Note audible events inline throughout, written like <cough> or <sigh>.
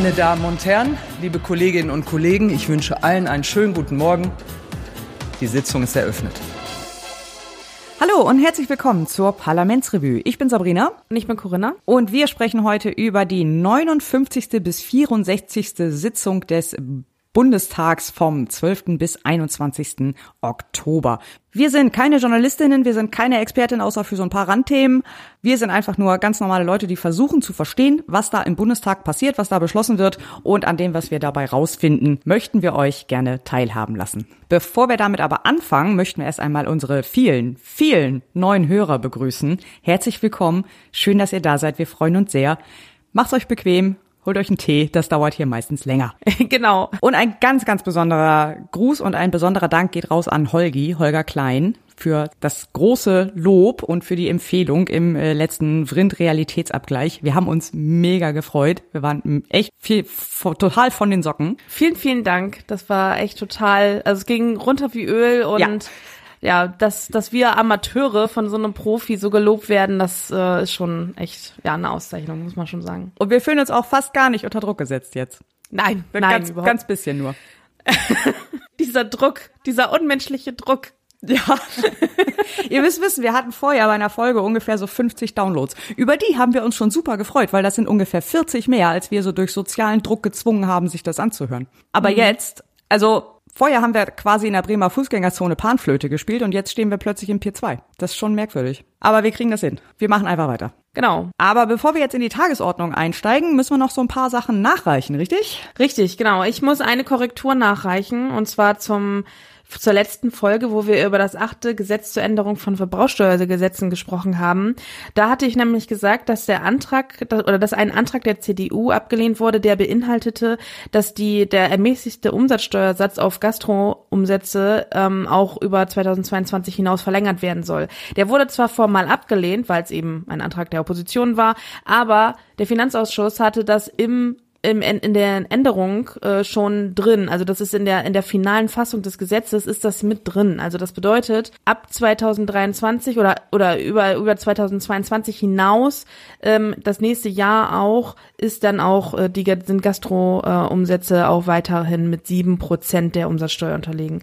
Meine Damen und Herren, liebe Kolleginnen und Kollegen, ich wünsche allen einen schönen guten Morgen. Die Sitzung ist eröffnet. Hallo und herzlich willkommen zur Parlamentsrevue. Ich bin Sabrina. Und ich bin Corinna. Und wir sprechen heute über die 59. bis 64. Sitzung des Bundestags vom 12. bis 21. Oktober. Wir sind keine Journalistinnen, wir sind keine Expertin außer für so ein paar Randthemen. Wir sind einfach nur ganz normale Leute, die versuchen zu verstehen, was da im Bundestag passiert, was da beschlossen wird und an dem, was wir dabei rausfinden, möchten wir euch gerne teilhaben lassen. Bevor wir damit aber anfangen, möchten wir erst einmal unsere vielen, vielen neuen Hörer begrüßen. Herzlich willkommen. Schön, dass ihr da seid. Wir freuen uns sehr. Macht's euch bequem, holt euch einen Tee, das dauert hier meistens länger. <laughs> genau. Und ein ganz, ganz besonderer Gruß und ein besonderer Dank geht raus an Holgi, Holger Klein, für das große Lob und für die Empfehlung im äh, letzten Vrind-Realitätsabgleich. Wir haben uns mega gefreut. Wir waren echt viel, total von den Socken. Vielen, vielen Dank. Das war echt total, also es ging runter wie Öl und ja ja, dass, dass wir Amateure von so einem Profi so gelobt werden, das äh, ist schon echt ja eine Auszeichnung, muss man schon sagen. Und wir fühlen uns auch fast gar nicht unter Druck gesetzt jetzt. Nein, nein, ganz, überhaupt. ganz bisschen nur. <laughs> dieser Druck, dieser unmenschliche Druck. Ja. <laughs> Ihr müsst wissen, wir hatten vorher bei einer Folge ungefähr so 50 Downloads. Über die haben wir uns schon super gefreut, weil das sind ungefähr 40 mehr, als wir so durch sozialen Druck gezwungen haben, sich das anzuhören. Aber mhm. jetzt, also Vorher haben wir quasi in der Bremer Fußgängerzone Panflöte gespielt und jetzt stehen wir plötzlich im Pier 2. Das ist schon merkwürdig. Aber wir kriegen das hin. Wir machen einfach weiter. Genau. Aber bevor wir jetzt in die Tagesordnung einsteigen, müssen wir noch so ein paar Sachen nachreichen, richtig? Richtig, genau. Ich muss eine Korrektur nachreichen und zwar zum zur letzten Folge, wo wir über das achte Gesetz zur Änderung von Verbrauchsteuergesetzen gesprochen haben. Da hatte ich nämlich gesagt, dass der Antrag oder dass ein Antrag der CDU abgelehnt wurde, der beinhaltete, dass die der ermäßigte Umsatzsteuersatz auf Gastro-Umsätze ähm, auch über 2022 hinaus verlängert werden soll. Der wurde zwar formal abgelehnt, weil es eben ein Antrag der Opposition war, aber der Finanzausschuss hatte das im im, in der Änderung äh, schon drin. Also das ist in der in der finalen Fassung des Gesetzes ist das mit drin. Also das bedeutet ab 2023 oder oder über über 2022 hinaus ähm, das nächste Jahr auch ist dann auch äh, die sind Gastro-Umsätze äh, auch weiterhin mit sieben Prozent der Umsatzsteuer unterlegen.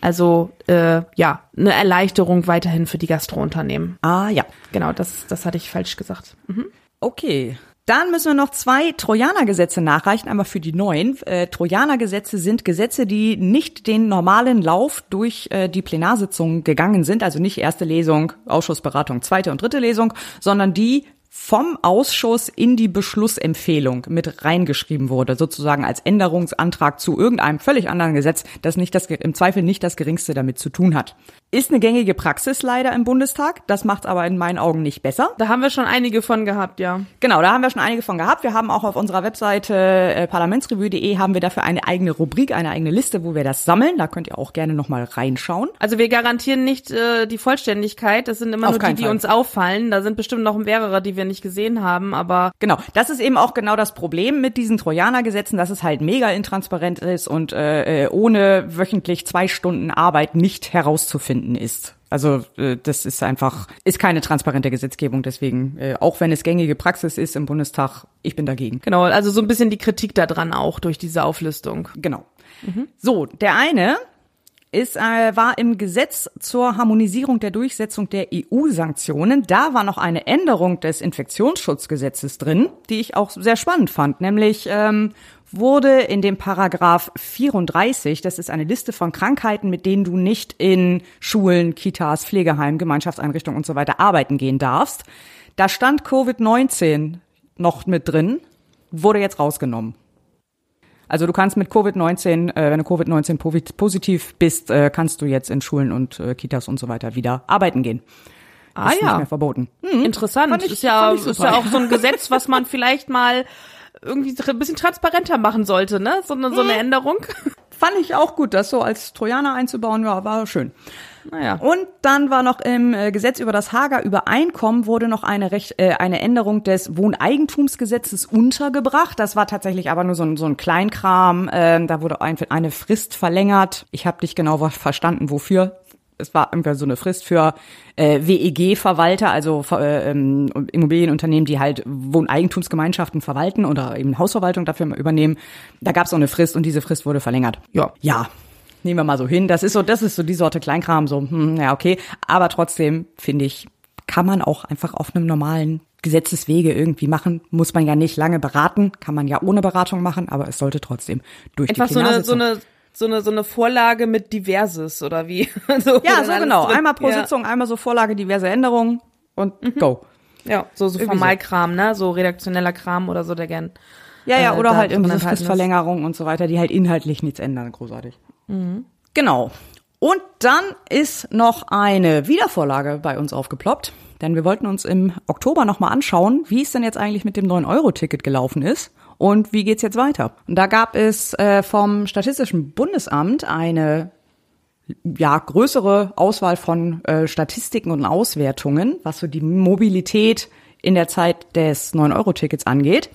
Also äh, ja, eine Erleichterung weiterhin für die Gastrounternehmen. Ah ja, genau, das das hatte ich falsch gesagt. Mhm. Okay, dann müssen wir noch zwei Trojanergesetze nachreichen, einmal für die neuen. Äh, Trojanergesetze sind Gesetze, die nicht den normalen Lauf durch äh, die Plenarsitzung gegangen sind, also nicht erste Lesung, Ausschussberatung, zweite und dritte Lesung, sondern die vom Ausschuss in die Beschlussempfehlung mit reingeschrieben wurde, sozusagen als Änderungsantrag zu irgendeinem völlig anderen Gesetz, das nicht das, im Zweifel nicht das geringste damit zu tun hat. Ist eine gängige Praxis leider im Bundestag. Das macht aber in meinen Augen nicht besser. Da haben wir schon einige von gehabt, ja. Genau, da haben wir schon einige von gehabt. Wir haben auch auf unserer Webseite äh, parlamentsrevue.de haben wir dafür eine eigene Rubrik, eine eigene Liste, wo wir das sammeln. Da könnt ihr auch gerne nochmal reinschauen. Also wir garantieren nicht äh, die Vollständigkeit. Das sind immer auf nur die, die Fall. uns auffallen. Da sind bestimmt noch mehrere, die wir nicht gesehen haben, aber. Genau, das ist eben auch genau das Problem mit diesen Trojaner-Gesetzen, dass es halt mega intransparent ist und äh, äh ohne wöchentlich zwei Stunden Arbeit nicht herauszufinden finden ist. Also äh, das ist einfach, ist keine transparente Gesetzgebung. Deswegen, äh, auch wenn es gängige Praxis ist im Bundestag, ich bin dagegen. Genau, also so ein bisschen die Kritik daran auch durch diese Auflistung. Genau. Mhm. So, der eine ist, äh, war im Gesetz zur Harmonisierung der Durchsetzung der EU-Sanktionen. Da war noch eine Änderung des Infektionsschutzgesetzes drin, die ich auch sehr spannend fand, nämlich ähm, wurde in dem Paragraph 34, das ist eine Liste von Krankheiten, mit denen du nicht in Schulen, Kitas, Pflegeheimen, Gemeinschaftseinrichtungen und so weiter arbeiten gehen darfst. Da stand Covid-19 noch mit drin, wurde jetzt rausgenommen. Also du kannst mit Covid-19, äh, wenn du Covid-19 positiv bist, äh, kannst du jetzt in Schulen und äh, Kitas und so weiter wieder arbeiten gehen. Ah ist ja. Nicht mehr verboten. Hm. Interessant. Ich, ist ja, ist ja auch so ein Gesetz, was man <laughs> vielleicht mal irgendwie ein bisschen transparenter machen sollte, ne? So eine, so eine hm. Änderung. Fand ich auch gut, das so als Trojaner einzubauen, ja, war schön. Naja. Und dann war noch im äh, Gesetz über das Hager Übereinkommen wurde noch eine, Recht, äh, eine Änderung des Wohneigentumsgesetzes untergebracht. Das war tatsächlich aber nur so ein, so ein Kleinkram. Ähm, da wurde ein, eine Frist verlängert. Ich habe nicht genau verstanden, wofür es war irgendwie so eine Frist für äh, WEG-Verwalter, also äh, ähm, Immobilienunternehmen, die halt Wohneigentumsgemeinschaften verwalten oder eben Hausverwaltung dafür übernehmen. Da gab es auch eine Frist und diese Frist wurde verlängert. Ja, ja, nehmen wir mal so hin. Das ist so, das ist so die Sorte Kleinkram, so, hm, ja, okay. Aber trotzdem, finde ich, kann man auch einfach auf einem normalen Gesetzeswege irgendwie machen. Muss man ja nicht lange beraten, kann man ja ohne Beratung machen, aber es sollte trotzdem durch einfach die so eine, so eine so eine so eine Vorlage mit diverses oder wie? <laughs> so, ja, so genau. Drin. Einmal pro ja. Sitzung, einmal so Vorlage, diverse Änderungen und mhm. go. Ja, so so Formalkram, so. ne, so redaktioneller Kram oder so, der gern. Ja, ja, äh, oder halt irgendwie Fristverlängerung und so weiter, die halt inhaltlich nichts ändern, großartig. Mhm. Genau. Und dann ist noch eine Wiedervorlage bei uns aufgeploppt, denn wir wollten uns im Oktober nochmal anschauen, wie es denn jetzt eigentlich mit dem 9-Euro-Ticket gelaufen ist und wie geht's jetzt weiter. Und da gab es äh, vom Statistischen Bundesamt eine ja, größere Auswahl von äh, Statistiken und Auswertungen, was so die Mobilität in der Zeit des 9-Euro-Tickets angeht.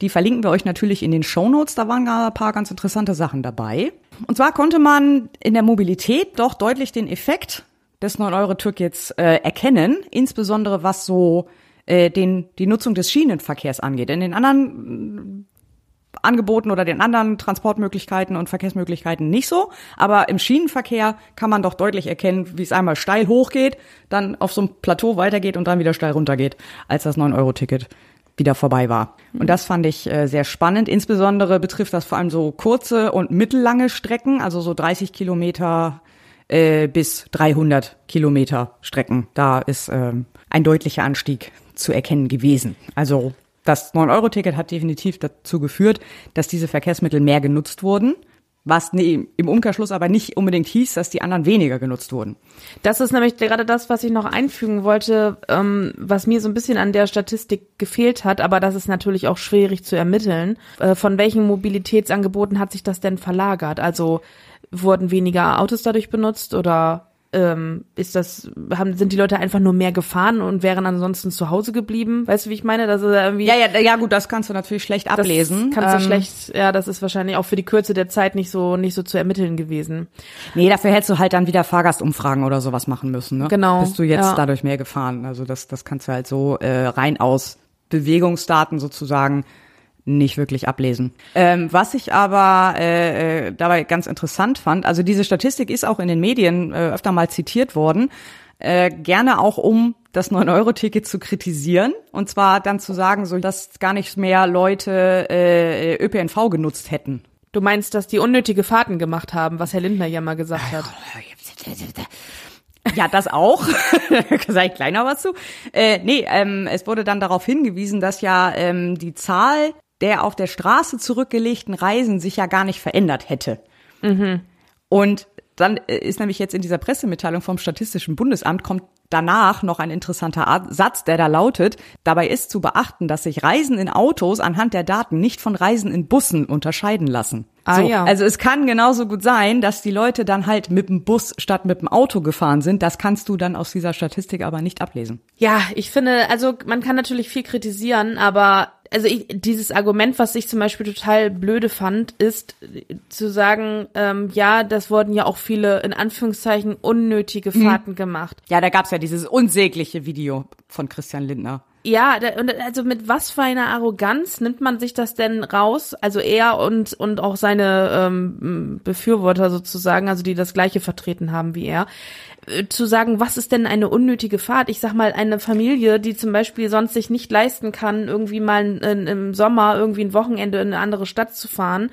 Die verlinken wir euch natürlich in den Show Notes. Da waren ein paar ganz interessante Sachen dabei. Und zwar konnte man in der Mobilität doch deutlich den Effekt des 9-Euro-Tickets äh, erkennen, insbesondere was so äh, den, die Nutzung des Schienenverkehrs angeht. In den anderen äh, Angeboten oder den anderen Transportmöglichkeiten und Verkehrsmöglichkeiten nicht so. Aber im Schienenverkehr kann man doch deutlich erkennen, wie es einmal steil hochgeht, dann auf so einem Plateau weitergeht und dann wieder steil runtergeht, als das 9-Euro-Ticket wieder vorbei war. Und das fand ich äh, sehr spannend. Insbesondere betrifft das vor allem so kurze und mittellange Strecken, also so 30 Kilometer äh, bis 300 Kilometer Strecken. Da ist ähm, ein deutlicher Anstieg zu erkennen gewesen. Also das 9-Euro-Ticket hat definitiv dazu geführt, dass diese Verkehrsmittel mehr genutzt wurden was nee, im Umkehrschluss aber nicht unbedingt hieß, dass die anderen weniger genutzt wurden. Das ist nämlich gerade das, was ich noch einfügen wollte, ähm, was mir so ein bisschen an der Statistik gefehlt hat, aber das ist natürlich auch schwierig zu ermitteln. Äh, von welchen Mobilitätsangeboten hat sich das denn verlagert? Also wurden weniger Autos dadurch benutzt oder ähm, ist das, haben, sind die Leute einfach nur mehr gefahren und wären ansonsten zu Hause geblieben? Weißt du, wie ich meine? Das ist irgendwie. Ja, ja, ja, gut, das kannst du natürlich schlecht ablesen. Das kannst du ähm, schlecht, ja, das ist wahrscheinlich auch für die Kürze der Zeit nicht so, nicht so zu ermitteln gewesen. Nee, dafür hättest du halt dann wieder Fahrgastumfragen oder sowas machen müssen, ne? Genau. Bist du jetzt ja. dadurch mehr gefahren? Also das, das kannst du halt so äh, rein aus Bewegungsdaten sozusagen nicht wirklich ablesen. Ähm, was ich aber äh, äh, dabei ganz interessant fand, also diese Statistik ist auch in den Medien äh, öfter mal zitiert worden, äh, gerne auch um das 9-Euro-Ticket zu kritisieren und zwar dann zu sagen, so dass gar nicht mehr Leute äh, ÖPNV genutzt hätten. Du meinst, dass die unnötige Fahrten gemacht haben, was Herr Lindner ja mal gesagt hat. Ja, das auch. da sage ich gleich noch was zu. Äh, nee, ähm, es wurde dann darauf hingewiesen, dass ja ähm, die Zahl der auf der Straße zurückgelegten Reisen sich ja gar nicht verändert hätte. Mhm. Und dann äh, ist nämlich jetzt in dieser Pressemitteilung vom Statistischen Bundesamt kommt danach noch ein interessanter Satz, der da lautet, dabei ist zu beachten, dass sich Reisen in Autos anhand der Daten nicht von Reisen in Bussen unterscheiden lassen. Ah, so, ja. Also es kann genauso gut sein, dass die Leute dann halt mit dem Bus statt mit dem Auto gefahren sind. Das kannst du dann aus dieser Statistik aber nicht ablesen. Ja, ich finde, also man kann natürlich viel kritisieren, aber also ich, dieses Argument, was ich zum Beispiel total blöde fand, ist zu sagen, ähm, ja, das wurden ja auch viele in Anführungszeichen unnötige mhm. Fahrten mhm. gemacht. Ja, da gab's ja dieses unsägliche Video von Christian Lindner. Ja, also mit was für einer Arroganz nimmt man sich das denn raus? Also er und und auch seine ähm, Befürworter sozusagen, also die das gleiche vertreten haben wie er, äh, zu sagen, was ist denn eine unnötige Fahrt? Ich sag mal, eine Familie, die zum Beispiel sonst sich nicht leisten kann, irgendwie mal in, im Sommer irgendwie ein Wochenende in eine andere Stadt zu fahren,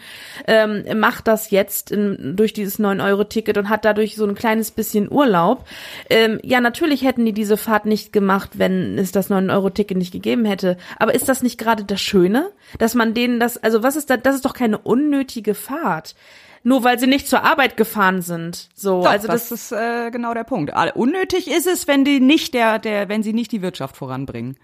ähm, macht das jetzt in, durch dieses 9-Euro-Ticket und hat dadurch so ein kleines bisschen Urlaub. Ähm, ja, natürlich hätten die diese Fahrt nicht gemacht, wenn es das 9-Euro-Ticket nicht gegeben hätte. Aber ist das nicht gerade das Schöne, dass man denen das, also was ist da, das ist doch keine unnötige Fahrt nur weil sie nicht zur Arbeit gefahren sind. So, Doch, also das, das ist äh, genau der Punkt. Unnötig ist es, wenn die nicht der der wenn sie nicht die Wirtschaft voranbringen.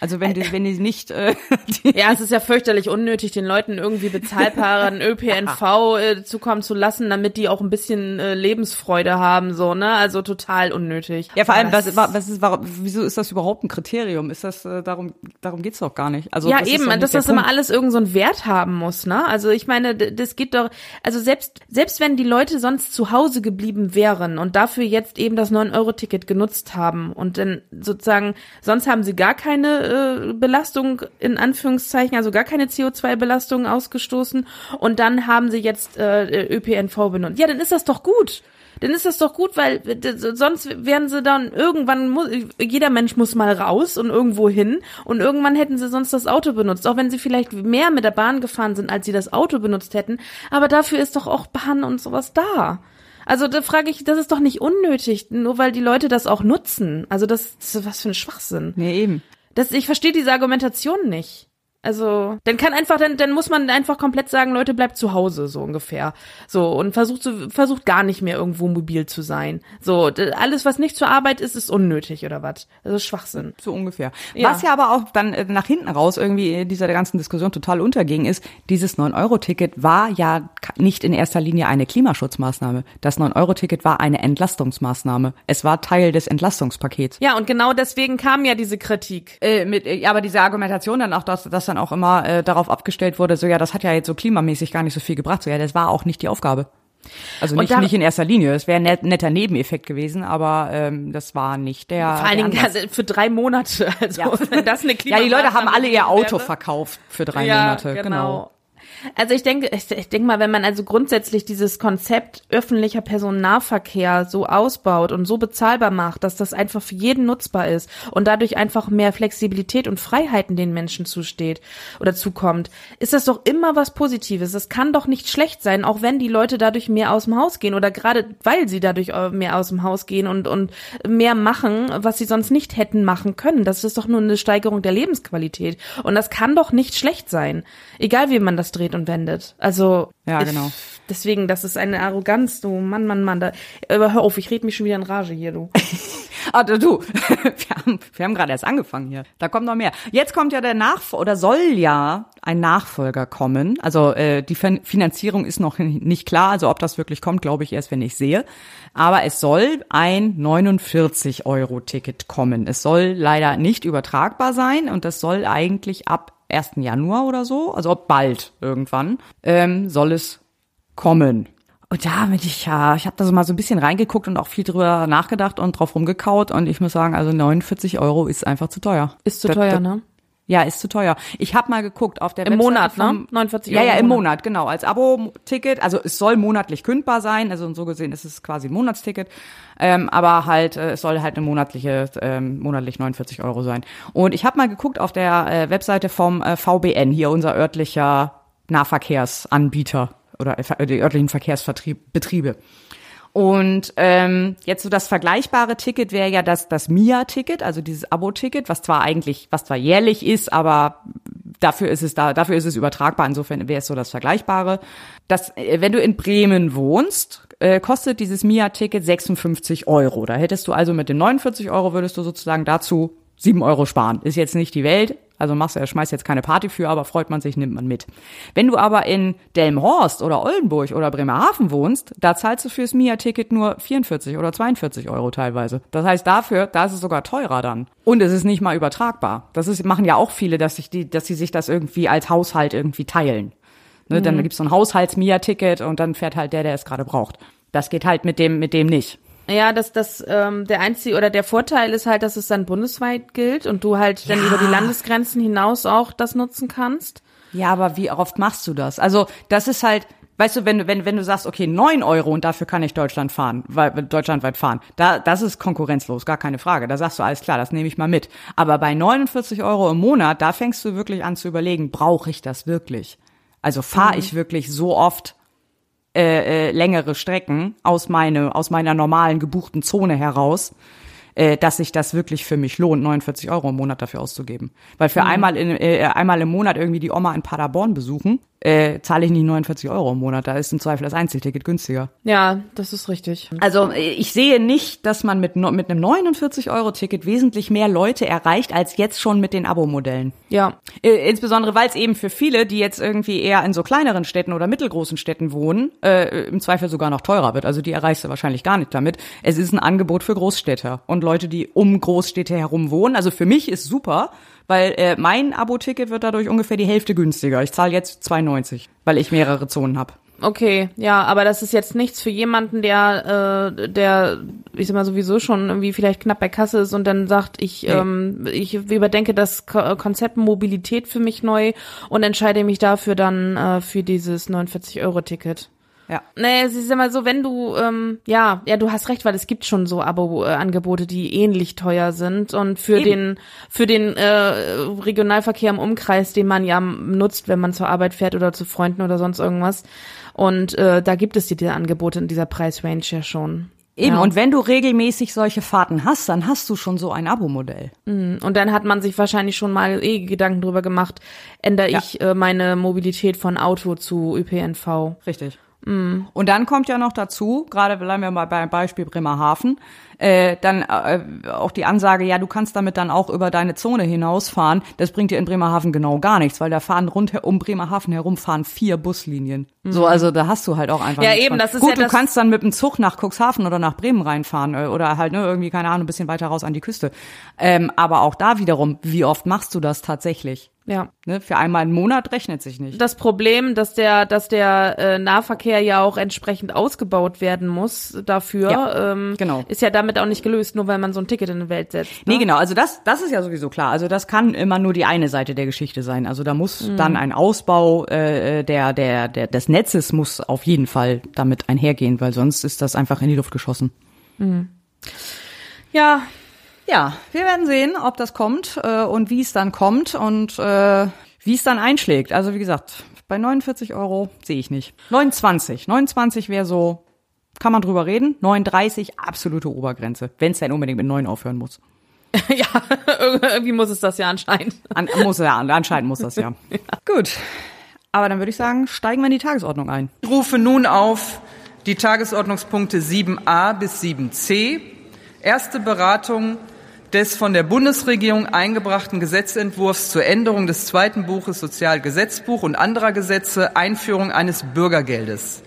Also wenn die, wenn die nicht äh, <laughs> die Ja, es ist ja fürchterlich unnötig, den Leuten irgendwie bezahlbaren <laughs> ÖPNV äh, zukommen zu lassen, damit die auch ein bisschen äh, Lebensfreude haben, so, ne? Also total unnötig. Ja, vor allem, was, was ist, warum, wieso ist das überhaupt ein Kriterium? Ist das, äh, darum, darum geht's doch gar nicht. Also, ja, das eben, dass das immer Punkt. alles irgend so einen Wert haben muss, ne? Also ich meine, das geht doch, also selbst, selbst wenn die Leute sonst zu Hause geblieben wären und dafür jetzt eben das 9-Euro-Ticket genutzt haben und dann sozusagen, sonst haben sie gar keine äh, Belastung in Anführungszeichen, also gar keine CO2-Belastung ausgestoßen und dann haben sie jetzt äh, ÖPNV benutzt. Ja, dann ist das doch gut. Dann ist das doch gut, weil d- sonst werden sie dann irgendwann, jeder Mensch muss mal raus und irgendwo hin und irgendwann hätten sie sonst das Auto benutzt, auch wenn sie vielleicht mehr mit der Bahn gefahren sind, als sie das Auto benutzt hätten. Aber dafür ist doch auch Bahn und sowas da. Also da frage ich, das ist doch nicht unnötig, nur weil die Leute das auch nutzen. Also das, das was für ein Schwachsinn. Nee, eben. Das, ich verstehe diese Argumentation nicht. Also, dann kann einfach, dann, dann muss man einfach komplett sagen, Leute, bleibt zu Hause, so ungefähr. So, und versucht, zu, versucht gar nicht mehr irgendwo mobil zu sein. So, alles, was nicht zur Arbeit ist, ist unnötig, oder was? Das ist Schwachsinn. So ungefähr. Ja. Was ja aber auch dann äh, nach hinten raus irgendwie in dieser ganzen Diskussion total unterging, ist, dieses 9-Euro-Ticket war ja nicht in erster Linie eine Klimaschutzmaßnahme. Das 9-Euro-Ticket war eine Entlastungsmaßnahme. Es war Teil des Entlastungspakets. Ja, und genau deswegen kam ja diese Kritik. Äh, mit, äh, aber diese Argumentation dann auch, dass das dann auch immer äh, darauf abgestellt wurde, so ja, das hat ja jetzt so klimamäßig gar nicht so viel gebracht. So ja, das war auch nicht die Aufgabe. Also nicht, da- nicht in erster Linie. Es wäre ein net, netter Nebeneffekt gewesen, aber ähm, das war nicht der. Vor allen Dingen also für drei Monate. <laughs> Also, Ja. <laughs> das eine ja, die Leute haben alle ihr Auto wäre. verkauft für drei ja, Monate. Genau. Also ich denke, ich, ich denke mal, wenn man also grundsätzlich dieses Konzept öffentlicher Personennahverkehr so ausbaut und so bezahlbar macht, dass das einfach für jeden nutzbar ist und dadurch einfach mehr Flexibilität und Freiheiten den Menschen zusteht oder zukommt, ist das doch immer was Positives. Das kann doch nicht schlecht sein, auch wenn die Leute dadurch mehr aus dem Haus gehen oder gerade weil sie dadurch äh, mehr aus dem Haus gehen und, und mehr machen, was sie sonst nicht hätten machen können. Das ist doch nur eine Steigerung der Lebensqualität. Und das kann doch nicht schlecht sein. Egal wie man das dreht und wendet. Also. Ja, ich- genau. Deswegen, das ist eine Arroganz, du Mann, Mann, Mann. Da, aber hör auf, ich rede mich schon wieder in Rage hier, du. <laughs> Ah, du, du. <laughs> wir haben, wir haben gerade erst angefangen hier. Da kommt noch mehr. Jetzt kommt ja der Nachfolger, oder soll ja ein Nachfolger kommen. Also äh, die Fin Finanzierung ist noch nicht klar. Also ob das wirklich kommt, glaube ich erst, wenn ich sehe. Aber es soll ein 49-Euro-Ticket kommen. Es soll leider nicht übertragbar sein und das soll eigentlich ab 1. Januar oder so, also bald irgendwann, ähm, soll es kommen. Und da bin ich ja, ich habe da so mal so ein bisschen reingeguckt und auch viel drüber nachgedacht und drauf rumgekaut und ich muss sagen, also 49 Euro ist einfach zu teuer. Ist zu Da- teuer, da- ne? Ja, ist zu teuer. Ich habe mal geguckt auf der Im Webseite Monat, ne? vom- 49 Ja, Euro ja, im im Monat. Monat, genau. Als Abo-Ticket. Also es soll monatlich kündbar sein. Also und so gesehen ist es quasi ein Monatsticket. Ähm, aber halt, äh, es soll halt eine monatliche, ähm, monatlich 49 Euro sein. Und ich habe mal geguckt auf der äh, Webseite vom äh, VBN, hier unser örtlicher Nahverkehrsanbieter oder äh, die örtlichen Verkehrsbetriebe. Und ähm, jetzt so das vergleichbare Ticket wäre ja das das Mia-Ticket, also dieses Abo-Ticket, was zwar eigentlich, was zwar jährlich ist, aber dafür ist es da, dafür ist es übertragbar. Insofern wäre es so das Vergleichbare. Das, äh, wenn du in Bremen wohnst, äh, kostet dieses Mia-Ticket 56 Euro. Da hättest du also mit den 49 Euro würdest du sozusagen dazu 7 Euro sparen. Ist jetzt nicht die Welt, also machst du, schmeißt jetzt keine Party für, aber freut man sich, nimmt man mit. Wenn du aber in Delmhorst oder Oldenburg oder Bremerhaven wohnst, da zahlst du fürs Mia-Ticket nur 44 oder 42 Euro teilweise. Das heißt, dafür, da ist es sogar teurer dann. Und es ist nicht mal übertragbar. Das ist, machen ja auch viele, dass sich die, dass sie sich das irgendwie als Haushalt irgendwie teilen. Ne, Dann gibt's so ein Haushalts-Mia-Ticket und dann fährt halt der, der es gerade braucht. Das geht halt mit dem, mit dem nicht. Ja, das, das, ähm, der einzige oder der Vorteil ist halt, dass es dann bundesweit gilt und du halt dann über die Landesgrenzen hinaus auch das nutzen kannst. Ja, aber wie oft machst du das? Also, das ist halt, weißt du, wenn du, wenn, wenn du sagst, okay, neun Euro und dafür kann ich Deutschland fahren, weil, deutschlandweit fahren, da, das ist konkurrenzlos, gar keine Frage. Da sagst du, alles klar, das nehme ich mal mit. Aber bei 49 Euro im Monat, da fängst du wirklich an zu überlegen, brauche ich das wirklich? Also fahre ich wirklich so oft äh, äh, längere Strecken aus, meine, aus meiner normalen gebuchten Zone heraus, äh, dass sich das wirklich für mich lohnt, 49 Euro im Monat dafür auszugeben. Weil für einmal, in, äh, einmal im Monat irgendwie die Oma in Paderborn besuchen, äh, zahle ich nicht 49 Euro im Monat. Da ist im Zweifel das Einzelticket günstiger. Ja, das ist richtig. Also äh, ich sehe nicht, dass man mit, mit einem 49-Euro-Ticket wesentlich mehr Leute erreicht, als jetzt schon mit den Abo-Modellen. Ja. Äh, insbesondere, weil es eben für viele, die jetzt irgendwie eher in so kleineren Städten oder mittelgroßen Städten wohnen, äh, im Zweifel sogar noch teurer wird. Also die erreichst du wahrscheinlich gar nicht damit. Es ist ein Angebot für Großstädter und Leute, die um Großstädte herum wohnen. Also für mich ist super, weil äh, mein Abo-Ticket wird dadurch ungefähr die Hälfte günstiger. Ich zahle jetzt 2,90, weil ich mehrere Zonen habe. Okay, ja, aber das ist jetzt nichts für jemanden, der, äh, der, ich sag mal, sowieso schon irgendwie vielleicht knapp bei Kasse ist und dann sagt, ich, Nee. ähm, ich überdenke das Ko Konzept Mobilität für mich neu und entscheide mich dafür dann äh, für dieses 49-Euro-Ticket. Ja. Nee, es ist immer so, wenn du, ähm, ja, ja, du hast recht, weil es gibt schon so Abo-Angebote, die ähnlich teuer sind und für Eben. den, für den äh, Regionalverkehr im Umkreis, den man ja nutzt, wenn man zur Arbeit fährt oder zu Freunden oder sonst irgendwas. Und äh, da gibt es die, die Angebote in dieser Preisrange ja schon. Eben, Ja. und wenn du regelmäßig solche Fahrten hast, dann hast du schon so ein Abo-Modell. Und dann hat man sich wahrscheinlich schon mal eh Gedanken drüber gemacht, ändere Ja. ich äh, meine Mobilität von Auto zu ÖPNV. Richtig. Und dann kommt ja noch dazu, gerade bleiben wir mal beim Beispiel Bremerhaven, äh, dann äh, auch die Ansage, ja, du kannst damit dann auch über deine Zone hinausfahren. Das bringt dir in Bremerhaven genau gar nichts, weil da fahren rund um Bremerhaven herum fahren vier Buslinien. So, also da hast du halt auch einfach Ja, eben, von. das ist Gut, ja du das- kannst dann mit dem Zug nach Cuxhaven oder nach Bremen reinfahren äh, oder halt ne, irgendwie, keine Ahnung, ein bisschen weiter raus an die Küste. Ähm, aber auch da wiederum, wie oft machst du das tatsächlich? Ja. Ne? Für einmal im Monat rechnet sich nicht. das Problem, dass der, dass der äh, Nahverkehr ja auch entsprechend ausgebaut werden muss dafür, Ja, ähm, genau. ist ja damit auch nicht gelöst, nur weil man so ein Ticket in die Welt setzt. Nee, Ne? genau. Also das, das ist ja sowieso klar. Also das kann immer nur die eine Seite der Geschichte sein. Also da muss dann ein Ausbau äh, der, der, der, des Netzes muss auf jeden Fall damit einhergehen, weil sonst ist das einfach in die Luft geschossen. Ja, Ja, wir werden sehen, ob das kommt äh, und wie es dann kommt und äh, wie es dann einschlägt. Also wie gesagt, bei 49 Euro sehe ich nicht. 29. 29 wäre so, kann man drüber reden. 39, absolute Obergrenze. Wenn es denn unbedingt mit 9 aufhören muss. <laughs> ja, <laughs> irgendwie muss es das ja anscheinend. An, muss ja, anscheinend muss das <laughs> ja. Gut. Aber dann würde ich sagen, steigen wir in die Tagesordnung ein. Ich rufe nun auf die Tagesordnungspunkte 7a bis 7c. Erste Beratung des von der Bundesregierung eingebrachten Gesetzentwurfs zur Änderung des zweiten Buches Sozialgesetzbuch und anderer Gesetze, Einführung eines Bürgergeldes.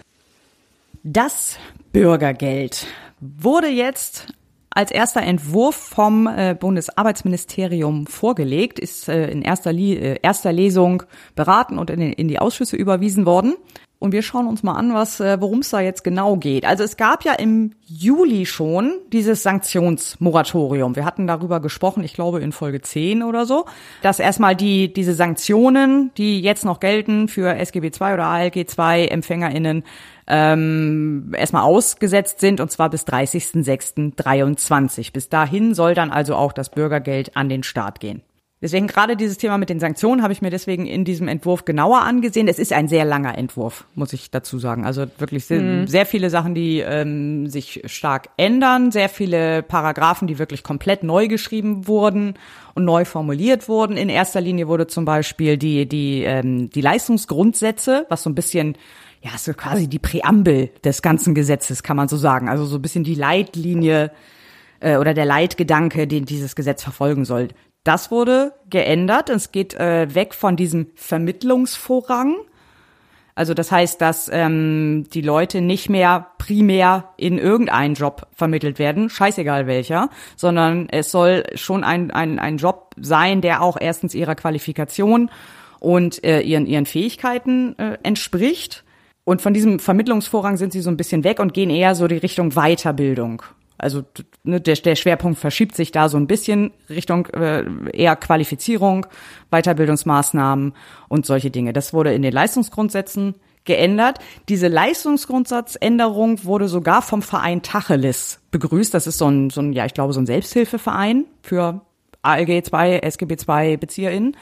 Das Bürgergeld wurde jetzt als erster Entwurf vom äh, Bundesarbeitsministerium vorgelegt, ist äh, in erster, Li äh, erster Lesung beraten und in die Ausschüsse überwiesen worden. Und wir schauen uns mal an, was, äh, worum es da jetzt genau geht. Also es gab ja im Juli schon dieses Sanktionsmoratorium. Wir hatten darüber gesprochen, ich glaube in Folge 10 oder so, dass erstmal die, diese Sanktionen, die jetzt noch gelten für SGB II oder ALG II EmpfängerInnen, ähm, erstmal ausgesetzt sind und zwar bis 30.06.23. Bis dahin soll dann also auch das Bürgergeld an den Staat gehen. Deswegen gerade dieses Thema mit den Sanktionen habe ich mir deswegen in diesem Entwurf genauer angesehen. Es ist ein sehr langer Entwurf, muss ich dazu sagen. Also wirklich sehr, sehr viele Sachen, die ähm, sich stark ändern, sehr viele Paragraphen, die wirklich komplett neu geschrieben wurden und neu formuliert wurden. In erster Linie wurde zum Beispiel die die ähm, die Leistungsgrundsätze, was so ein bisschen ja, so quasi die Präambel des ganzen Gesetzes, kann man so sagen. Also so ein bisschen die Leitlinie äh, oder der Leitgedanke, den dieses Gesetz verfolgen soll. Das wurde geändert. Es geht äh, weg von diesem Vermittlungsvorrang. Also das heißt, dass ähm, die Leute nicht mehr primär in irgendeinen Job vermittelt werden, scheißegal welcher, sondern es soll schon ein, ein, ein Job sein, der auch erstens ihrer Qualifikation und äh, ihren, ihren Fähigkeiten äh, entspricht. Und von diesem Vermittlungsvorrang sind sie so ein bisschen weg und gehen eher so die Richtung Weiterbildung. Also ne, der, der Schwerpunkt verschiebt sich da so ein bisschen Richtung äh, eher Qualifizierung, Weiterbildungsmaßnahmen und solche Dinge. Das wurde in den Leistungsgrundsätzen geändert. Diese Leistungsgrundsatzänderung wurde sogar vom Verein Tacheles begrüßt. Das ist so ein, so ein ja, ich glaube, so ein Selbsthilfeverein für ALG 2, SGB 2 BezieherInnen.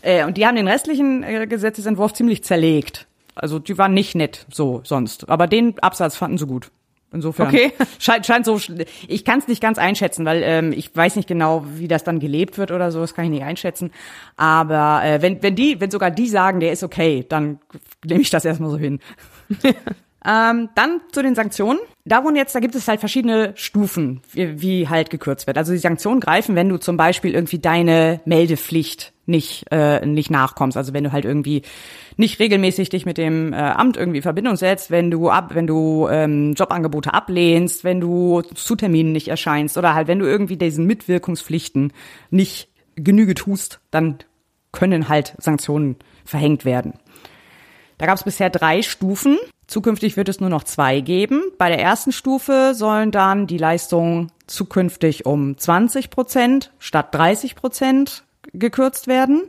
Äh, und die haben den restlichen äh, Gesetzesentwurf ziemlich zerlegt. Also die waren nicht nett so sonst. Aber den Absatz fanden sie gut. Insofern Okay. <laughs> scheint, scheint so. Ich kann es nicht ganz einschätzen, weil ähm, ich weiß nicht genau, wie das dann gelebt wird oder so. Das kann ich nicht einschätzen. Aber äh, wenn wenn die, wenn sogar die sagen, der ist okay, dann nehme ich das erstmal so hin. <laughs> Ähm, dann zu den Sanktionen. Da wurden jetzt, da gibt es halt verschiedene Stufen, wie, wie halt gekürzt wird. Also die Sanktionen greifen, wenn du zum Beispiel irgendwie deine Meldepflicht nicht äh, nicht nachkommst. Also wenn du halt irgendwie nicht regelmäßig dich mit dem äh, Amt irgendwie in Verbindung setzt, wenn du ab, wenn du ähm, Jobangebote ablehnst, wenn du zu Terminen nicht erscheinst oder halt wenn du irgendwie diesen Mitwirkungspflichten nicht Genüge tust, dann können halt Sanktionen verhängt werden. Da gab es bisher drei Stufen. Zukünftig wird es nur noch zwei geben. Bei der ersten Stufe sollen dann die Leistungen zukünftig um 20 Prozent statt 30 Prozent gekürzt werden.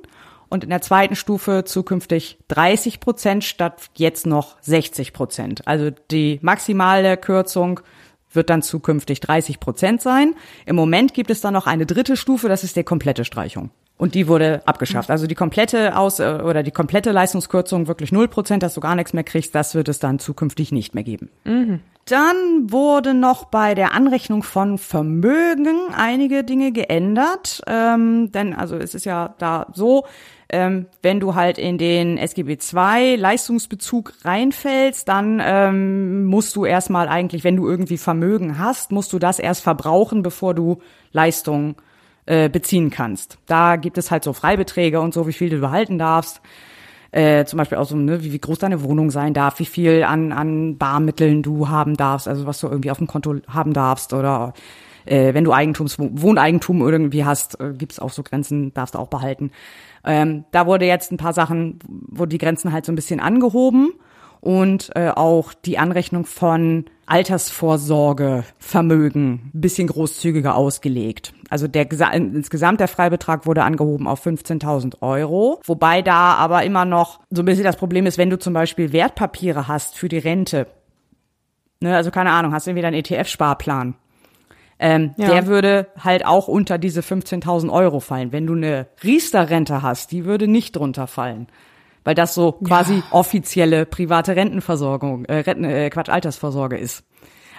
Und in der zweiten Stufe zukünftig 30 Prozent statt jetzt noch 60 Prozent. Also die maximale Kürzung wird dann zukünftig 30 Prozent sein. Im Moment gibt es dann noch eine dritte Stufe, das ist die komplette Streichung. Und die wurde abgeschafft. Also die komplette Aus- äh, oder die komplette Leistungskürzung, wirklich 0 Prozent, dass du gar nichts mehr kriegst, das wird es dann zukünftig nicht mehr geben. Dann wurde noch bei der Anrechnung von Vermögen einige Dinge geändert. Ähm, denn also es ist ja da so, ähm, wenn du halt in den SGB II Leistungsbezug reinfällst, dann ähm, musst du erstmal eigentlich, wenn du irgendwie Vermögen hast, musst du das erst verbrauchen, bevor du Leistungen äh, beziehen kannst. Da gibt es halt so Freibeträge und so, wie viel du behalten darfst. Äh, zum Beispiel auch so, ne, wie, wie groß deine Wohnung sein darf, wie viel an, an Barmitteln du haben darfst, also was du irgendwie auf dem Konto haben darfst oder äh, wenn du Eigentums, Wohneigentum irgendwie hast, äh, gibt es auch so Grenzen, darfst du auch behalten. Ähm, da wurde jetzt ein paar Sachen, wo die Grenzen halt so ein bisschen angehoben und äh, auch die Anrechnung von Altersvorsorgevermögen ein bisschen großzügiger ausgelegt. Also der gesa- insgesamt der Freibetrag wurde angehoben auf 15.000 Euro, wobei da aber immer noch so ein bisschen das Problem ist, wenn du zum Beispiel Wertpapiere hast für die Rente, ne, also keine Ahnung, hast irgendwie deinen ETF-Sparplan, ähm, Ja. der würde halt auch unter diese 15.000 Euro fallen. Wenn du eine Riester-Rente hast, die würde nicht drunter fallen. Weil das so quasi offizielle private Rentenversorgung, äh, Renten, äh, Quatsch, Altersvorsorge ist.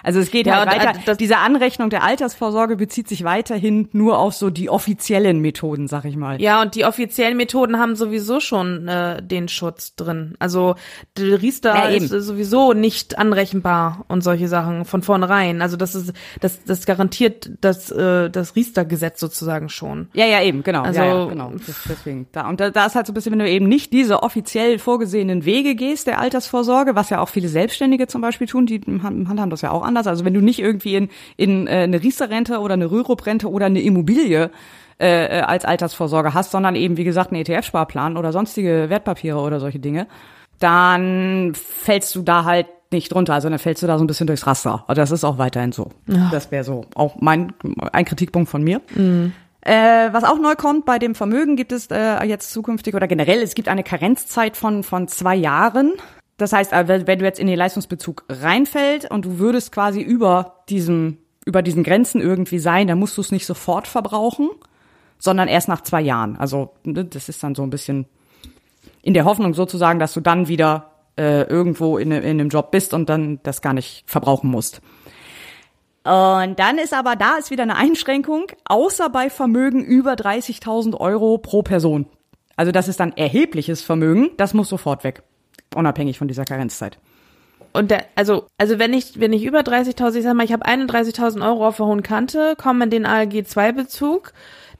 Also es geht Ja, halt äh, weiter. das- Diese Anrechnung der Altersvorsorge bezieht sich weiterhin nur auf so die offiziellen Methoden, sag ich mal. Ja, und die offiziellen Methoden haben sowieso schon äh, den Schutz drin. Also der Riester Ja, ist sowieso nicht anrechenbar und solche Sachen von vornherein. Also das ist das das garantiert das äh, das Riester-Gesetz sozusagen schon. Ja, ja, eben, genau. Also- ja, ja, genau. Deswegen. Da, und da, da ist halt so ein bisschen, wenn du eben nicht diese offiziell vorgesehenen Wege gehst der Altersvorsorge, was ja auch viele Selbstständige zum Beispiel tun, die han- handhaben das ja auch anders. Also wenn du nicht irgendwie in, in äh, eine Riester-Rente oder eine Rürup-Rente oder eine Immobilie äh, äh, als Altersvorsorge hast, sondern eben, wie gesagt, einen ETF-Sparplan oder sonstige Wertpapiere oder solche Dinge, dann fällst du da halt nicht drunter. Also dann fällst du da so ein bisschen durchs Raster. Also das ist auch weiterhin so. Das wäre so auch mein ein Kritikpunkt von mir. Äh, was auch neu kommt, bei dem Vermögen gibt es äh, jetzt zukünftig oder generell, es gibt eine Karenzzeit von, von zwei Jahren. Das heißt, äh, wenn du jetzt in den Leistungsbezug reinfällt und du würdest quasi über diesem, über diesen Grenzen irgendwie sein, dann musst du es nicht sofort verbrauchen, sondern erst nach zwei Jahren. Also ne, das ist dann so ein bisschen in der Hoffnung sozusagen, dass du dann wieder äh, irgendwo in, in einem Job bist und dann das gar nicht verbrauchen musst. Und dann ist aber da ist wieder eine Einschränkung, außer bei Vermögen über 30.000 Euro pro Person. Also das ist dann erhebliches Vermögen, das muss sofort weg, unabhängig von dieser Karenzzeit. Und der, also, also wenn ich, wenn ich über 30.000, ich sag mal, ich habe 31.000 Euro auf der hohen Kante, komme in den ALG-2-Bezug,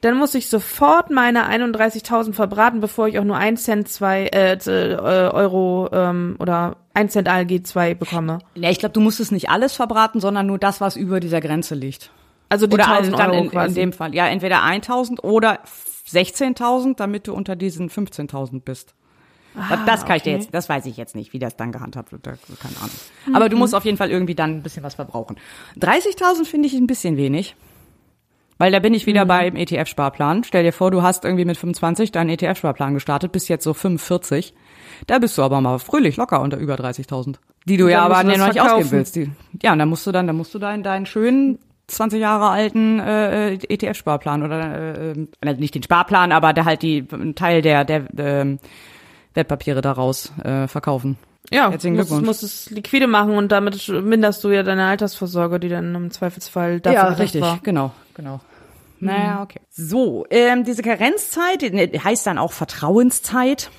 dann muss ich sofort meine 31.000 verbraten, bevor ich auch nur 1 Cent, 2 äh, äh, Euro ähm, oder 1 Cent ALG-2 bekomme. Ja, ich glaube, du musst es nicht alles verbraten, sondern nur das, was über dieser Grenze liegt. Also die Oder 1.000 also dann Euro in, quasi. in dem Fall, ja, entweder 1.000 oder 16.000, damit du unter diesen 15.000 bist. Das kann ich dir okay. jetzt, das weiß ich jetzt nicht, wie das dann gehandhabt wird, keine Ahnung. Aber du musst auf jeden Fall irgendwie dann ein bisschen was verbrauchen. 30.000 finde ich ein bisschen wenig. Weil da bin ich wieder beim ETF-Sparplan. Stell dir vor, du hast irgendwie mit 25 deinen ETF-Sparplan gestartet, bist jetzt so 45. Da bist du aber mal fröhlich locker unter über 30.000. Die du ja aber noch nicht ausgeben willst. Die, ja, und dann musst du dann, dann musst du deinen, deinen schönen 20 Jahre alten äh, ETF-Sparplan oder äh, äh, nicht den Sparplan, aber da halt die Teil der der ähm, Wertpapiere daraus äh, verkaufen. Ja, Herzlichen musst, Glückwunsch. musst es liquide machen und damit minderst du ja deine Altersvorsorge, die dann im Zweifelsfall dafür ja, richtig, war. genau, genau. Naja, okay. So, ähm, diese Karenzzeit ne, heißt dann auch Vertrauenszeit.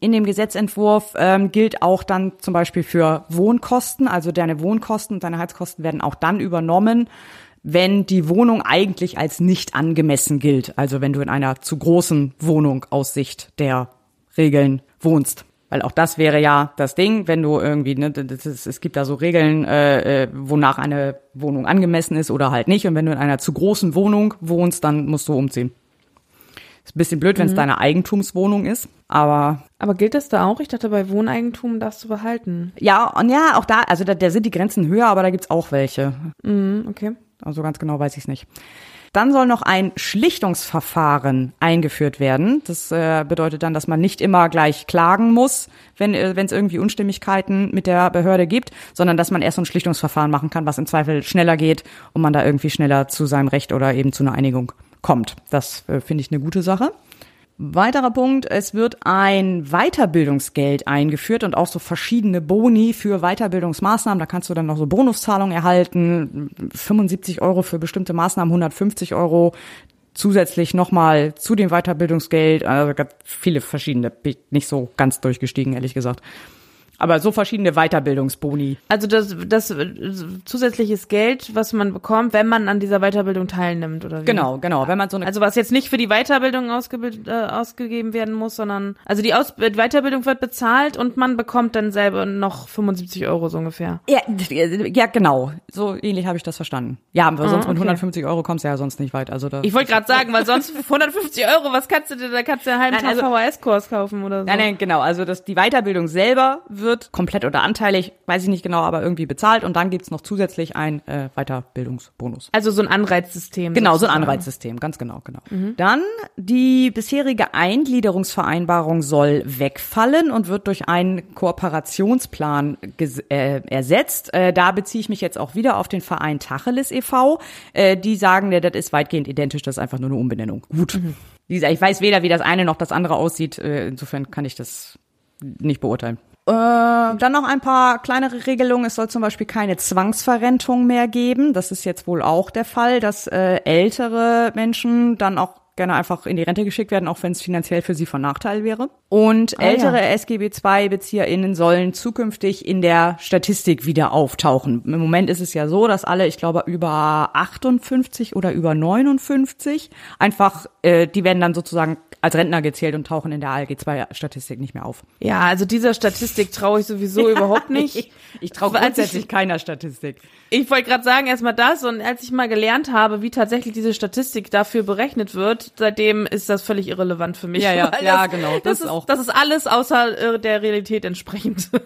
In dem Gesetzentwurf ähm, gilt auch dann zum Beispiel für Wohnkosten, also deine Wohnkosten und deine Heizkosten werden auch dann übernommen, wenn die Wohnung eigentlich als nicht angemessen gilt. Also wenn du in einer zu großen Wohnung aus Sicht der Regeln wohnst. Weil auch das wäre ja das Ding, wenn du irgendwie, ne, ist, es gibt da so Regeln, äh, äh, wonach eine Wohnung angemessen ist oder halt nicht. Und wenn du in einer zu großen Wohnung wohnst, dann musst du umziehen. Ist ein bisschen blöd, wenn es deine Eigentumswohnung ist, aber Aber gilt das da auch? Ich dachte, bei Wohneigentum darfst du behalten. ja, und ja, auch da, also da, da sind die Grenzen höher, aber da gibt's auch welche. Mhm, okay. Also ganz genau weiß ich es nicht. Dann soll noch ein Schlichtungsverfahren eingeführt werden. Das äh, bedeutet dann, dass man nicht immer gleich klagen muss, wenn äh, es irgendwie Unstimmigkeiten mit der Behörde gibt, sondern dass man erst so ein Schlichtungsverfahren machen kann, was im Zweifel schneller geht und man da irgendwie schneller zu seinem Recht oder eben zu einer Einigung kommt. Das äh, finde ich eine gute Sache. Weiterer Punkt, es wird ein Weiterbildungsgeld eingeführt und auch so verschiedene Boni für Weiterbildungsmaßnahmen. Da kannst du dann noch so Bonuszahlungen erhalten, 75 Euro für bestimmte Maßnahmen, 150 Euro zusätzlich nochmal zu dem Weiterbildungsgeld. Also ganz viele verschiedene, bin ich nicht so ganz durchgestiegen, ehrlich gesagt. Aber so verschiedene Weiterbildungsboni. Also das, das äh, zusätzliches Geld, was man bekommt, wenn man an dieser Weiterbildung teilnimmt, oder wie? Genau, genau. Wenn man so eine Also was jetzt nicht für die Weiterbildung ausgebild, äh, ausgegeben werden muss, sondern also die Aus Weiterbildung wird bezahlt und man bekommt dann selber noch 75 Euro so ungefähr. Ja, ja, genau. So ähnlich habe ich das verstanden. Ja, aber sonst mit okay. 150 Euro kommst du ja sonst nicht weit. Also da. Ich wollte gerade sagen, weil sonst <laughs> für 150 Euro, was kannst du dir, da kannst du einen halben Nein, Tag also- VHS-Kurs kaufen oder so. Nein, nein, genau. Also das, die Weiterbildung selber wird komplett oder anteilig, weiß ich nicht genau, aber irgendwie bezahlt und dann gibt's noch zusätzlich ein äh, Weiterbildungsbonus. Also so ein Anreizsystem. Genau, so ein sozusagen. Anreizsystem, ganz genau, genau. Dann die bisherige Eingliederungsvereinbarung soll wegfallen und wird durch einen Kooperationsplan äh, ersetzt. Äh, da beziehe ich mich jetzt auch wieder auf den Verein Tacheles e.V. Äh, die sagen, ja, das ist weitgehend identisch, das ist einfach nur eine Umbenennung. Gut. Gesagt, ich weiß weder, wie das eine noch das andere aussieht. Äh, insofern kann ich das nicht beurteilen. Äh, dann noch ein paar kleinere Regelungen. Es soll zum Beispiel keine Zwangsverrentung mehr geben. Das ist jetzt wohl auch der Fall, dass äh, ältere Menschen dann auch gerne einfach in die Rente geschickt werden, auch wenn es finanziell für sie von Nachteil wäre. Und ältere SGB II-BezieherInnen sollen zukünftig in der Statistik wieder auftauchen. Im Moment ist es ja so, dass alle, ich glaube, über 58 oder über 59 einfach, äh, die werden dann sozusagen als Rentner gezählt und tauchen in der ALG-2-Statistik nicht mehr auf. Ja, also dieser Statistik traue ich sowieso <laughs> überhaupt nicht. Ich, ich traue ich- grundsätzlich keiner Statistik. Ich wollte gerade sagen, erstmal das und als ich mal gelernt habe, wie tatsächlich diese Statistik dafür berechnet wird, seitdem ist das völlig irrelevant für mich. Ja, ja, <laughs> ja, das, genau, Das, das ist auch. Das ist alles außer äh, der Realität entsprechend. <laughs>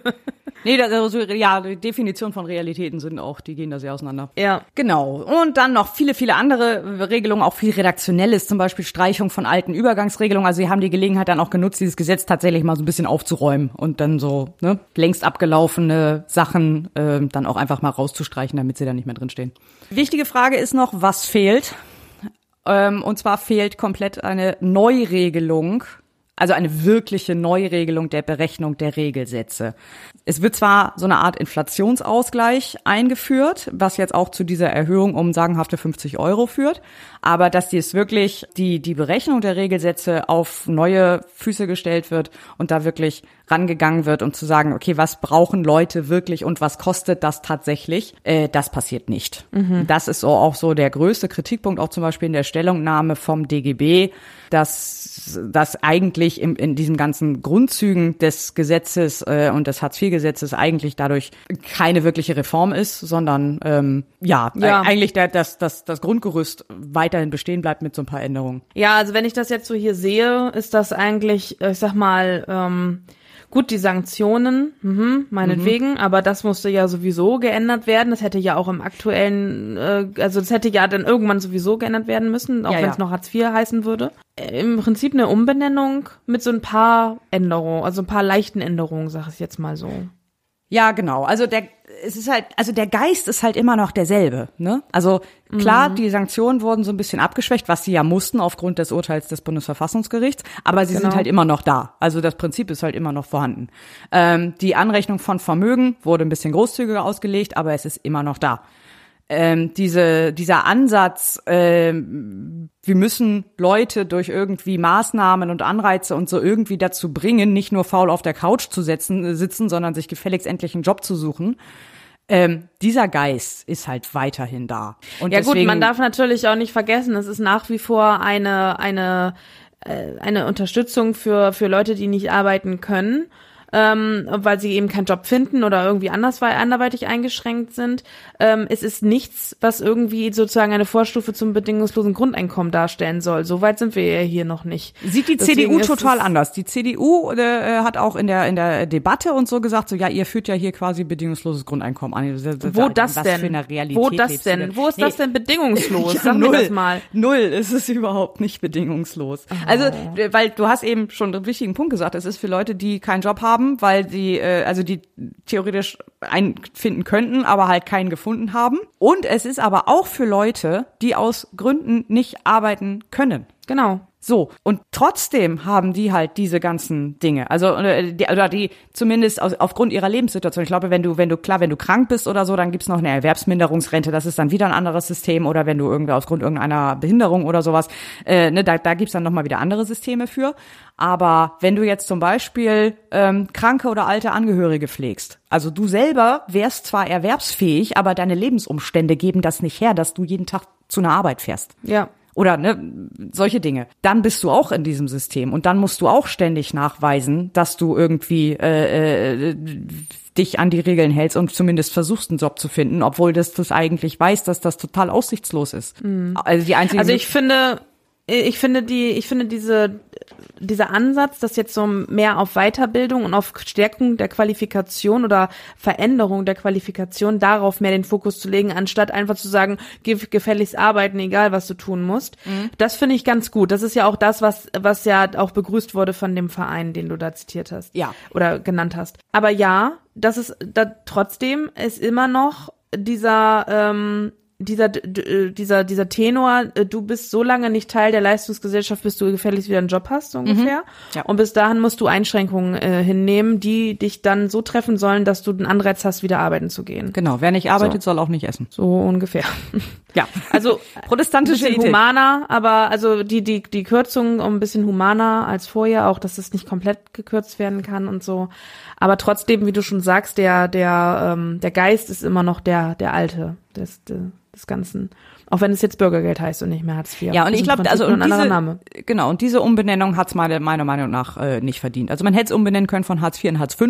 Nee, das, also, ja, die Definition von Realitäten sind auch, die gehen da sehr auseinander. ja. Genau. Und dann noch viele, viele andere Regelungen, auch viel Redaktionelles, zum Beispiel Streichung von alten Übergangsregelungen. Also sie haben die Gelegenheit dann auch genutzt, dieses Gesetz tatsächlich mal so ein bisschen aufzuräumen und dann so ne, längst abgelaufene Sachen äh, dann auch einfach mal rauszustreichen, damit sie da nicht mehr drinstehen. Wichtige Frage ist noch, was fehlt? Ähm, und zwar fehlt komplett eine Neuregelung, also eine wirkliche Neuregelung der Berechnung der Regelsätze. Es wird zwar so eine Art Inflationsausgleich eingeführt, was jetzt auch zu dieser Erhöhung um sagenhafte 50 Euro führt, aber dass dies wirklich die, die Berechnung der Regelsätze auf neue Füße gestellt wird und da wirklich rangegangen wird, um zu sagen, okay, was brauchen Leute wirklich und was kostet das tatsächlich, äh, das passiert nicht. Das ist so auch so der größte Kritikpunkt, auch zum Beispiel in der Stellungnahme vom DGB, dass das eigentlich im, in diesen ganzen Grundzügen des Gesetzes äh, und des Hartz-IV-Gesetzes eigentlich dadurch keine wirkliche Reform ist, sondern ähm, ja, Ja. Äh, eigentlich der, das, das, das Grundgerüst weiterhin bestehen bleibt mit so ein paar Änderungen. Ja, also wenn ich das jetzt so hier sehe, ist das eigentlich, äh, ich sag mal, ähm, gut, die Sanktionen, mhm, meinetwegen, aber das musste ja sowieso geändert werden. Das hätte ja auch im aktuellen, äh, also das hätte ja dann irgendwann sowieso geändert werden müssen, auch Ja, wenn ja. es noch Hartz IV heißen würde. Äh, Im Prinzip eine Umbenennung mit so ein paar Änderungen, also ein paar leichten Änderungen, sag ich jetzt mal so. Ja, genau. Also der es ist halt, also der Geist ist halt immer noch derselbe. Ne? Also klar, mhm. die Sanktionen wurden so ein bisschen abgeschwächt, was sie ja mussten aufgrund des Urteils des Bundesverfassungsgerichts, aber sie genau. sind halt immer noch da. Also das Prinzip ist halt immer noch vorhanden. Ähm, die Anrechnung von Vermögen wurde ein bisschen großzügiger ausgelegt, aber es ist immer noch da ähm, diese, dieser Ansatz, ähm, wir müssen Leute durch irgendwie Maßnahmen und Anreize und so irgendwie dazu bringen, nicht nur faul auf der Couch zu setzen, äh, sitzen, sondern sich gefälligst endlich einen Job zu suchen. Ähm, dieser Geist ist halt weiterhin da. Und ja gut, man darf natürlich auch nicht vergessen, es ist nach wie vor eine eine äh, eine Unterstützung für für Leute, die nicht arbeiten können ähm, weil sie eben keinen Job finden oder irgendwie anders anderweitig eingeschränkt sind. Ähm, es ist nichts, was irgendwie sozusagen eine Vorstufe zum bedingungslosen Grundeinkommen darstellen soll. Soweit sind wir ja hier noch nicht. Sieht die Deswegen CDU total anders. Die CDU äh, hat auch in der in der Debatte und so gesagt, so ja, ihr führt ja hier quasi bedingungsloses Grundeinkommen an. Wo das denn? Wo das denn? Wo ist nee. das denn bedingungslos? <laughs> Ja, Sag null, mir das mal. Null ist es überhaupt nicht bedingungslos. Oh. Also, weil du hast eben schon einen wichtigen Punkt gesagt, es ist für Leute, die keinen Job haben, haben, weil sie, äh, also die theoretisch einen finden könnten, aber halt keinen gefunden haben. Und es ist aber auch für Leute, die aus Gründen nicht arbeiten können. Genau. So, und trotzdem haben die halt diese ganzen Dinge. Also, äh, die, oder die zumindest aus, aufgrund ihrer Lebenssituation. Ich glaube, wenn du, wenn du, klar, wenn du krank bist oder so, dann gibt's noch eine Erwerbsminderungsrente, das ist dann wieder ein anderes System. Oder wenn du irgendwie aufgrund irgendeiner Behinderung oder sowas, äh, ne, da, da gibt's dann nochmal wieder andere Systeme für. Aber wenn du jetzt zum Beispiel ähm, kranke oder alte Angehörige pflegst, also du selber wärst zwar erwerbsfähig, aber deine Lebensumstände geben das nicht her, dass du jeden Tag zu einer Arbeit fährst. Ja oder ne, solche Dinge, dann bist du auch in diesem System und dann musst du auch ständig nachweisen, dass du irgendwie äh, äh, dich an die Regeln hältst und zumindest versuchst, einen Job zu finden, obwohl das das eigentlich weiß, dass das total aussichtslos ist. Mhm. Also die einzige. Also ich finde, ich finde die, ich finde diese, dieser Ansatz, das jetzt so mehr auf Weiterbildung und auf Stärkung der Qualifikation oder Veränderung der Qualifikation darauf mehr den Fokus zu legen, anstatt einfach zu sagen, gib gefälligst arbeiten, egal was du tun musst. Mhm. Das finde ich ganz gut. Das ist ja auch das, was, was ja auch begrüßt wurde von dem Verein, den du da zitiert hast. Ja. Oder genannt hast. Aber ja, das ist da trotzdem ist immer noch dieser ähm, dieser, äh, dieser, dieser Tenor, äh, du bist so lange nicht Teil der Leistungsgesellschaft, bis du gefälligst wieder einen Job hast, so ungefähr. Mhm. Ja. Und bis dahin musst du Einschränkungen äh, hinnehmen, die dich dann so treffen sollen, dass du den Anreiz hast, wieder arbeiten zu gehen. Genau, wer nicht arbeitet, so. soll auch nicht essen. So ungefähr. <laughs> Ja. Also <laughs> protestantische bisschen humaner, aber also die, die, die Kürzung um ein bisschen humaner als vorher, auch dass es nicht komplett gekürzt werden kann und so. Aber trotzdem, wie du schon sagst, der, der, ähm, der Geist ist immer noch der, der alte. Das, der, des Ganzen. Auch wenn es jetzt Bürgergeld heißt und nicht mehr Hartz IV. Ja, und ich glaube, also und diese, Name. genau, und diese Umbenennung hat es meiner, meiner Meinung nach äh, nicht verdient. Also man hätte es umbenennen können von Hartz IV in Hartz V,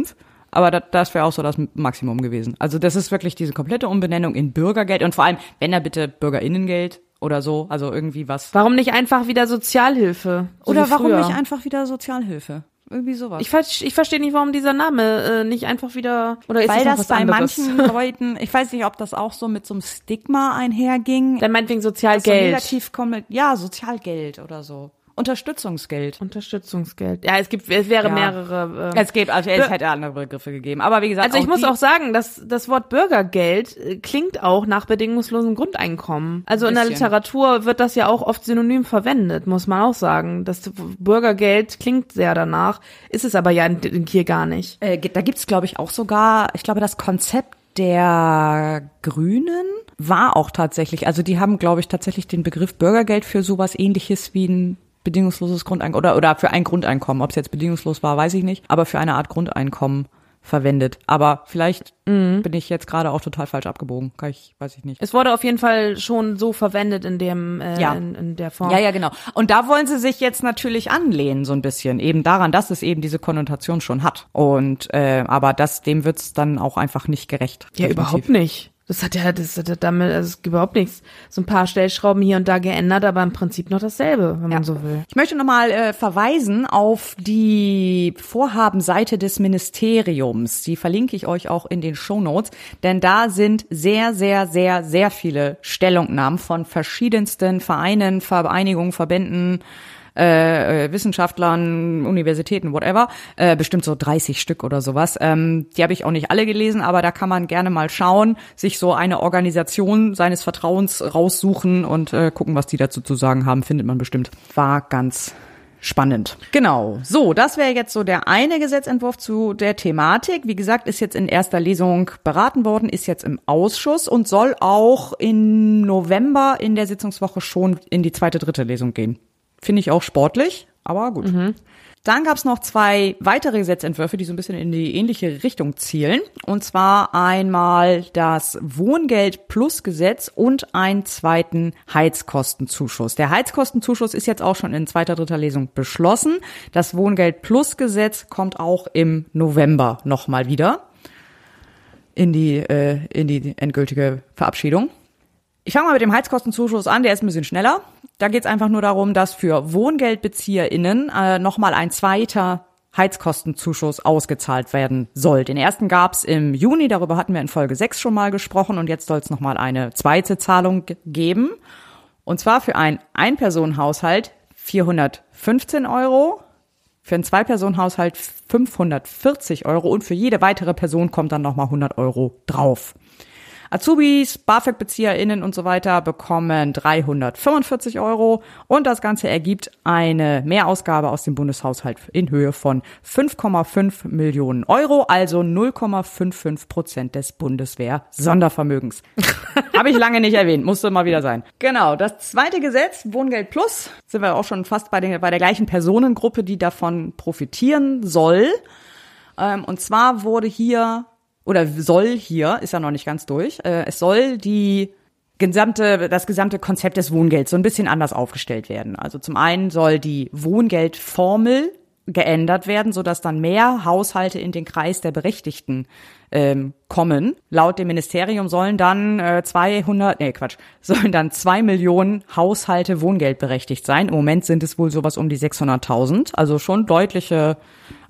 aber das, das wäre auch so das Maximum gewesen. Also das ist wirklich diese komplette Umbenennung in Bürgergeld und vor allem, wenn da bitte Bürgerinnengeld oder so, also irgendwie was. Warum nicht einfach wieder Sozialhilfe? So oder warum nicht einfach wieder Sozialhilfe? Irgendwie sowas. Ich, ver ich verstehe nicht, warum dieser Name äh, nicht einfach wieder oder ist Weil das, das bei anderes? manchen <laughs> Leuten, ich weiß nicht, ob das auch so mit so einem Stigma einherging. Dann meinetwegen Sozialgeld. So negativ kommt, ja, Sozialgeld oder so. Unterstützungsgeld. Unterstützungsgeld. Ja, es gibt, es wäre ja. mehrere. Äh, es gibt, also es hätte andere Begriffe gegeben. Aber wie gesagt, also ich muss auch sagen, dass das Wort Bürgergeld äh, klingt auch nach bedingungslosem Grundeinkommen. Also in der Literatur wird das ja auch oft synonym verwendet, muss man auch sagen. Das Bürgergeld klingt sehr danach, ist es aber ja in, hier gar nicht. Äh, da gibt's, glaube ich, auch sogar, ich glaube, das Konzept der Grünen war auch tatsächlich, also die haben, glaube ich, tatsächlich den Begriff Bürgergeld für sowas ähnliches wie ein bedingungsloses Grundeinkommen oder, oder für ein Grundeinkommen. Ob es jetzt bedingungslos war, weiß ich nicht, aber für eine Art Grundeinkommen verwendet. Aber vielleicht mhm. bin ich jetzt gerade auch total falsch abgebogen. Kann ich, weiß ich nicht. Es wurde auf jeden Fall schon so verwendet in dem, äh, ja. in, in der Form. Ja, ja, genau. Und da wollen sie sich jetzt natürlich anlehnen, so ein bisschen, eben daran, dass es eben diese Konnotation schon hat. Und äh, aber das, dem wird's dann auch einfach nicht gerecht. Ja, definitiv. überhaupt nicht. Das hat ja, das hat damit, also es ist überhaupt nichts. So ein paar Stellschrauben hier und da geändert, aber im Prinzip noch dasselbe, wenn ja. man so will. Ich möchte nochmal äh, verweisen auf die Vorhabenseite des Ministeriums. Die verlinke ich euch auch in den Show Notes, denn da sind sehr, sehr, sehr, sehr viele Stellungnahmen von verschiedensten Vereinen, Vereinigungen, Verbänden, äh, äh, Wissenschaftlern, Universitäten, whatever, äh, bestimmt so 30 Stück oder sowas. Ähm, die habe ich auch nicht alle gelesen, aber da kann man gerne mal schauen, sich so eine Organisation seines Vertrauens raussuchen und äh, gucken, was die dazu zu sagen haben, findet man bestimmt. War ganz spannend. Genau. So, das wäre jetzt so der eine Gesetzentwurf zu der Thematik. Wie gesagt, ist jetzt in erster Lesung beraten worden, ist jetzt im Ausschuss und soll auch im November in der Sitzungswoche schon in die zweite, dritte Lesung gehen. Finde ich auch sportlich, aber gut. Mhm. Dann gab es noch zwei weitere Gesetzentwürfe, die so ein bisschen in die ähnliche Richtung zielen. Und zwar einmal das Wohngeld Plus Gesetz und einen zweiten Heizkostenzuschuss. Der Heizkostenzuschuss ist jetzt auch schon in zweiter, dritter Lesung beschlossen. Das Wohngeld Plus Gesetz kommt auch im November nochmal wieder in die, äh, in die endgültige Verabschiedung. Ich fange mal mit dem Heizkostenzuschuss an, der ist ein bisschen schneller. Da geht es einfach nur darum, dass für WohngeldbezieherInnen äh, nochmal ein zweiter Heizkostenzuschuss ausgezahlt werden soll. Den ersten gab es im Juni, darüber hatten wir in Folge 6 schon mal gesprochen und jetzt soll es nochmal eine zweite Zahlung geben. Und zwar für einen Einpersonenhaushalt 415 Euro, für einen Zwei-Personen-Haushalt 540 Euro und für jede weitere Person kommt dann nochmal 100 Euro drauf. Azubis, BAföG-BezieherInnen und so weiter bekommen 345 Euro und das Ganze ergibt eine Mehrausgabe aus dem Bundeshaushalt in Höhe von 5,5 Millionen Euro, also 0,55 Prozent des Bundeswehr-Sondervermögens. <laughs> Habe ich lange nicht erwähnt, musste mal wieder sein. Genau, das zweite Gesetz, Wohngeld Plus, sind wir auch schon fast bei, den, bei der gleichen Personengruppe, die davon profitieren soll. Ähm, und zwar wurde hier oder soll hier, ist ja noch nicht ganz durch, äh, es soll die gesamte, das gesamte Konzept des Wohngelds so ein bisschen anders aufgestellt werden. Also zum einen soll die Wohngeldformel geändert werden, so dass dann mehr Haushalte in den Kreis der Berechtigten ähm, kommen. Laut dem Ministerium sollen dann äh, 200, nee Quatsch, <laughs> sollen dann zwei Millionen Haushalte wohngeldberechtigt sein. Im Moment sind es wohl sowas um die 600.000, also schon deutliche,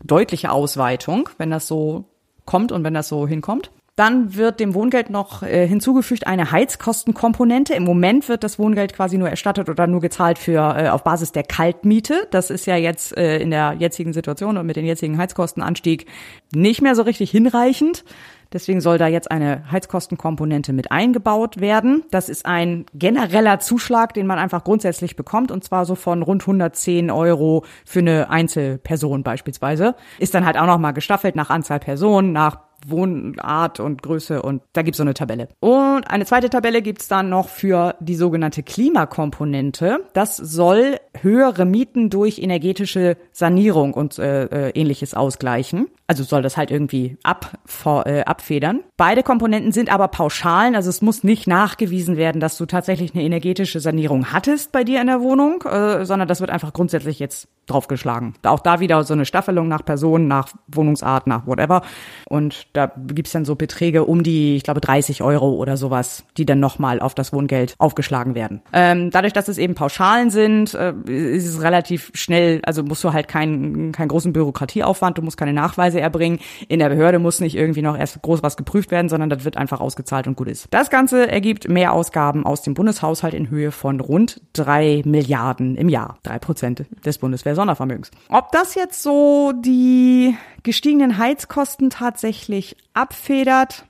deutliche Ausweitung, wenn das so kommt und wenn das so hinkommt. Dann wird dem Wohngeld noch äh, hinzugefügt eine Heizkostenkomponente. Im Moment wird das Wohngeld quasi nur erstattet oder nur gezahlt für äh, auf Basis der Kaltmiete. Das ist ja jetzt äh, in der jetzigen Situation und mit dem jetzigen Heizkostenanstieg nicht mehr so richtig hinreichend. Deswegen soll da jetzt eine Heizkostenkomponente mit eingebaut werden. Das ist ein genereller Zuschlag, den man einfach grundsätzlich bekommt und zwar so von rund 110 Euro für eine Einzelperson beispielsweise. Ist dann halt auch nochmal gestaffelt nach Anzahl Personen, nach Wohnart und Größe und da gibt's so eine Tabelle. Und eine zweite Tabelle gibt's dann noch für die sogenannte Klimakomponente. Das soll höhere Mieten durch energetische Sanierung und äh, äh, ähnliches ausgleichen. Also soll das halt irgendwie ab, vor, äh, abfedern. Beide Komponenten sind aber pauschalen, also es muss nicht nachgewiesen werden, dass du tatsächlich eine energetische Sanierung hattest bei dir in der Wohnung, äh, sondern das wird einfach grundsätzlich jetzt draufgeschlagen. Auch da wieder so eine Staffelung nach Person, nach Wohnungsart, nach whatever. Und da gibt's dann so Beträge um die, ich glaube, 30 Euro oder sowas, die dann nochmal auf das Wohngeld aufgeschlagen werden. Ähm, dadurch, dass es eben Pauschalen sind, äh, ist es relativ schnell, also musst du halt keinen keinen großen Bürokratieaufwand, du musst keine Nachweise erbringen. In der Behörde muss nicht irgendwie noch erst groß was geprüft werden, sondern das wird einfach ausgezahlt und gut ist. Das Ganze ergibt Mehrausgaben aus dem Bundeshaushalt in Höhe von rund drei Milliarden im Jahr. Drei Prozent des Bundeswehr-Sondervermögens. Ob das jetzt so die gestiegenen Heizkosten tatsächlich abfedert,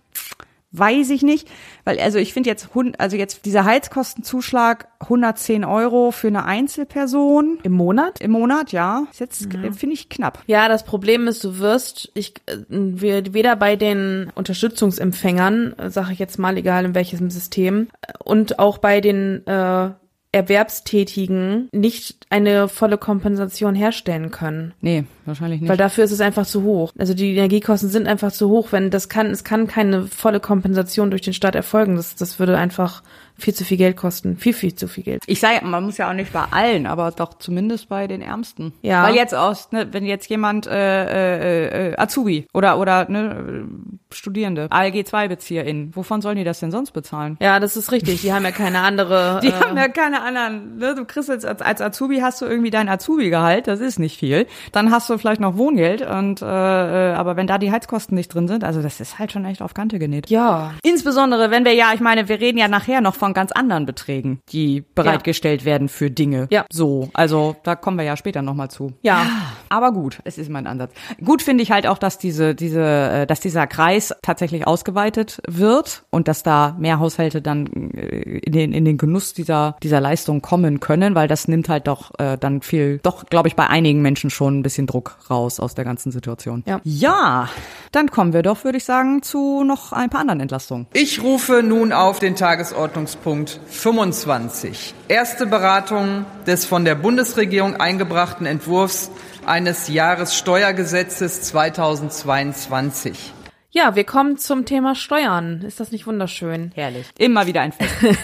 weiß ich nicht, weil also ich finde jetzt also jetzt dieser Heizkostenzuschlag 110 Euro für eine Einzelperson. Im Monat? Im Monat ja. Ist jetzt ja. finde ich knapp. Ja das Problem ist du wirst ich weder bei den Unterstützungsempfängern sage ich jetzt mal egal in welchem System und auch bei den äh, Erwerbstätigen nicht eine volle Kompensation herstellen können. Nee, wahrscheinlich nicht. Weil dafür ist es einfach zu hoch. Also die Energiekosten sind einfach zu hoch, wenn das kann, es kann keine volle Kompensation durch den Staat erfolgen. Das, das würde einfach viel zu viel Geld kosten. Viel, viel zu viel Geld. Ich sage, man muss ja auch nicht bei allen, aber doch zumindest bei den Ärmsten. Ja. Weil jetzt aus, ne, wenn jetzt jemand äh, äh, äh, Azubi oder oder ne, Studierende, ALG 2 BezieherInnen, wovon sollen die das denn sonst bezahlen? Ja, das ist richtig. Die haben ja keine andere. <laughs> die äh, haben ja keine anderen. Ne? Du kriegst jetzt als, als Azubi hast du irgendwie dein Azubi-Gehalt, das ist nicht viel. Dann hast du vielleicht noch Wohngeld und äh, äh, aber wenn da die Heizkosten nicht drin sind, also das ist halt schon echt auf Kante genäht. Ja. Insbesondere, wenn wir ja, ich meine, wir reden ja nachher noch von von ganz anderen Beträgen, die bereitgestellt werden für Dinge. Ja. So, also da kommen wir ja später nochmal zu. Ja. Aber gut, es ist mein Ansatz. Gut finde ich halt auch, dass diese, diese, äh, dass dieser Kreis tatsächlich ausgeweitet wird und dass da mehr Haushalte dann äh, in den, in den Genuss dieser, dieser Leistung kommen können, weil das nimmt halt doch äh, dann viel, doch, glaube ich, bei einigen Menschen schon ein bisschen Druck raus aus der ganzen Situation. Ja. Ja, dann kommen wir doch, würde ich sagen, zu noch ein paar anderen Entlastungen. Ich rufe nun auf den Tagesordnungspunkt 25. Erste Beratung des von der Bundesregierung eingebrachten Entwurfs eines Jahressteuergesetzes 2022. Ja, wir kommen zum Thema Steuern. Ist das nicht wunderschön? Herrlich. Immer wieder ein Fest. <laughs>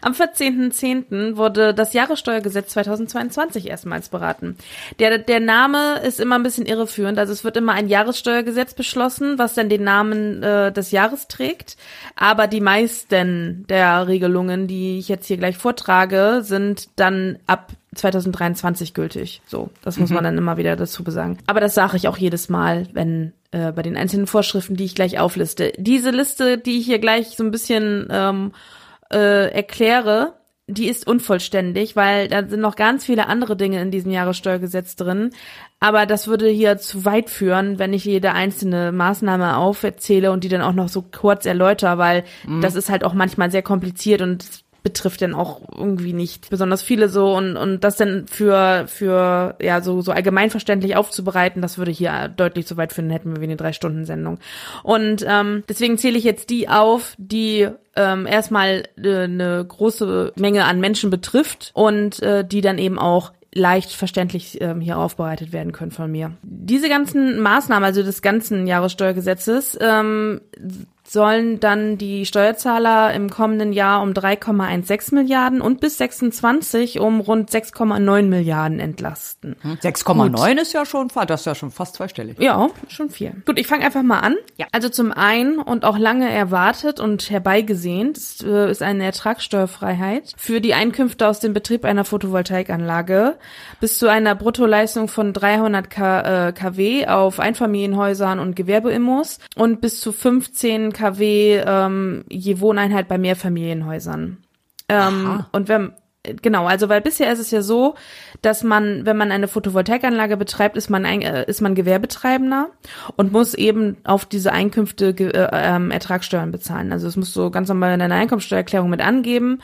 Am 14.10. wurde das Jahressteuergesetz 2022 erstmals beraten. Der, der Name ist immer ein bisschen irreführend. Also es wird immer ein Jahressteuergesetz beschlossen, was dann den Namen äh, des Jahres trägt. Aber die meisten der Regelungen, die ich jetzt hier gleich vortrage, sind dann ab 2023 gültig. So, das muss man dann immer wieder dazu besagen. Aber das sage ich auch jedes Mal, wenn äh, bei den einzelnen Vorschriften, die ich gleich aufliste. Diese Liste, die ich hier gleich so ein bisschen ähm, äh, erkläre, die ist unvollständig, weil da sind noch ganz viele andere Dinge in diesem Jahressteuergesetz drin. Aber das würde hier zu weit führen, wenn ich jede einzelne Maßnahme aufzähle und die dann auch noch so kurz erläutere, weil das ist halt auch manchmal sehr kompliziert und betrifft dann auch irgendwie nicht besonders viele so und und das dann für für ja so so allgemeinverständlich aufzubereiten, das würde hier deutlich zu weit führen, hätten wir wie eine drei Stunden Sendung und ähm, deswegen zähle ich jetzt die auf, die ähm, erstmal äh, eine große Menge an Menschen betrifft und äh, die dann eben auch leicht verständlich ähm, hier aufbereitet werden können von mir. Diese ganzen Maßnahmen, also des ganzen Jahressteuergesetzes, ähm, sollen dann die Steuerzahler im kommenden Jahr um 3,16 Milliarden und bis 26 um rund 6,9 Milliarden entlasten. 6,9 ist ja schon, das ist ja schon fast zweistellig. Ja, schon viel. Gut, ich fange einfach mal an. Ja. Also zum einen und auch lange erwartet und herbeigesehnt ist, äh, ist eine Ertragssteuerfreiheit für die Einkünfte aus dem Betrieb einer Photovoltaikanlage bis zu einer Bruttoleistung von 300 K, äh, kW auf Einfamilienhäusern und Gewerbeimmos und bis zu 15 kW ähm, je Wohneinheit bei Mehrfamilienhäusern. Ähm, und wenn Genau, also weil bisher ist es ja so, dass man, wenn man eine Photovoltaikanlage betreibt, ist man ein, äh, ist man Gewerbetreibender und muss eben auf diese Einkünfte äh, ähm, Ertragssteuern bezahlen. Also es musst du ganz normal in deiner Einkommensteuererklärung mit angeben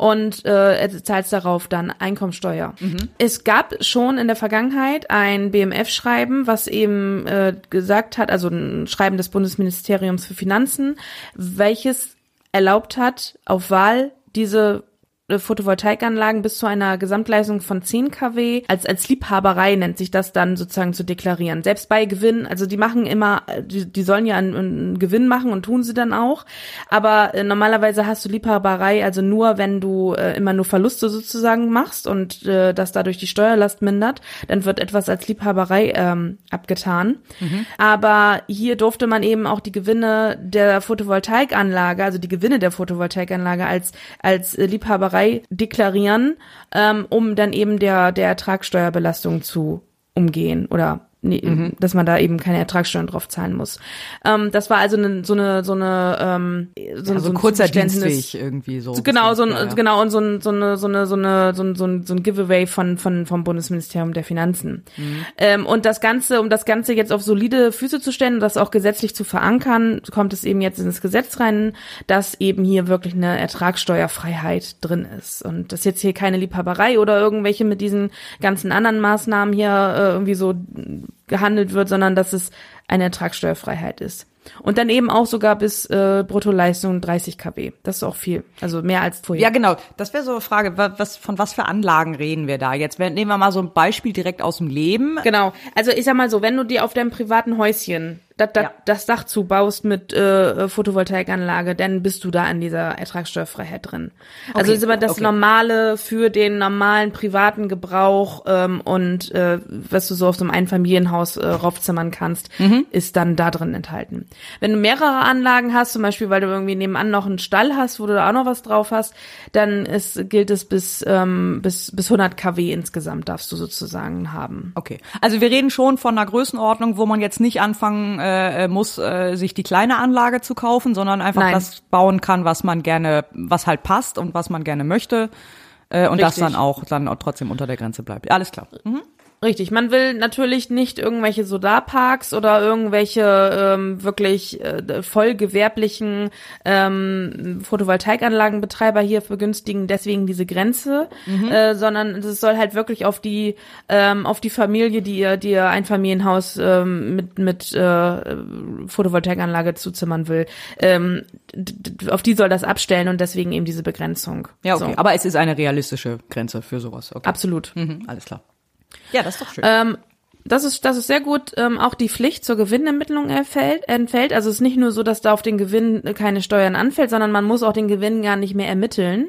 und äh, zahlst darauf dann Einkommensteuer. Es gab schon in der Vergangenheit ein BMF-Schreiben, was eben äh, gesagt hat, also ein Schreiben des Bundesministeriums für Finanzen, welches erlaubt hat, auf Wahl diese äh, Photovoltaikanlagen bis zu einer Gesamtleistung von 10 kW als, als Liebhaberei nennt sich das dann sozusagen zu deklarieren. Selbst bei Gewinn, also die machen immer, äh, die, die sollen ja einen, einen Gewinn machen und tun sie dann auch. Aber äh, normalerweise hast du Liebhaberei also nur, wenn du äh, immer nur Verluste sozusagen machst und äh, das dadurch die Steuerlast mindert, dann wird etwas als Liebhaberei ähm, abgetan. Mhm. Aber hier durfte man eben auch die Gewinne der Photovoltaikanlage, also die Gewinne der Photovoltaikanlage als, als äh, Liebhaberei CO2 deklarieren, ähm, um dann eben der, der Ertragssteuerbelastung zu umgehen oder nee, dass man da eben keine Ertragssteuern drauf zahlen muss. Ähm, das war also eine, so eine so eine ähm, so, Also so ein kurzer Dienstweg irgendwie so. so, genau, so ein, Ja, ja. genau, und so ein, so eine, so eine, so eine, so ein, so ein, so ein Giveaway von, von, vom Bundesministerium der Finanzen. Ähm, und das Ganze, um das Ganze jetzt auf solide Füße zu stellen und das auch gesetzlich zu verankern, kommt es eben jetzt ins Gesetz rein, dass eben hier wirklich eine Ertragssteuerfreiheit drin ist. Und das jetzt hier keine Liebhaberei oder irgendwelche mit diesen ganzen anderen Maßnahmen hier äh, irgendwie so gehandelt wird, sondern dass es eine Ertragssteuerfreiheit ist. Und dann eben auch sogar bis äh, Bruttoleistung 30 kW. Das ist auch viel. Also mehr als vorher. Ja, genau. Das wäre so eine Frage, wa- was, von was für Anlagen reden wir da jetzt? Nehmen wir mal so ein Beispiel direkt aus dem Leben. Genau. Also ich sag mal so, wenn du dir auf deinem privaten Häuschen das, das, Ja. das Dach zubaust mit äh, Photovoltaikanlage, dann bist du da in dieser Ertragssteuerfreiheit drin. Also Okay, ist aber das okay. Normale für den normalen privaten Gebrauch ähm, und äh, was du so auf so einem Einfamilienhaus äh, raufzimmern kannst, Mhm. ist dann da drin enthalten. Wenn du mehrere Anlagen hast, zum Beispiel, weil du irgendwie nebenan noch einen Stall hast, wo du da auch noch was drauf hast, dann ist, gilt es bis, ähm, bis, bis 100 kW insgesamt darfst du sozusagen haben. Okay. Also wir reden schon von einer Größenordnung, wo man jetzt nicht anfangen äh, äh, muss, äh, sich die kleine Anlage zu kaufen, sondern einfach Nein. das bauen kann, was man gerne, was halt passt und was man gerne möchte. Äh, und das Richtig. dann auch dann auch trotzdem unter der Grenze bleibt. Alles klar. Mhm. Richtig, man will natürlich nicht irgendwelche Solarparks oder irgendwelche ähm, wirklich äh, voll gewerblichen ähm, Photovoltaikanlagenbetreiber hier begünstigen, deswegen diese Grenze, äh, sondern es soll halt wirklich auf die ähm, auf die Familie, die ihr die ihr ein Familienhaus ähm, mit mit äh, Photovoltaikanlage zuzimmern will, ähm, auf die soll das abstellen und deswegen eben diese Begrenzung. Ja, okay. So. Aber es ist eine realistische Grenze für sowas. Okay. Absolut. Mhm, alles klar. Ja, das ist doch schön. Ähm, das ist, das ist sehr gut. Ähm, auch die Pflicht zur Gewinnermittlung entfällt, entfällt. Also es ist nicht nur so, dass da auf den Gewinn keine Steuern anfällt, sondern man muss auch den Gewinn gar nicht mehr ermitteln.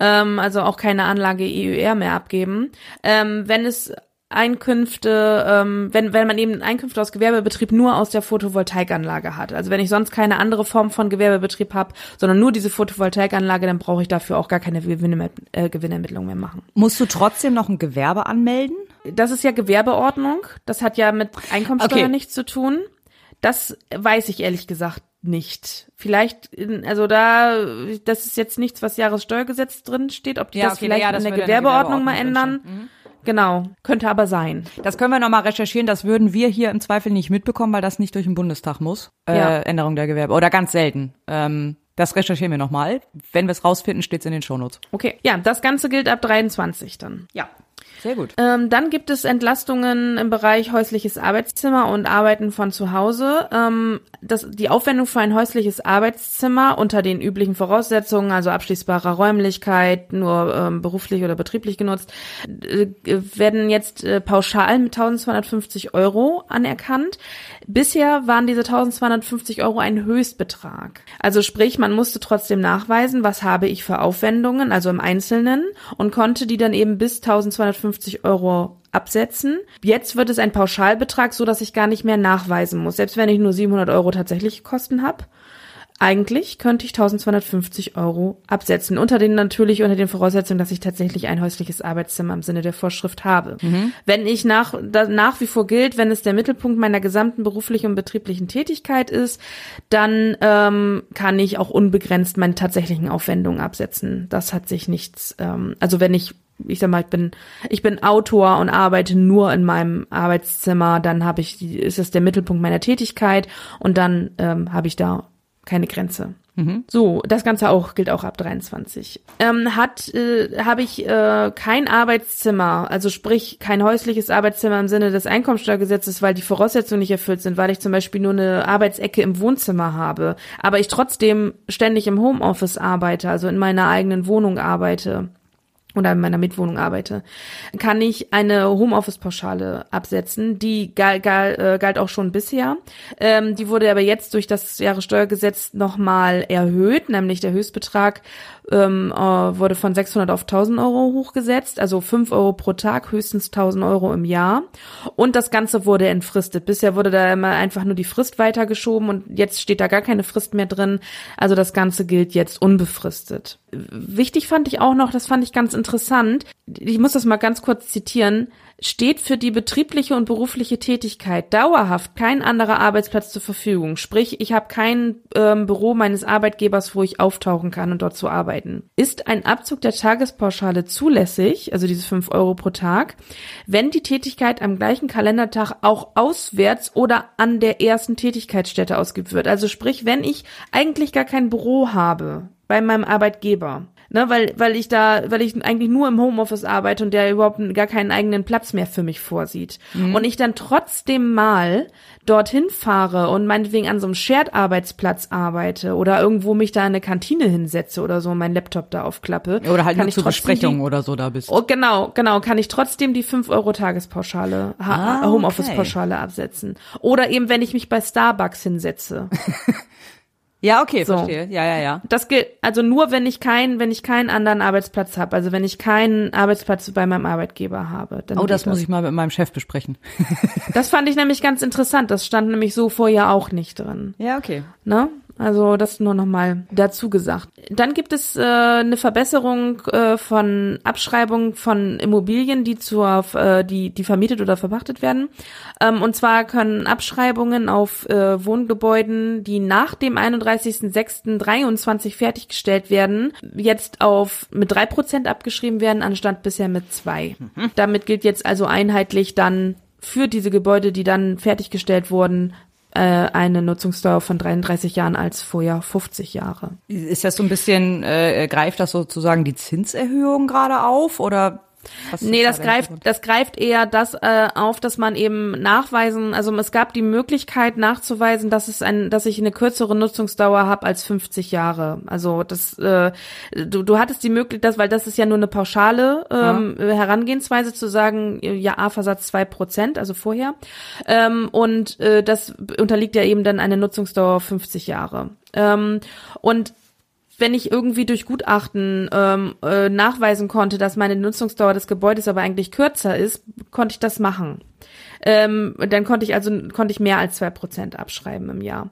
Ähm, also auch keine Anlage EUR mehr abgeben. Ähm, wenn es Einkünfte, ähm, wenn, wenn man eben Einkünfte aus Gewerbebetrieb nur aus der Photovoltaikanlage hat. Also wenn ich sonst keine andere Form von Gewerbebetrieb habe, sondern nur diese Photovoltaikanlage, dann brauche ich dafür auch gar keine Gewinne, äh, Gewinnermittlung mehr machen. Musst du trotzdem noch ein Gewerbe anmelden? Das ist ja Gewerbeordnung. Das hat ja mit Einkommensteuer Okay. nichts zu tun. Das weiß ich ehrlich gesagt nicht. Vielleicht, also da, das ist jetzt nichts, was Jahressteuergesetz drin steht, ob die Ja, das okay, vielleicht ja, das in der in der Gewerbeordnung mal ändern. Genau, könnte aber sein. Das können wir nochmal recherchieren. Das würden wir hier im Zweifel nicht mitbekommen, weil das nicht durch den Bundestag muss. Äh, Ja. Änderung der Gewerbe. Oder ganz selten. Ähm, das recherchieren wir nochmal. Wenn wir es rausfinden, steht es in den Shownotes. Okay, ja, das Ganze gilt ab 23 dann. Ja. Sehr gut. Ähm, dann gibt es Entlastungen im Bereich häusliches Arbeitszimmer und Arbeiten von zu Hause. Ähm, das, die Aufwendung für ein häusliches Arbeitszimmer unter den üblichen Voraussetzungen, also abschließbarer Räumlichkeit, nur ähm, beruflich oder betrieblich genutzt, äh, werden jetzt äh, pauschal mit 1250 Euro anerkannt. Bisher waren diese 1250 Euro ein Höchstbetrag. Also sprich, man musste trotzdem nachweisen, was habe ich für Aufwendungen, also im Einzelnen, und konnte die dann eben bis 1250 Euro absetzen. Jetzt wird es ein Pauschalbetrag, so dass ich gar nicht mehr nachweisen muss, selbst wenn ich nur 700 Euro tatsächliche Kosten habe. Eigentlich könnte ich 1250 Euro absetzen. Unter den natürlich unter den Voraussetzungen, dass ich tatsächlich ein häusliches Arbeitszimmer im Sinne der Vorschrift habe. Wenn ich nach, da, nach wie vor gilt, wenn es der Mittelpunkt meiner gesamten beruflichen und betrieblichen Tätigkeit ist, dann ähm, kann ich auch unbegrenzt meine tatsächlichen Aufwendungen absetzen. Das hat sich nichts, ähm, also wenn ich ich sag mal, ich bin, ich bin Autor und arbeite nur in meinem Arbeitszimmer, dann habe ich, ist es der Mittelpunkt meiner Tätigkeit und dann ähm, habe ich da keine Grenze. So, das Ganze auch gilt auch ab 23. Ähm, hat äh, habe ich äh, kein Arbeitszimmer, also sprich kein häusliches Arbeitszimmer im Sinne des Einkommensteuergesetzes, weil die Voraussetzungen nicht erfüllt sind, weil ich zum Beispiel nur eine Arbeitsecke im Wohnzimmer habe, aber ich trotzdem ständig im Homeoffice arbeite, also in meiner eigenen Wohnung arbeite oder in meiner Mitwohnung arbeite, kann ich eine Homeoffice-Pauschale absetzen. Die galt, galt, äh, galt auch schon bisher. Ähm, die wurde aber jetzt durch das Jahressteuergesetz nochmal erhöht, nämlich der Höchstbetrag ähm, äh, wurde von 600 auf 1000 Euro hochgesetzt, also 5 Euro pro Tag, höchstens 1000 Euro im Jahr. Und das Ganze wurde entfristet. Bisher wurde da immer einfach nur die Frist weitergeschoben und jetzt steht da gar keine Frist mehr drin. Also das Ganze gilt jetzt unbefristet. Wichtig fand ich auch noch, das fand ich ganz interessant, ich muss das mal ganz kurz zitieren, steht für die betriebliche und berufliche Tätigkeit dauerhaft kein anderer Arbeitsplatz zur Verfügung. Sprich, ich habe kein ähm, Büro meines Arbeitgebers, wo ich auftauchen kann und dort zu arbeiten. Ist ein Abzug der Tagespauschale zulässig, also diese 5 Euro pro Tag, wenn die Tätigkeit am gleichen Kalendertag auch auswärts oder an der ersten Tätigkeitsstätte ausgeübt wird. Also sprich, wenn ich eigentlich gar kein Büro habe bei meinem Arbeitgeber, ne, weil weil ich da, weil ich eigentlich nur im Homeoffice arbeite und der überhaupt gar keinen eigenen Platz mehr für mich vorsieht und ich dann trotzdem mal dorthin fahre und meinetwegen an so einem Shared-Arbeitsplatz arbeite oder irgendwo mich da in eine Kantine hinsetze oder so und meinen Laptop da aufklappe, Oder halt kann nur ich zur Besprechung die, oder so da bist. Oh, genau, genau, kann ich trotzdem die 5 Euro Tagespauschale, ha- Ah, okay. Homeoffice-Pauschale absetzen. Oder eben, wenn ich mich bei Starbucks hinsetze. <laughs> Ja, okay, So. verstehe. Ja, ja, ja. Das gilt also nur, wenn ich keinen, wenn ich keinen anderen Arbeitsplatz habe, also wenn ich keinen Arbeitsplatz bei meinem Arbeitgeber habe. Dann Oh, das geht muss ich mal mit meinem Chef besprechen. Das fand ich nämlich ganz interessant. Das stand nämlich so vorher auch nicht drin. Ja, okay. Ne? Also das nur nochmal dazu gesagt. Dann gibt es äh, eine Verbesserung äh, von Abschreibung von Immobilien, die zur äh, die die vermietet oder verpachtet werden. Ähm, und zwar können Abschreibungen auf äh, Wohngebäuden, die nach dem 31.06.23 fertiggestellt werden, jetzt auf mit drei Prozent abgeschrieben werden, anstatt bisher mit zwei. Mhm. Damit gilt jetzt also einheitlich dann für diese Gebäude, die dann fertiggestellt wurden, äh, eine Nutzungsdauer von 33 Jahren als vorher 50 Jahre. Ist das so ein bisschen, äh, greift das sozusagen die Zinserhöhung gerade auf oder was nee, das greift, das greift eher das äh, auf, dass man eben nachweisen, also es gab die Möglichkeit nachzuweisen, dass es ein, dass ich eine kürzere Nutzungsdauer habe als 50 Jahre. Also das, äh, du, du hattest die Möglichkeit, weil das ist ja nur eine pauschale ähm, ja. Herangehensweise zu sagen, ja, A-Versatz zwei Prozent, also vorher. Ähm, und äh, das unterliegt ja eben dann eine Nutzungsdauer 50 Jahre. Ähm, und wenn ich irgendwie durch Gutachten ähm, äh, nachweisen konnte, dass meine Nutzungsdauer des Gebäudes aber eigentlich kürzer ist, konnte ich das machen. Ähm, dann konnte ich also konnte ich mehr als zwei Prozent abschreiben im Jahr.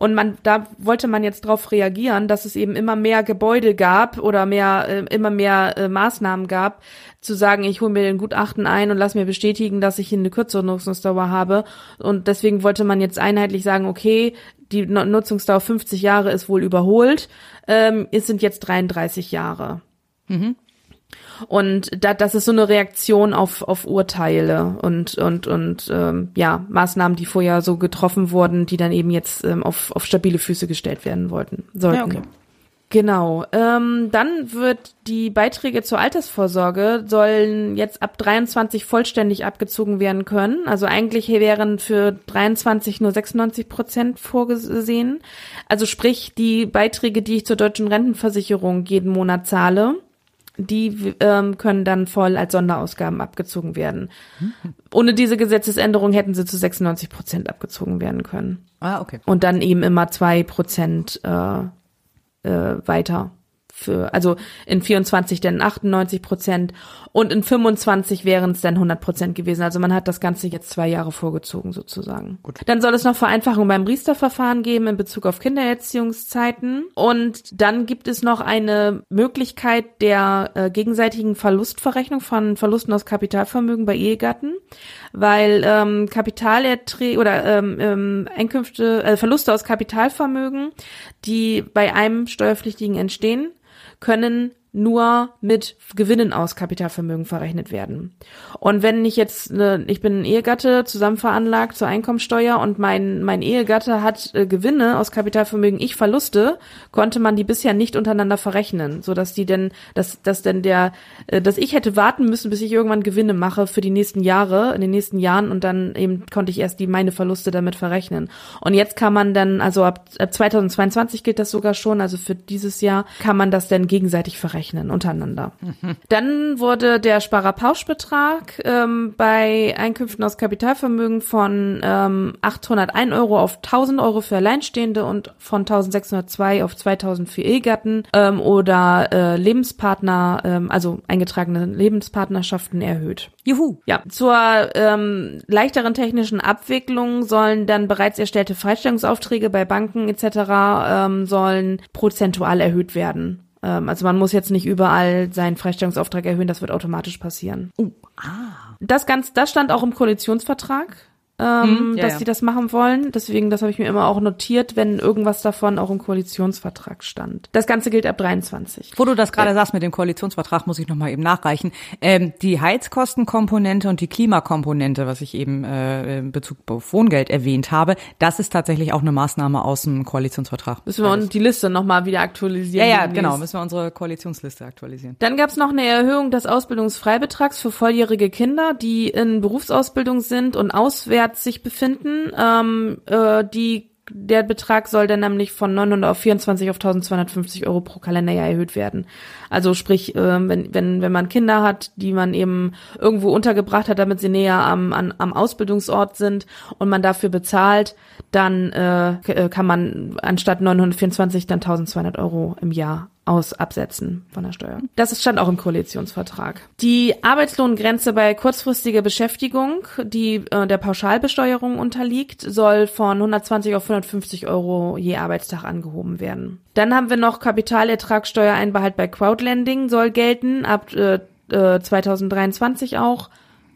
Und man, da wollte man jetzt darauf reagieren, dass es eben immer mehr Gebäude gab oder mehr, äh, immer mehr äh, Maßnahmen gab, zu sagen, ich hole mir den Gutachten ein und lass mir bestätigen, dass ich eine kürzere Nutzungsdauer habe. Und deswegen wollte man jetzt einheitlich sagen, okay, die Nutzungsdauer 50 Jahre ist wohl überholt, ähm, es sind jetzt 33 Jahre. Mhm. Und da, das ist so eine Reaktion auf, auf Urteile und, und, und ähm, ja, Maßnahmen, die vorher so getroffen wurden, die dann eben jetzt ähm, auf, auf stabile Füße gestellt werden wollten, sollten. Ja, okay. Genau. Ähm, dann wird die Beiträge zur Altersvorsorge sollen jetzt ab 23 vollständig abgezogen werden können. Also eigentlich wären für 23 nur 96 Prozent vorgesehen. Also sprich die Beiträge, die ich zur deutschen Rentenversicherung jeden Monat zahle, die ähm, können dann voll als Sonderausgaben abgezogen werden. Ohne diese Gesetzesänderung hätten sie zu 96 Prozent abgezogen werden können. Ah, okay. Und dann eben immer zwei Prozent äh, äh, weiter. Für, also in 24 dann 98 Prozent und in 25 wären es dann 100 Prozent gewesen. Also man hat das Ganze jetzt zwei Jahre vorgezogen sozusagen. Gut. Dann soll es noch Vereinfachungen beim Riester-Verfahren geben in Bezug auf Kindererziehungszeiten. Und dann gibt es noch eine Möglichkeit der äh, gegenseitigen Verlustverrechnung von Verlusten aus Kapitalvermögen bei Ehegatten weil ähm, Kapitalerträge oder ähm, ähm, Einkünfte, äh, Verluste aus Kapitalvermögen, die bei einem Steuerpflichtigen entstehen, können nur mit Gewinnen aus Kapitalvermögen verrechnet werden. Und wenn ich jetzt, ne, ich bin Ehegatte, zusammen veranlagt zur Einkommensteuer und mein, mein Ehegatte hat äh, Gewinne aus Kapitalvermögen, ich Verluste, konnte man die bisher nicht untereinander verrechnen, so dass die denn, dass, dass denn der, äh, dass ich hätte warten müssen, bis ich irgendwann Gewinne mache für die nächsten Jahre, in den nächsten Jahren und dann eben konnte ich erst die, meine Verluste damit verrechnen. Und jetzt kann man dann, also ab, ab 2022 gilt das sogar schon, also für dieses Jahr kann man das dann gegenseitig verrechnen verrechnen untereinander. Mhm. Dann wurde der Sparerpauschbetrag ähm, bei Einkünften aus Kapitalvermögen von ähm, 801 Euro auf 1000 Euro für Alleinstehende und von 1602 auf 2000 für Ehegatten ähm, oder äh, Lebenspartner, ähm, also eingetragene Lebenspartnerschaften erhöht. Juhu. Ja, zur ähm, leichteren technischen Abwicklung sollen dann bereits erstellte Freistellungsaufträge bei Banken etc. Ähm, sollen prozentual erhöht werden. Ähm, also man muss jetzt nicht überall seinen Freistellungsauftrag erhöhen, das wird automatisch passieren. Oh, ah. Das ganz, das stand auch im Koalitionsvertrag ähm, hm, ja, dass ja. die das machen wollen. Deswegen, das habe ich mir immer auch notiert, wenn irgendwas davon auch im Koalitionsvertrag stand. Das Ganze gilt ab 23. Wo du das gerade ja. sagst mit dem Koalitionsvertrag, muss ich nochmal eben nachreichen. Ähm, die Heizkostenkomponente und die Klimakomponente, was ich eben äh, in Bezug auf Wohngeld erwähnt habe, das ist tatsächlich auch eine Maßnahme aus dem Koalitionsvertrag. Müssen wir uns die Liste nochmal wieder aktualisieren. Ja, ja, genau, müssen wir unsere Koalitionsliste aktualisieren. Dann gab es noch eine Erhöhung des Ausbildungsfreibetrags für volljährige Kinder, die in Berufsausbildung sind und auswärts Monat sich befinden. Ähm, äh, die der Betrag soll dann nämlich von 900 auf 24 auf 1250 Euro pro Kalenderjahr erhöht werden. Also sprich, äh, wenn, wenn, wenn man Kinder hat, die man eben irgendwo untergebracht hat, damit sie näher am, an, am Ausbildungsort sind und man dafür bezahlt, dann äh, kann man anstatt 924 dann 1200 Euro im Jahr aus absetzen von der Steuer. Das stand auch im Koalitionsvertrag. Die Arbeitslohngrenze bei kurzfristiger Beschäftigung, die äh, der Pauschalbesteuerung unterliegt, soll von 120 auf 150 Euro je Arbeitstag angehoben werden. Dann haben wir noch Kapitalertragssteuereinbehalt bei Crowdlending soll gelten, ab äh, 2023 äh, auch.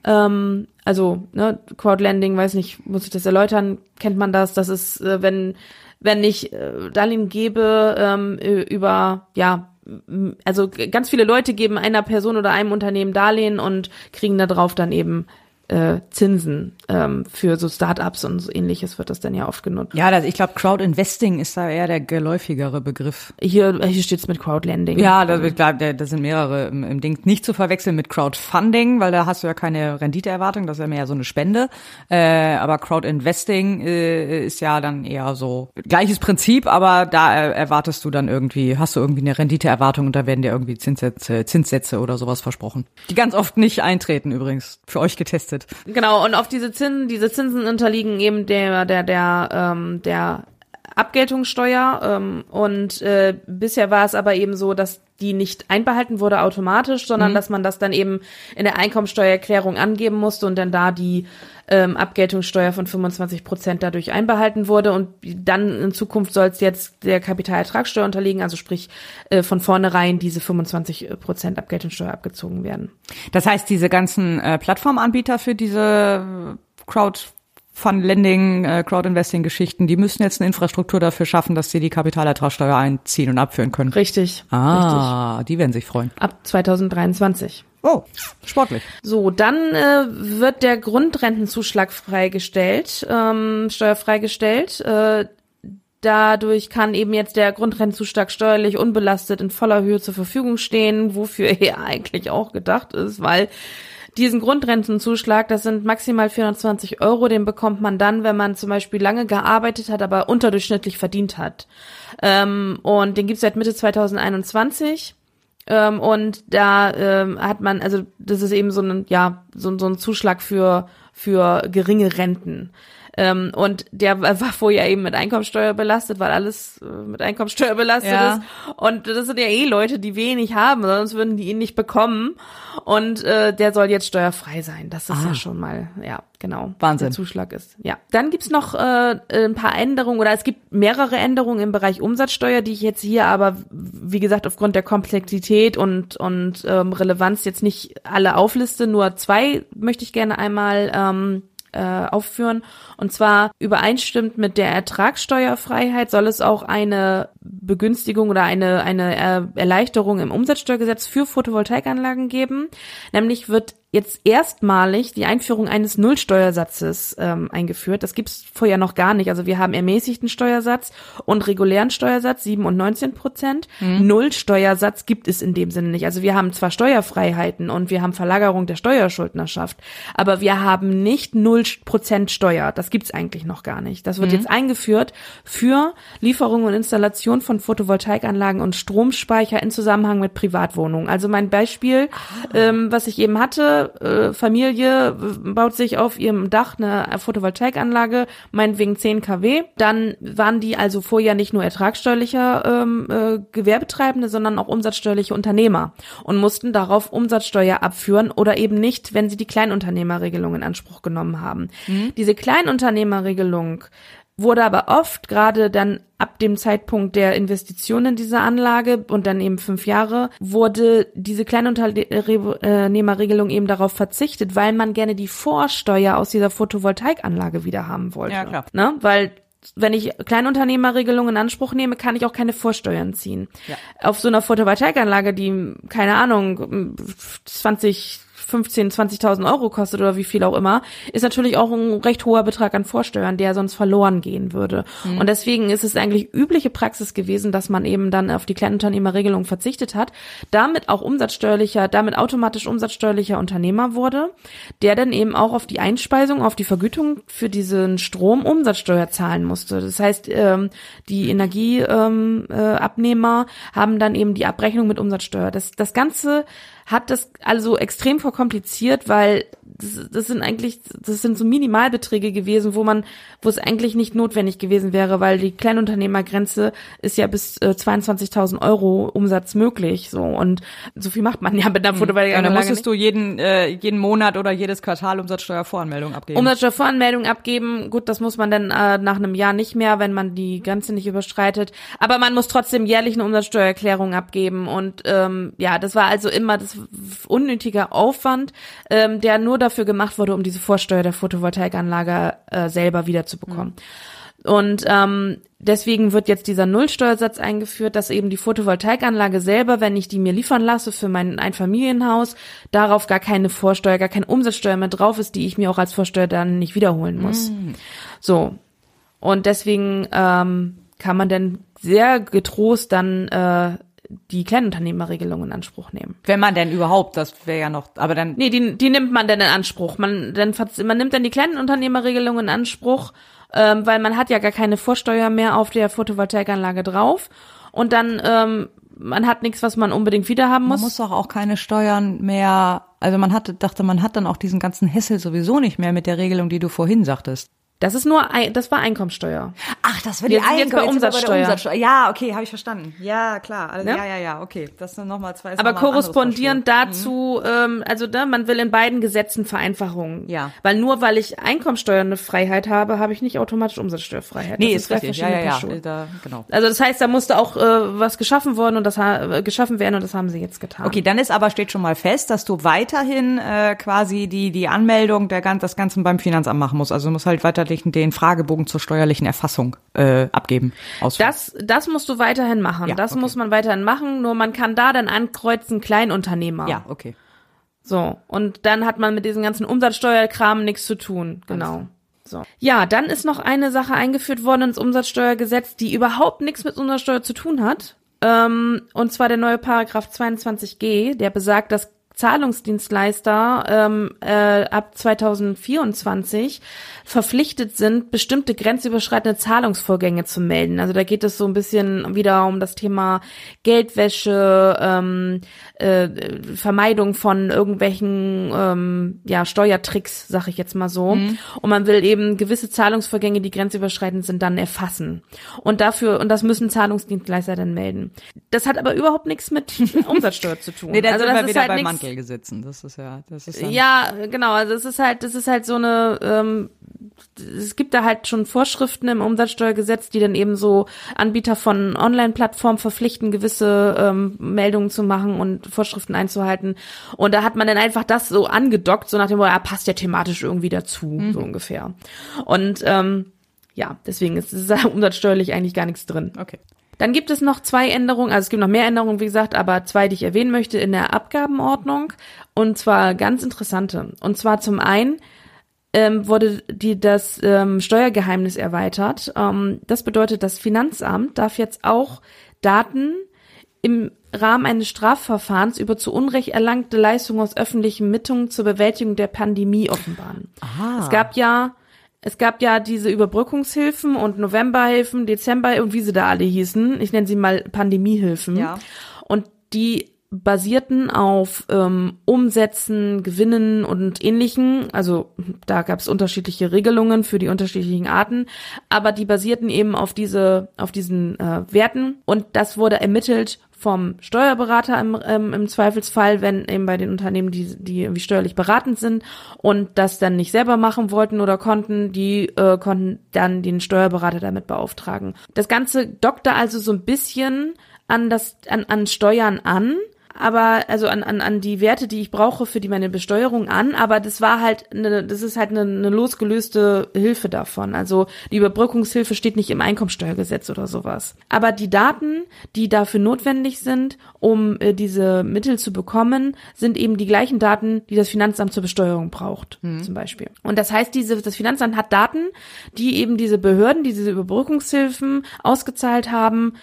Ähm, also, ne, Crowdlending, weiß nicht, muss ich das erläutern, kennt man das? Das ist, äh, wenn wenn ich äh, Darlehen gebe ähm, über, ja, also ganz viele Leute geben einer Person oder einem Unternehmen Darlehen und kriegen darauf dann eben äh, Zinsen ähm, für so Startups und so ähnliches wird das dann ja oft genutzt. Ja, das, ich glaube, Crowd-Investing ist da eher der geläufigere Begriff. Hier, hier steht's mit Crowdlending. Ja, da, da, da sind mehrere im, im Ding. Nicht zu verwechseln mit Crowdfunding, weil da hast du ja keine Renditeerwartung, das ist ja mehr so eine Spende. Äh, aber Crowd-Investing äh, ist ja dann eher so gleiches Prinzip, aber da erwartest du dann irgendwie, hast du irgendwie eine Renditeerwartung und da werden dir irgendwie Zinssätze, Zinssätze oder sowas versprochen. Die ganz oft nicht eintreten übrigens, für euch getestet kostet. Genau, und auf diese Zinsen, diese Zinsen unterliegen eben der, der, der, ähm, der Abgeltungssteuer. Ähm, und äh, bisher war es aber eben so, dass die nicht einbehalten wurde automatisch, sondern mhm. dass man das dann eben in der Einkommensteuererklärung angeben musste und dann da die ähm, Abgeltungssteuer von 25 Prozent dadurch einbehalten wurde. Und dann in Zukunft soll es jetzt der Kapitalertragssteuer unterliegen, also sprich äh, von vornherein diese 25 Prozent Abgeltungssteuer abgezogen werden. Das heißt, diese ganzen äh, Plattformanbieter für diese Crowd Fund-Lending, äh, Crowd-Investing-Geschichten, die müssen jetzt eine Infrastruktur dafür schaffen, dass sie die Kapitalertragssteuer einziehen und abführen können. Richtig. Ah, richtig. die werden sich freuen. Ab 2023. Oh, sportlich. So, dann äh, wird der Grundrentenzuschlag freigestellt, ähm, steuerfreigestellt. Äh, dadurch kann eben jetzt der Grundrentenzuschlag steuerlich unbelastet in voller Höhe zur Verfügung stehen, wofür er <laughs> eigentlich auch gedacht ist, weil diesen Grundrentenzuschlag, das sind maximal 420 Euro, den bekommt man dann, wenn man zum Beispiel lange gearbeitet hat, aber unterdurchschnittlich verdient hat. Ähm, und den gibt's seit Mitte 2021. Ähm, und da ähm, hat man, also das ist eben so ein, ja, so, so ein Zuschlag für, für geringe Renten. Ähm, und der war vorher eben mit Einkommensteuer belastet, weil alles äh, mit Einkommensteuer belastet ja. ist. Und das sind ja eh Leute, die wenig haben, sonst würden die ihn nicht bekommen. Und äh, der soll jetzt steuerfrei sein. Das ist ah. ja schon mal, ja, genau. Wahnsinn. Der Zuschlag ist. Ja. Dann gibt's noch äh, ein paar Änderungen oder es gibt mehrere Änderungen im Bereich Umsatzsteuer, die ich jetzt hier aber, wie gesagt, aufgrund der Komplexität und, und ähm, Relevanz jetzt nicht alle aufliste. Nur zwei möchte ich gerne einmal ähm, äh, aufführen. Und zwar übereinstimmt mit der Ertragssteuerfreiheit soll es auch eine Begünstigung oder eine, eine Erleichterung im Umsatzsteuergesetz für Photovoltaikanlagen geben. Nämlich wird jetzt erstmalig die Einführung eines Nullsteuersatzes ähm, eingeführt. Das gibt's vorher noch gar nicht. Also wir haben ermäßigten Steuersatz und regulären Steuersatz, 7 und 19 Prozent. Mhm. Nullsteuersatz gibt es in dem Sinne nicht. Also wir haben zwar Steuerfreiheiten und wir haben Verlagerung der Steuerschuldnerschaft, aber wir haben nicht null Prozent Steuer. Das gibt's eigentlich noch gar nicht. Das wird mhm. jetzt eingeführt für Lieferung und Installation von Photovoltaikanlagen und Stromspeicher in Zusammenhang mit Privatwohnungen. Also mein Beispiel, ah. ähm, was ich eben hatte, äh, Familie baut sich auf ihrem Dach eine Photovoltaikanlage, meinetwegen 10 kW. Dann waren die also vorher nicht nur ertragssteuerlicher ähm, äh, Gewerbetreibende, sondern auch umsatzsteuerliche Unternehmer und mussten darauf Umsatzsteuer abführen oder eben nicht, wenn sie die Kleinunternehmerregelung in Anspruch genommen haben. Mhm. Diese Kleinunternehmerregelung wurde aber oft gerade dann ab dem Zeitpunkt der Investition in diese Anlage und dann eben fünf Jahre wurde diese Kleinunternehmerregelung eben darauf verzichtet, weil man gerne die Vorsteuer aus dieser Photovoltaikanlage wieder haben wollte. Ja, klar. Ne? Weil wenn ich Kleinunternehmerregelung in Anspruch nehme, kann ich auch keine Vorsteuern ziehen. Ja. Auf so einer Photovoltaikanlage, die, keine Ahnung, 20, 15, 20.000 Euro kostet oder wie viel auch immer, ist natürlich auch ein recht hoher Betrag an Vorsteuern, der sonst verloren gehen würde. Mhm. Und deswegen ist es eigentlich übliche Praxis gewesen, dass man eben dann auf die Kleinunternehmerregelung verzichtet hat, damit auch umsatzsteuerlicher, damit automatisch umsatzsteuerlicher Unternehmer wurde, der dann eben auch auf die Einspeisung, auf die Vergütung für diesen Strom Umsatzsteuer zahlen musste. Das heißt, ähm, die Energieabnehmer ähm, äh, haben dann eben die Abrechnung mit Umsatzsteuer. Das, das Ganze hat das also extrem verkompliziert, weil das, das sind eigentlich, das sind so Minimalbeträge gewesen, wo man, wo es eigentlich nicht notwendig gewesen wäre, weil die Kleinunternehmergrenze ist ja bis äh, 22.000 Euro Umsatz möglich, so und so viel macht man ja mit einer Photovoltaikanlage. Ja, dann musstest du jeden äh, jeden Monat oder jedes Quartal Umsatzsteuervoranmeldung abgeben. Umsatzsteuervoranmeldung abgeben, gut, das muss man dann äh, nach einem Jahr nicht mehr, wenn man die Grenze nicht überschreitet. Aber man muss trotzdem jährlich eine Umsatzsteuererklärung abgeben und ähm, ja, das war also immer das unnötiger Aufwand, ähm, der nur dafür gemacht wurde, um diese Vorsteuer der Photovoltaikanlage äh, selber wiederzubekommen. Mhm. Und ähm, deswegen wird jetzt dieser Nullsteuersatz eingeführt, dass eben die Photovoltaikanlage selber, wenn ich die mir liefern lasse für mein Einfamilienhaus, darauf gar keine Vorsteuer, gar keine Umsatzsteuer mehr drauf ist, die ich mir auch als Vorsteuer dann nicht wiederholen muss. Mhm. So. Und deswegen ähm, kann man dann sehr getrost dann äh, die Kleinunternehmerregelung in Anspruch nehmen. Wenn man denn überhaupt, das wäre ja noch, aber dann. Nee, die, die nimmt man dann in Anspruch. Man, dann, man nimmt dann die Kleinunternehmerregelung in Anspruch, ähm, weil man hat ja gar keine Vorsteuer mehr auf der Photovoltaikanlage drauf. Und dann, ähm, man hat nichts, was man unbedingt wieder haben muss. Man muss doch auch keine Steuern mehr, also man hatte, dachte, man hat dann auch diesen ganzen Hessel sowieso nicht mehr mit der Regelung, die du vorhin sagtest. Das ist nur, das war Einkommensteuer. Ach, das war die Jetzt- jetzt bei Umsatzsteuer. Umsatzsteuer. Ja, okay, habe ich verstanden. Ja, klar. Also, ja, ja, ja, okay. Das sind nochmal zwei. ist Aber noch ein korrespondierend dazu, ähm, also ne, man will in beiden Gesetzen Vereinfachungen. Ja. Weil nur weil ich Einkommensteuer eine Freiheit habe, habe ich nicht automatisch Umsatzsteuerfreiheit. Nee, Das ist zwei richtig. Ja, ja, ja. Da, genau. Also das heißt, da musste auch äh, was geschaffen worden und das äh, geschaffen werden und das haben sie jetzt getan. Okay, dann ist aber steht schon mal fest, dass du weiterhin äh, quasi die die Anmeldung der ganz das Ganze beim Finanzamt machen musst. Also du musst halt weiterhin den Fragebogen zur steuerlichen Erfassung äh, abgeben. Ausfüllen. Das, das musst du weiterhin machen. Ja, das okay. muss man weiterhin machen. Nur man kann da dann ankreuzen Kleinunternehmer. ja, okay. So. Und dann hat man mit diesem ganzen Umsatzsteuerkram nichts zu tun. Genau. So. Ja, dann ist noch eine Sache eingeführt worden ins Umsatzsteuergesetz, die überhaupt nichts mit Umsatzsteuer zu tun hat. Ähm, und zwar der neue Paragraph 22g, der besagt, dass Zahlungsdienstleister ähm, äh, ab 2024 verpflichtet sind, bestimmte grenzüberschreitende Zahlungsvorgänge zu melden. Also da geht es so ein bisschen wieder um das Thema Geldwäsche, ähm, äh, Vermeidung von irgendwelchen ähm, ja, Steuertricks, sag ich jetzt mal so. Und man will eben gewisse Zahlungsvorgänge, die grenzüberschreitend sind, dann erfassen. Und dafür, und das müssen Zahlungsdienstleister dann melden. Das hat aber überhaupt nichts mit <laughs> Umsatzsteuer zu tun. Nee, also das ist halt bei nix- Mantelgesetzen. Das ist ja, das ist ja, genau. Also es ist halt, das ist halt so eine. Ähm, es gibt da halt schon Vorschriften im Umsatzsteuergesetz, die dann eben so Anbieter von Online-Plattformen verpflichten, gewisse ähm, Meldungen zu machen und Vorschriften einzuhalten. Und da hat man dann einfach das so angedockt, so nach dem Motto, ja, passt ja thematisch irgendwie dazu, so ungefähr. Und ähm, ja, deswegen ist es ist <laughs> umsatzsteuerlich eigentlich gar nichts drin. Okay. Dann gibt es noch zwei Änderungen, also es gibt noch mehr Änderungen, wie gesagt, aber zwei, die ich erwähnen möchte in der Abgabenordnung. Und zwar ganz interessante. Und zwar zum einen ähm, wurde die, das ähm, Steuergeheimnis erweitert. Ähm, das bedeutet, das Finanzamt darf jetzt auch Daten im Rahmen eines Strafverfahrens über zu Unrecht erlangte Leistungen aus öffentlichen Mitteln zur Bewältigung der Pandemie offenbaren. Aha. Es gab ja es gab ja diese Überbrückungshilfen und Novemberhilfen, Dezember und wie sie da alle hießen. Ich nenne sie mal Pandemiehilfen. Ja. Und die basierten auf ähm, Umsätzen, Gewinnen und ähnlichen. Also da gab es unterschiedliche Regelungen für die unterschiedlichen Arten, aber die basierten eben auf diese, auf diesen äh, Werten und das wurde ermittelt vom Steuerberater im, ähm, im Zweifelsfall, wenn eben bei den Unternehmen, die, die irgendwie steuerlich beratend sind und das dann nicht selber machen wollten oder konnten, die äh, konnten dann den Steuerberater damit beauftragen. Das Ganze dockte also so ein bisschen an das an, an Steuern an, aber also an, an, an die Werte, die ich brauche für die meine Besteuerung an, aber das war halt eine, das ist halt eine, eine losgelöste Hilfe davon. Also die Überbrückungshilfe steht nicht im Einkommensteuergesetz oder sowas. Aber die Daten, die dafür notwendig sind, um äh, diese Mittel zu bekommen, sind eben die gleichen Daten, die das Finanzamt zur Besteuerung braucht, zum Beispiel. Und das heißt, diese, das Finanzamt hat Daten, die eben diese Behörden, die diese Überbrückungshilfen ausgezahlt haben,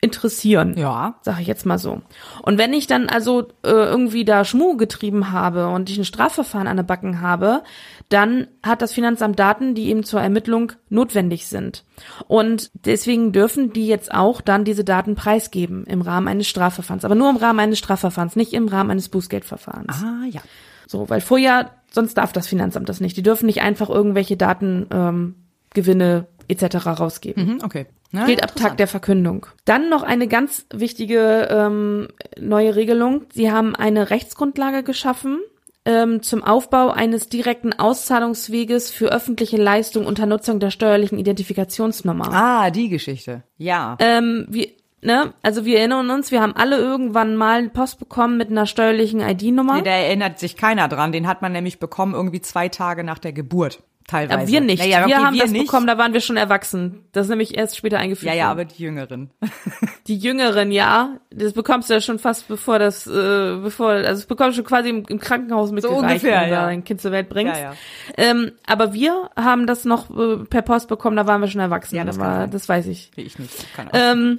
interessieren. Ja. Sag ich jetzt mal so. Und wenn ich dann also äh, irgendwie da Schmuh getrieben habe und ich ein Strafverfahren an der Backen habe, dann hat das Finanzamt Daten, die eben zur Ermittlung notwendig sind. Und deswegen dürfen die jetzt auch dann diese Daten preisgeben im Rahmen eines Strafverfahrens. Aber nur im Rahmen eines Strafverfahrens, nicht im Rahmen eines Bußgeldverfahrens. Ah, ja. So, weil vorher, sonst darf das Finanzamt das nicht. Die dürfen nicht einfach irgendwelche Daten, ähm, Gewinne etc. rausgeben. Mhm, okay. Na, Gilt ab Tag der Verkündung. Dann noch eine ganz wichtige ähm, neue Regelung. Sie haben eine Rechtsgrundlage geschaffen ähm, zum Aufbau eines direkten Auszahlungsweges für öffentliche Leistungen unter Nutzung der steuerlichen Identifikationsnummer. Ah, die Geschichte. Ja. Ähm, wir, ne, also wir erinnern uns, wir haben alle irgendwann mal Post bekommen mit einer steuerlichen ID-Nummer. Nee, da erinnert sich keiner dran. Den hat man nämlich bekommen irgendwie zwei Tage nach der Geburt. Teilweise. Aber wir nicht. Naja, okay, wir haben wir das nicht. bekommen, da waren wir schon erwachsen. Das ist nämlich erst später eingeführt. Ja, ja, aber die Jüngeren. <laughs> Die Jüngeren, ja, das bekommst du ja schon fast bevor das, äh, bevor, also das bekommst du quasi im, im Krankenhaus mitgereicht, ungefähr, wenn du ja. dein Kind zur Welt bringst. Ja, ja. Ähm, aber wir haben das noch äh, per Post bekommen, da waren wir schon erwachsen. Ja, das kann sein. das weiß ich. Ich nicht. Keine Ähm,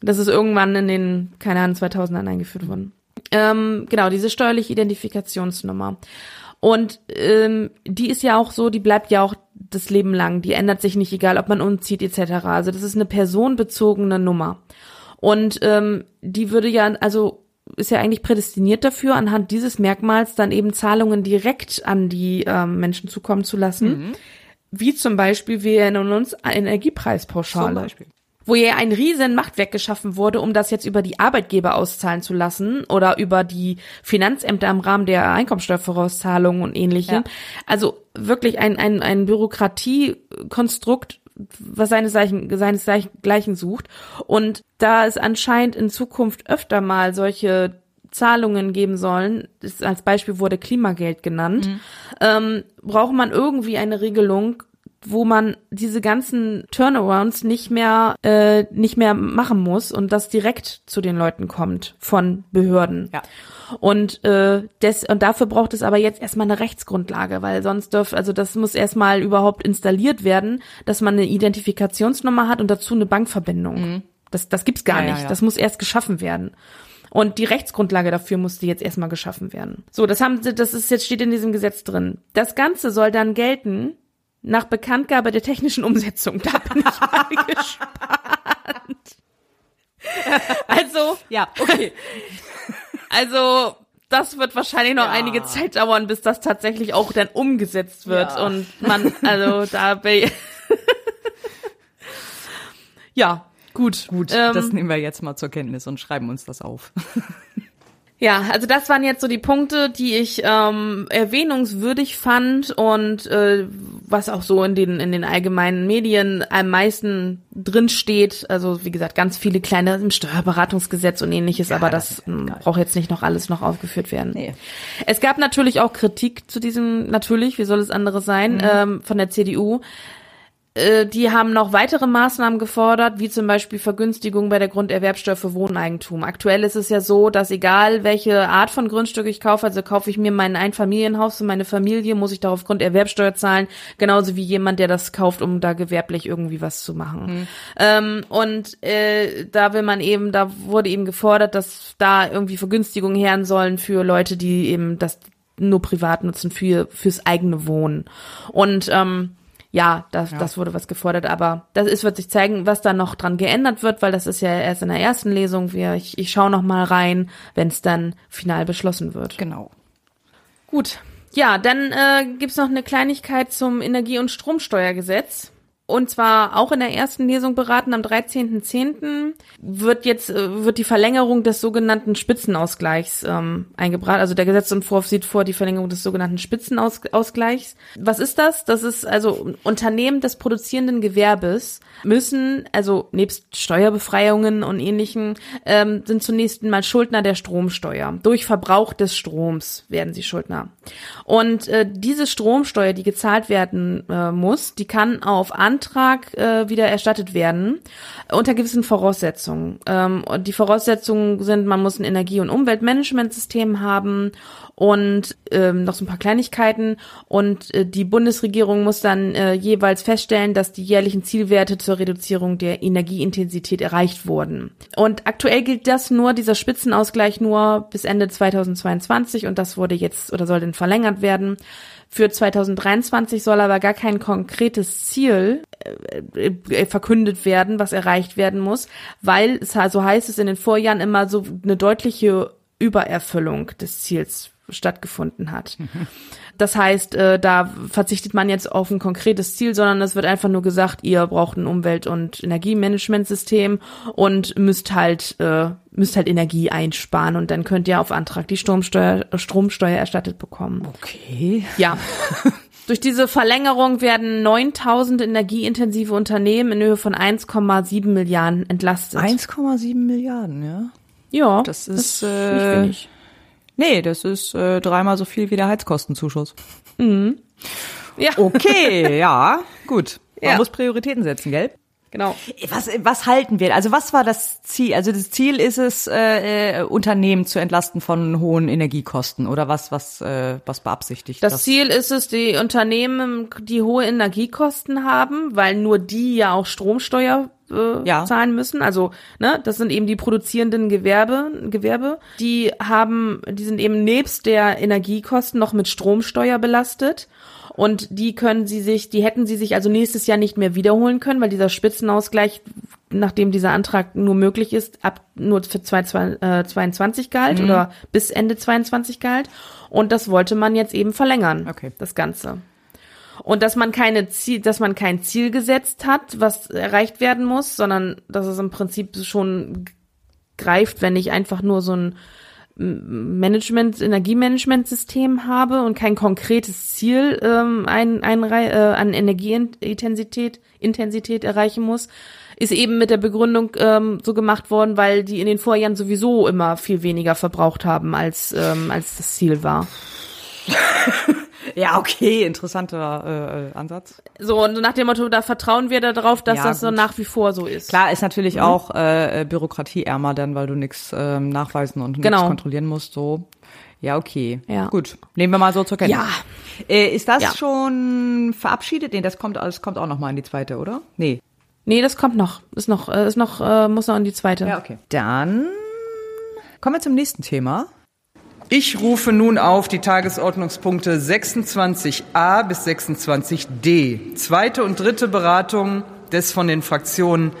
das ist irgendwann in den, keine Ahnung, 2000ern eingeführt worden. Ähm, genau, diese steuerliche Identifikationsnummer. Und ähm, die ist ja auch so, die bleibt ja auch das Leben lang. Die ändert sich nicht, egal ob man umzieht etc. Also das ist eine personenbezogene Nummer. Und ähm, die würde ja, also ist ja eigentlich prädestiniert dafür, anhand dieses Merkmals dann eben Zahlungen direkt an die ähm, Menschen zukommen zu lassen. Wie zum Beispiel, wir erinnern uns, Energiepreispauschale Zum Beispiel. Wo ja ein riesen Machtwerk geschaffen wurde, um das jetzt über die Arbeitgeber auszahlen zu lassen oder über die Finanzämter im Rahmen der Einkommensteuervorauszahlungen und ähnlichem. Ja. Also wirklich ein, ein, ein Bürokratiekonstrukt, was seinesgleichen, seinesgleichen sucht. Und da es anscheinend in Zukunft öfter mal solche Zahlungen geben sollen, das als Beispiel wurde Klimageld genannt, ähm, braucht man irgendwie eine Regelung, wo man diese ganzen Turnarounds nicht mehr äh, nicht mehr machen muss und das direkt zu den Leuten kommt von Behörden. Ja. Und äh, des, und dafür braucht es aber jetzt erstmal eine Rechtsgrundlage, weil sonst dürf also das muss erstmal überhaupt installiert werden, dass man eine Identifikationsnummer hat und dazu eine Bankverbindung. Das das gibt's gar Mhm. Ja, ja, nicht. ja. Das muss erst geschaffen werden. Und die Rechtsgrundlage dafür musste jetzt erstmal geschaffen werden. So, das haben sie, das ist jetzt steht in diesem Gesetz drin. Das Ganze soll dann gelten nach Bekanntgabe der technischen Umsetzung. Da bin ich mal <laughs> gespannt. Also, Ja, okay. also das wird wahrscheinlich noch Ja. einige Zeit dauern, bis das tatsächlich auch dann umgesetzt wird Ja. und man, also da bin <laughs> ja, gut. Gut, Ähm, das nehmen wir jetzt mal zur Kenntnis und schreiben uns das auf. Ja, also das waren jetzt so die Punkte, die ich ähm, erwähnungswürdig fand und äh, was auch so in den in den allgemeinen Medien am meisten drin steht. Also wie gesagt, ganz viele kleine im Steuerberatungsgesetz und ähnliches, aber das das, ja egal. braucht jetzt nicht noch alles noch aufgeführt werden. Nee. Es gab natürlich auch Kritik zu diesem, natürlich, wie soll es anderes sein, ähm, von der CDU. Äh, Die haben noch weitere Maßnahmen gefordert, wie zum Beispiel Vergünstigung bei der Grunderwerbsteuer für Wohneigentum. Aktuell ist es ja so, dass egal welche Art von Grundstück ich kaufe, also kaufe ich mir mein Einfamilienhaus für meine Familie, muss ich darauf Grunderwerbsteuer zahlen, genauso wie jemand, der das kauft, um da gewerblich irgendwie was zu machen. Ähm, und äh, da will man eben, da wurde eben gefordert, dass da irgendwie Vergünstigungen her sollen für Leute, die eben das nur privat nutzen für fürs eigene Wohnen. Und ähm, ja, das, das wurde was gefordert, aber das ist, wird sich zeigen, was da noch dran geändert wird, weil das ist ja erst in der ersten Lesung. Wir, ich, ich schaue noch mal rein, wenn es dann final beschlossen wird. Genau. Gut. Ja, dann äh, gibt's noch eine Kleinigkeit zum Energie- und Stromsteuergesetz. Und zwar auch in der ersten Lesung beraten am 13.10. wird jetzt äh, wird die Verlängerung des sogenannten Spitzenausgleichs ähm, eingebracht. Also der Gesetzentwurf sieht vor die Verlängerung des sogenannten Spitzenausgleichs. Was ist das? Das ist also Unternehmen des produzierenden Gewerbes müssen, also nebst Steuerbefreiungen und ähnlichen, ähm, sind zunächst mal Schuldner der Stromsteuer. Durch Verbrauch des Stroms werden sie Schuldner. Und äh, diese Stromsteuer, die gezahlt werden äh, muss, die kann auf äh, wieder erstattet werden, unter gewissen Voraussetzungen. Ähm, und die Voraussetzungen sind, man muss ein Energie- und Umweltmanagementsystem haben und ähm, noch so ein paar Kleinigkeiten. Und äh, die Bundesregierung muss dann äh, jeweils feststellen, dass die jährlichen Zielwerte zur Reduzierung der Energieintensität erreicht wurden. Und aktuell gilt das nur, dieser Spitzenausgleich nur bis Ende 2022 und das wurde jetzt oder soll denn verlängert werden. Für 2023 soll aber gar kein konkretes Ziel äh, äh, verkündet werden, was erreicht werden muss, weil es so heißt es in den Vorjahren immer so eine deutliche Übererfüllung des Ziels stattgefunden hat. Das heißt, äh, da verzichtet man jetzt auf ein konkretes Ziel, sondern es wird einfach nur gesagt, ihr braucht ein Umwelt- und Energiemanagementsystem und müsst halt äh, müsst halt Energie einsparen und dann könnt ihr auf Antrag die Stromsteuer Stromsteuer erstattet bekommen. Okay. Ja. <laughs> Durch diese Verlängerung werden 9000 energieintensive Unternehmen in Höhe von 1,7 Milliarden entlastet. 1,7 Milliarden, ja. ja, das ist, nicht äh, wenig. Nee, das ist äh, dreimal so viel wie der Heizkostenzuschuss. Ja, <laughs> Okay, ja, gut. Man Ja. muss Prioritäten setzen, gell? genau. Was, was halten wir? Also was war das Ziel? Also das Ziel ist es, äh, äh, Unternehmen zu entlasten von hohen Energiekosten oder was, was, äh, was beabsichtigt Das Ziel ist es, die Unternehmen, die hohe Energiekosten haben, weil nur die ja auch Stromsteuer äh, Ja. zahlen müssen. Also, ne, das sind eben die produzierenden Gewerbe, Gewerbe. Die haben, die sind eben nebst der Energiekosten noch mit Stromsteuer belastet. Und die können sie sich, die hätten sie sich also nächstes Jahr nicht mehr wiederholen können, weil dieser Spitzenausgleich, nachdem dieser Antrag nur möglich ist, ab nur für 2022 galt Mhm. oder bis Ende 22 galt. Und das wollte man jetzt eben verlängern. Okay. Das Ganze. Und dass man keine Ziel, dass man kein Ziel gesetzt hat, was erreicht werden muss, sondern dass es im Prinzip schon greift, wenn ich einfach nur so ein Management, Energiemanagementsystem habe und kein konkretes Ziel ähm, ein, ein, äh, an Energieintensität Intensität erreichen muss, ist eben mit der Begründung ähm, so gemacht worden, weil die in den Vorjahren sowieso immer viel weniger verbraucht haben, als, ähm, als das Ziel war. <laughs> Ja, okay, interessanter äh, Ansatz. So, und nach dem Motto, da vertrauen wir darauf, dass Ja, das so gut. nach wie vor so ist. Klar, ist natürlich Mhm. auch äh, bürokratieärmer dann, weil du nichts ähm, nachweisen und nichts Genau. kontrollieren musst. So, ja, okay. Ja. Gut, nehmen wir mal so zur Kenntnis. Ja. Äh, ist das Ja. schon verabschiedet? Nee, das kommt, das kommt auch noch mal in die zweite, oder? Nee. Nee, das kommt noch. Ist noch, äh, ist noch, äh, muss noch in die zweite. Ja, okay. Dann kommen wir zum nächsten Thema. Ich rufe nun auf die Tagesordnungspunkte 26a bis 26d. Zweite und dritte Beratung des von den Fraktionen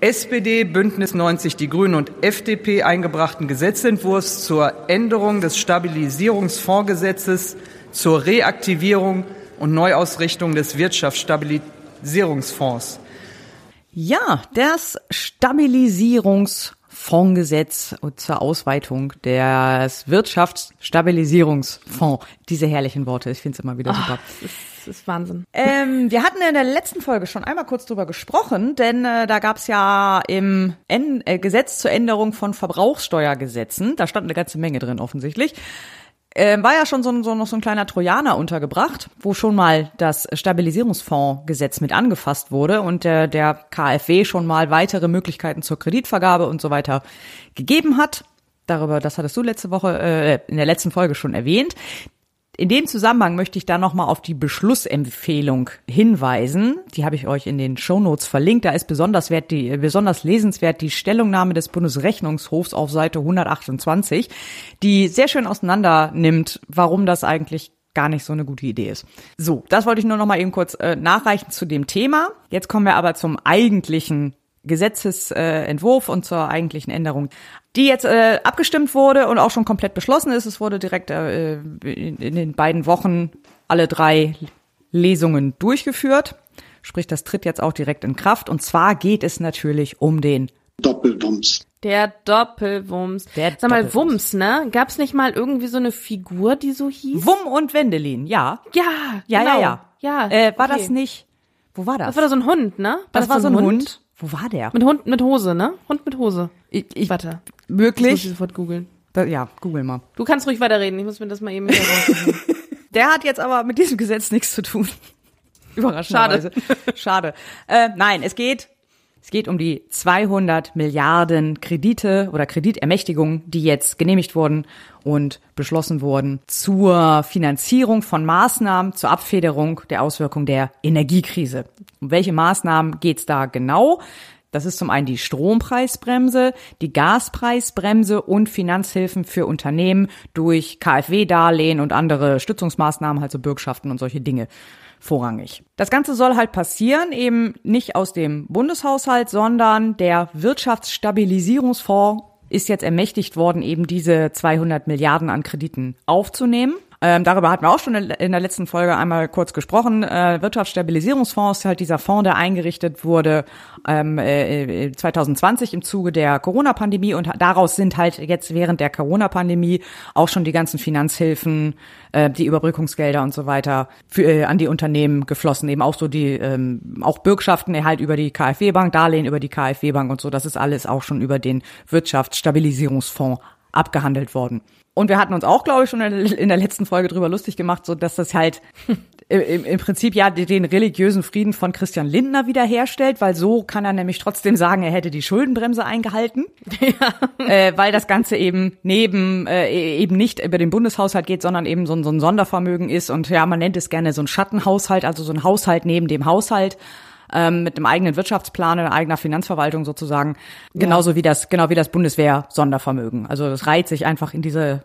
SPD, Bündnis 90 Die Grünen und FDP eingebrachten Gesetzentwurfs zur Änderung des Stabilisierungsfondsgesetzes zur Reaktivierung und Neuausrichtung des Wirtschaftsstabilisierungsfonds. Ja, das Stabilisierungsfondsgesetz und zur Ausweitung des Wirtschaftsstabilisierungsfonds. Diese herrlichen Worte, ich finde es immer wieder super. Das ist, das ist Wahnsinn. Ähm, wir hatten in der letzten Folge schon einmal kurz drüber gesprochen, denn äh, da gab es ja im en äh, Gesetz zur Änderung von Verbrauchssteuergesetzen, da stand eine ganze Menge drin offensichtlich, ähm, war ja schon so, so noch so ein kleiner Trojaner untergebracht, wo schon mal das Stabilisierungsfondsgesetz mit angefasst wurde und der, der KfW schon mal weitere Möglichkeiten zur Kreditvergabe und so weiter gegeben hat. Darüber, das hattest du letzte Woche, äh, in der letzten Folge schon erwähnt. In dem Zusammenhang möchte ich da nochmal auf die Beschlussempfehlung hinweisen. Die habe ich euch in den Shownotes verlinkt. Da ist besonders, wert die, äh, besonders lesenswert die Stellungnahme des Bundesrechnungshofs auf Seite 128, die sehr schön auseinander nimmt, warum das eigentlich gar nicht so eine gute Idee ist. So, das wollte ich nur noch mal eben kurz äh, nachreichen zu dem Thema. Jetzt kommen wir aber zum eigentlichen Gesetzesentwurf und zur eigentlichen Änderung, die jetzt äh, abgestimmt wurde und auch schon komplett beschlossen ist. Es wurde direkt äh, in, in den beiden Wochen alle drei Lesungen durchgeführt. Sprich, das tritt jetzt auch direkt in Kraft. Und zwar geht es natürlich um den Doppelwumms. Der Doppelwumms. Der Sag mal, Doppelwumms. Wumms, ne? Gab's nicht mal irgendwie so eine Figur, die so hieß? Wumm und Wendelin. Ja, Ja, ja, genau. ja, ja. Ja. Äh, war okay. das nicht? Wo war das? Das war da so ein Hund, ne? das war so ein Hund. Wo war der? Mit Hund mit Hose, ne? Hund mit Hose. Ich, ich, Warte. Das muss ich wirklich? sofort googeln. Da, ja, google mal. Du kannst ruhig weiterreden. Ich muss mir das mal eben raussuchen. <laughs> Der hat jetzt aber mit diesem Gesetz nichts zu tun. Überraschenderweise. Schade. Äh, nein, es geht, es geht um die 200 Milliarden Kredite oder Kreditermächtigungen, die jetzt genehmigt wurden und beschlossen wurden zur Finanzierung von Maßnahmen zur Abfederung der Auswirkungen der Energiekrise. Um welche Maßnahmen geht's da genau? Das ist zum einen die Strompreisbremse, die Gaspreisbremse und Finanzhilfen für Unternehmen durch KfW-Darlehen und andere Stützungsmaßnahmen, also Bürgschaften und solche Dinge vorrangig. Das Ganze soll halt passieren, eben nicht aus dem Bundeshaushalt, sondern der Wirtschaftsstabilisierungsfonds ist jetzt ermächtigt worden, eben diese 200 Milliarden an Krediten aufzunehmen. Ähm, darüber hatten wir auch schon in der letzten Folge einmal kurz gesprochen. Äh, Wirtschaftsstabilisierungsfonds ist halt dieser Fonds, der eingerichtet wurde ähm, äh, 2020 im Zuge der Corona-Pandemie und daraus sind halt jetzt während der Corona-Pandemie auch schon die ganzen Finanzhilfen, äh, die Überbrückungsgelder und so weiter für, äh, an die Unternehmen geflossen. Eben auch so die ähm, auch Bürgschaften halt über die KfW-Bank, Darlehen über die KfW-Bank und so. Das ist alles auch schon über den Wirtschaftsstabilisierungsfonds abgehandelt worden. Und wir hatten uns auch, glaube ich, schon in der letzten Folge drüber lustig gemacht, so dass das halt <laughs> im, im Prinzip ja den religiösen Frieden von Christian Lindner wiederherstellt, weil so kann er nämlich trotzdem sagen, er hätte die Schuldenbremse eingehalten, <laughs> ja. äh, weil das Ganze eben neben äh, eben nicht über den Bundeshaushalt geht, sondern eben so ein, so ein Sondervermögen ist und ja, man nennt es gerne so ein Schattenhaushalt, also so ein Haushalt neben dem Haushalt ähm, mit einem eigenen Wirtschaftsplan, einer eigener Finanzverwaltung sozusagen. Genauso ja. wie das, genau wie das Bundeswehr-Sondervermögen. Also das reiht sich einfach in diese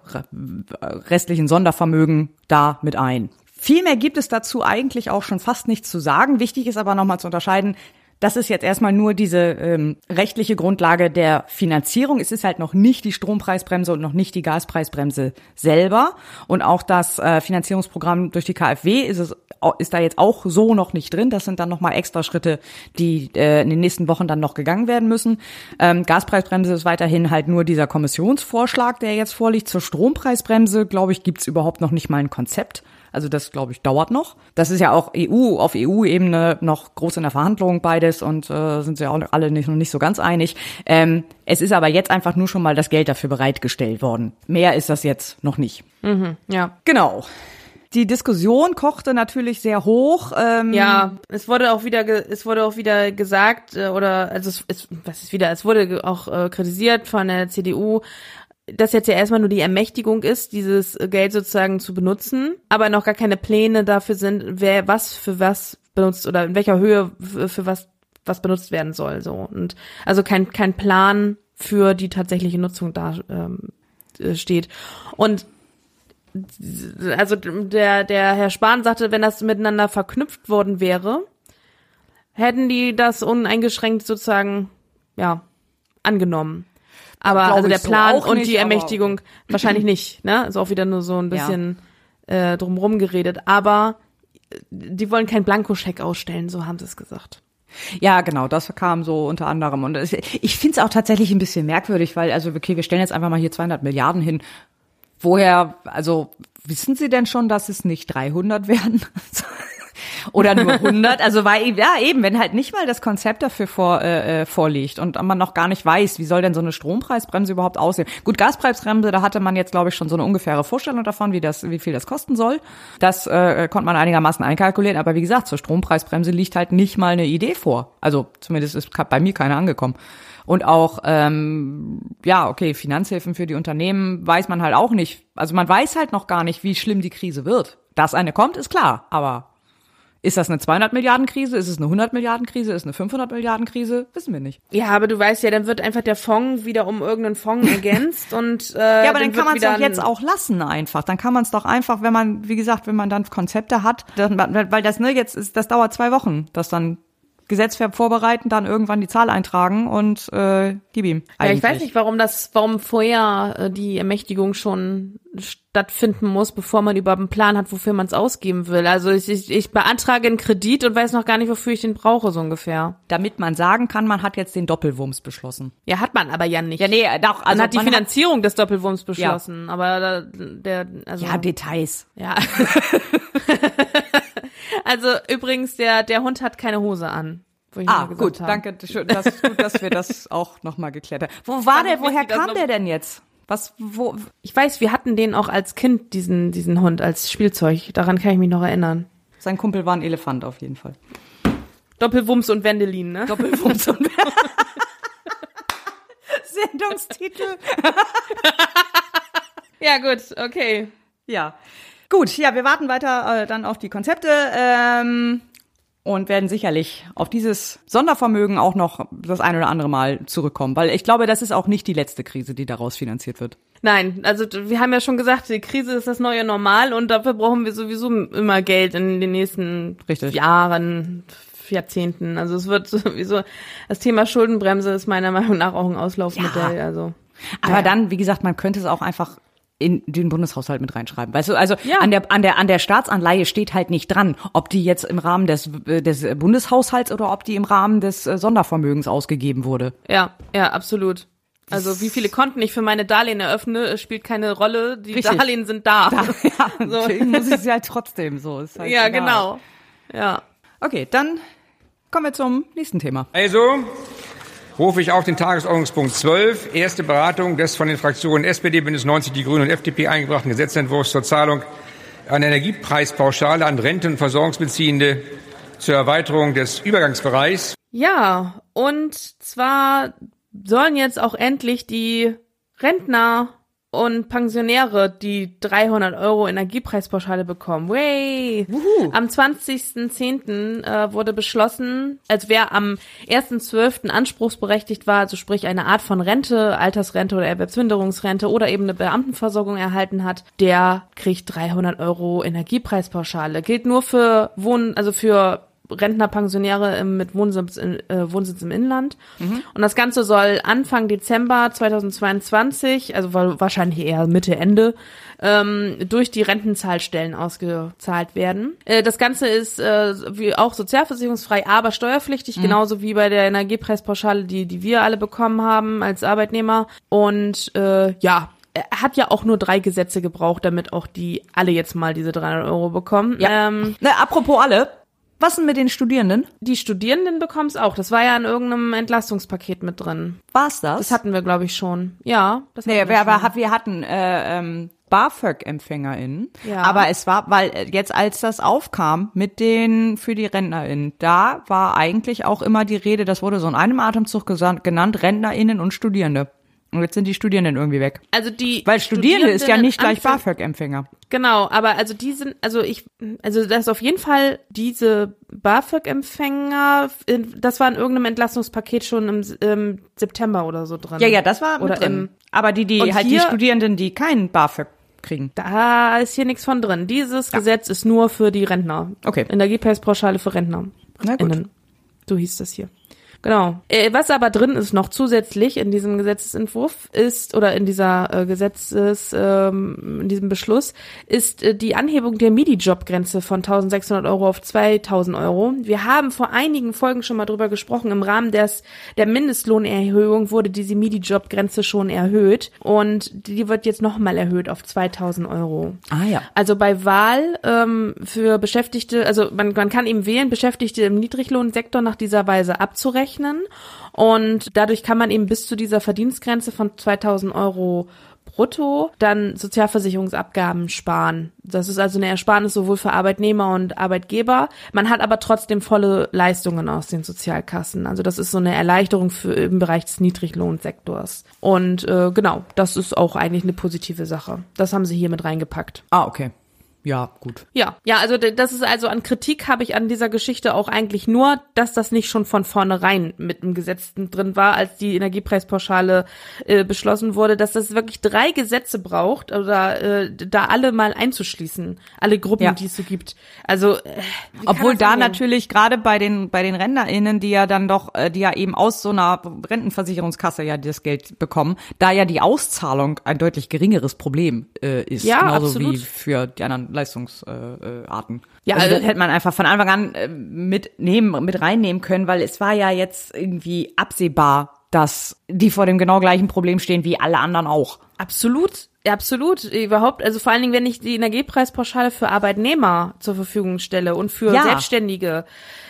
restlichen Sondervermögen da mit ein. Viel mehr gibt es dazu eigentlich auch schon fast nichts zu sagen. Wichtig ist aber nochmal zu unterscheiden, das ist jetzt erstmal nur diese ähm, rechtliche Grundlage der Finanzierung. Es ist halt noch nicht die Strompreisbremse und noch nicht die Gaspreisbremse selber. Und auch das äh, Finanzierungsprogramm durch die KfW ist, es, ist da jetzt auch so noch nicht drin. Das sind dann nochmal extra Schritte, die äh, in den nächsten Wochen dann noch gegangen werden müssen. Ähm, Gaspreisbremse ist weiterhin halt nur dieser Kommissionsvorschlag, der jetzt vorliegt. Zur Strompreisbremse, glaube ich, gibt's überhaupt noch nicht mal ein Konzept. Also das, glaube ich, dauert noch. Das ist ja auch EU, auf EU-Ebene noch groß in der Verhandlung beides und äh, sind sich auch alle nicht, noch nicht so ganz einig. Ähm, es ist aber jetzt einfach nur schon mal das Geld dafür bereitgestellt worden. Mehr ist das jetzt noch nicht. Mhm, ja. Genau. Die Diskussion kochte natürlich sehr hoch. Ähm ja, es wurde auch wieder, es wurde auch wieder gesagt äh, oder also es, es, was ist wieder, es wurde auch äh, kritisiert von der CDU, dass jetzt ja erstmal nur die Ermächtigung ist, dieses Geld sozusagen zu benutzen, aber noch gar keine Pläne dafür sind, wer was für was benutzt oder in welcher Höhe für was was benutzt werden soll so und also kein kein Plan für die tatsächliche Nutzung da ähm, steht und also der der Herr Spahn sagte, wenn das miteinander verknüpft worden wäre, hätten die das uneingeschränkt sozusagen ja angenommen. Aber also der Plan so und nicht, die Ermächtigung <clears throat> wahrscheinlich nicht, ne? Ist auch wieder nur so ein bisschen ja. äh, drumrum geredet. Aber äh, die wollen keinen Blankoscheck ausstellen, so haben sie es gesagt. Ja, genau, das kam so unter anderem. Und ich finde es auch tatsächlich ein bisschen merkwürdig, weil, also, okay, wir stellen jetzt einfach mal hier 200 Milliarden hin. Woher, also, wissen Sie denn schon, dass es nicht 300 werden? <laughs> oder nur 100. Also weil ja eben, wenn halt nicht mal das Konzept dafür vor, äh, äh, vorliegt und man noch gar nicht weiß, wie soll denn so eine Strompreisbremse überhaupt aussehen. Gut, Gaspreisbremse, da hatte man jetzt glaube ich schon so eine ungefähre Vorstellung davon, wie das, wie viel das kosten soll. Das äh, konnte man einigermaßen einkalkulieren. Aber wie gesagt, zur Strompreisbremse liegt halt nicht mal eine Idee vor. Also zumindest ist bei mir keine angekommen. Und auch, ähm, ja, okay, Finanzhilfen für die Unternehmen weiß man halt auch nicht. Also man weiß halt noch gar nicht, wie schlimm die Krise wird. Dass eine kommt, ist klar, aber ist das eine 200 Milliarden Krise? Ist es eine 100 Milliarden Krise? Ist es eine 500 Milliarden Krise? Wissen wir nicht. Ja, aber du weißt ja, dann wird einfach der Fonds wieder um irgendeinen Fonds <laughs> ergänzt und äh, ja, aber dann, dann kann man es doch jetzt auch lassen einfach. Dann kann man es doch einfach, wenn man, wie gesagt, wenn man dann Konzepte hat, dann, weil das ne jetzt ist, das dauert zwei Wochen, das dann Gesetz vorbereiten, dann irgendwann die Zahl eintragen und äh, gib ihm. Ja, ich weiß nicht, warum das, warum vorher äh, die Ermächtigung schon stattfinden muss, bevor man überhaupt einen Plan hat, wofür man es ausgeben will. Also ich, ich, ich beantrage einen Kredit und weiß noch gar nicht, wofür ich den brauche, so ungefähr. Damit man sagen kann, man hat jetzt den Doppelwumms beschlossen. Ja, hat man aber ja nicht. Ja, nee, doch, also man hat die Finanzierung hat, des Doppelwumms beschlossen, ja. aber der, also. Ja, Details. Ja. <laughs> <laughs> Also übrigens, der, der Hund hat keine Hose an. ah, gut, habe. danke. Das ist gut, dass wir das <laughs> auch nochmal geklärt haben. Wo war der? Woher kam der denn jetzt? Was, wo? Ich weiß, wir hatten den auch als Kind, diesen, diesen Hund, als Spielzeug. Daran kann ich mich noch erinnern. Sein Kumpel war ein Elefant auf jeden Fall. Doppelwumms und Wendelin, ne? Doppelwumms und <laughs> <laughs> Sendungstitel. ja, gut, okay. Ja. Gut, ja, wir warten weiter äh, dann auf die Konzepte ähm, und werden sicherlich auf dieses Sondervermögen auch noch das ein oder andere Mal zurückkommen, weil ich glaube, das ist auch nicht die letzte Krise, die daraus finanziert wird. Nein, also wir haben ja schon gesagt, die Krise ist das neue Normal und dafür brauchen wir sowieso immer Geld in den nächsten Richtig. Jahren, Jahrzehnten. Also es wird <laughs> sowieso, das Thema Schuldenbremse ist meiner Meinung nach auch ein Auslaufmodell. Ja. Also Aber Ja. dann, wie gesagt, man könnte es auch einfach in den Bundeshaushalt mit reinschreiben. Weißt du, also Ja. an der an der an der Staatsanleihe steht halt nicht dran, ob die jetzt im Rahmen des äh, des Bundeshaushalts oder ob die im Rahmen des äh, Sondervermögens ausgegeben wurde. Ja, ja, absolut. Also wie viele Konten ich für meine Darlehen eröffne, spielt keine Rolle. Die Richtig. Darlehen sind da. <laughs> ja, deswegen muss ich sie halt trotzdem so. Ist halt Ja, egal. genau. Ja. Okay, dann kommen wir zum nächsten Thema. Also rufe ich auf den Tagesordnungspunkt 12, erste Beratung des von den Fraktionen SPD, Bündnis 90, Die Grünen und FDP eingebrachten Gesetzentwurfs zur Zahlung einer Energiepreispauschale an Renten- und Versorgungsbeziehende zur Erweiterung des Übergangsbereichs. Ja, und zwar sollen jetzt auch endlich die Rentner und Pensionäre die 300 Euro Energiepreispauschale bekommen. Way! Am 20.10. Äh, wurde beschlossen, als wer am 1.12. anspruchsberechtigt war, also sprich eine Art von Rente, Altersrente oder Erwerbsminderungsrente oder eben eine Beamtenversorgung erhalten hat, der kriegt 300 Euro Energiepreispauschale. Gilt nur für Wohnen, also für Rentner, Pensionäre mit Wohnsitz, in, äh, Wohnsitz im Inland. Und das Ganze soll Anfang Dezember 2022, also wa- wahrscheinlich eher Mitte, Ende, ähm, durch die Rentenzahlstellen ausgezahlt werden. Äh, das Ganze ist äh, wie auch sozialversicherungsfrei, aber steuerpflichtig, genauso wie bei der Energiepreispauschale, die, die wir alle bekommen haben als Arbeitnehmer. Und äh, ja, er hat ja auch nur drei Gesetze gebraucht, damit auch die alle jetzt mal diese 300 Euro bekommen. Ähm, Na, apropos alle, was denn mit den Studierenden? die Studierenden bekommen es auch. Das war ja in irgendeinem Entlastungspaket mit drin. War's das? Das hatten wir, glaube ich, schon. Ja, das Nee, wir wir, schon. wir, hatten äh, ähm, BAföG-EmpfängerInnen. Ja. Aber es war, weil äh, jetzt als das aufkam mit den für die RentnerInnen, da war eigentlich auch immer die Rede, das wurde so in einem Atemzug genannt, RentnerInnen und Studierende. Und jetzt sind die Studierenden irgendwie weg. also die Weil Studierende ist ja nicht gleich BAföG-Empfänger. Genau, aber also die sind, also ich, also das ist auf jeden Fall diese BAföG-Empfänger, das war in irgendeinem Entlastungspaket schon im, im September oder so drin. Ja, ja, das war Oder drin. im- Aber die, die halt die hier- Studierenden, die keinen BAföG kriegen. Da ist hier nichts von drin. Dieses Gesetz ist nur für die Rentner. Okay. Energiepreispauschale für Rentner. Na gut. Innen. So hieß das hier. Genau. Äh, was aber drin ist noch zusätzlich in diesem Gesetzesentwurf ist oder in dieser äh, Gesetzes ähm, in diesem Beschluss ist äh, die Anhebung der MIDI-Jobgrenze von 1.600 Euro auf 2.000 Euro. Wir haben vor einigen Folgen schon mal drüber gesprochen. Im Rahmen des der Mindestlohnerhöhung wurde diese MIDI-Jobgrenze schon erhöht und die wird jetzt nochmal erhöht auf 2.000 Euro. Ah ja. Also bei Wahl ähm, für Beschäftigte, also man, man kann eben wählen, Beschäftigte im Niedriglohnsektor nach dieser Weise abzurechnen. Und dadurch kann man eben bis zu dieser Verdienstgrenze von 2000 Euro brutto dann Sozialversicherungsabgaben sparen. Das ist also eine Ersparnis sowohl für Arbeitnehmer und Arbeitgeber. Man hat aber trotzdem volle Leistungen aus den Sozialkassen. Also das ist so eine Erleichterung für im Bereich des Niedriglohnsektors. Und äh, genau, das ist auch eigentlich eine positive Sache. Das haben sie hier mit reingepackt. Ah, okay. Ja, gut. Ja, ja, also das ist also an Kritik habe ich an dieser Geschichte auch eigentlich nur, dass das nicht schon von vornherein mit dem Gesetz drin war, als die Energiepreispauschale äh, beschlossen wurde, dass das wirklich drei Gesetze braucht oder äh, da alle mal einzuschließen, alle Gruppen, Ja. die es so gibt. Also äh, Obwohl da angehen? natürlich gerade bei den bei den RentnerInnen, die ja dann doch, äh, die ja eben aus so einer Rentenversicherungskasse ja das Geld bekommen, da ja die Auszahlung ein deutlich geringeres Problem äh, ist, Ja, genauso absolut. wie für die anderen Leistungsarten. Äh, Arten. Ja, also das also- hätte man einfach von Anfang an äh, mitnehmen, mit reinnehmen können, weil es war ja jetzt irgendwie absehbar, dass die vor dem genau gleichen Problem stehen wie alle anderen auch. Absolut, absolut. Überhaupt, also vor allen Dingen, wenn ich die Energiepreispauschale für Arbeitnehmer zur Verfügung stelle und für Ja. Selbstständige,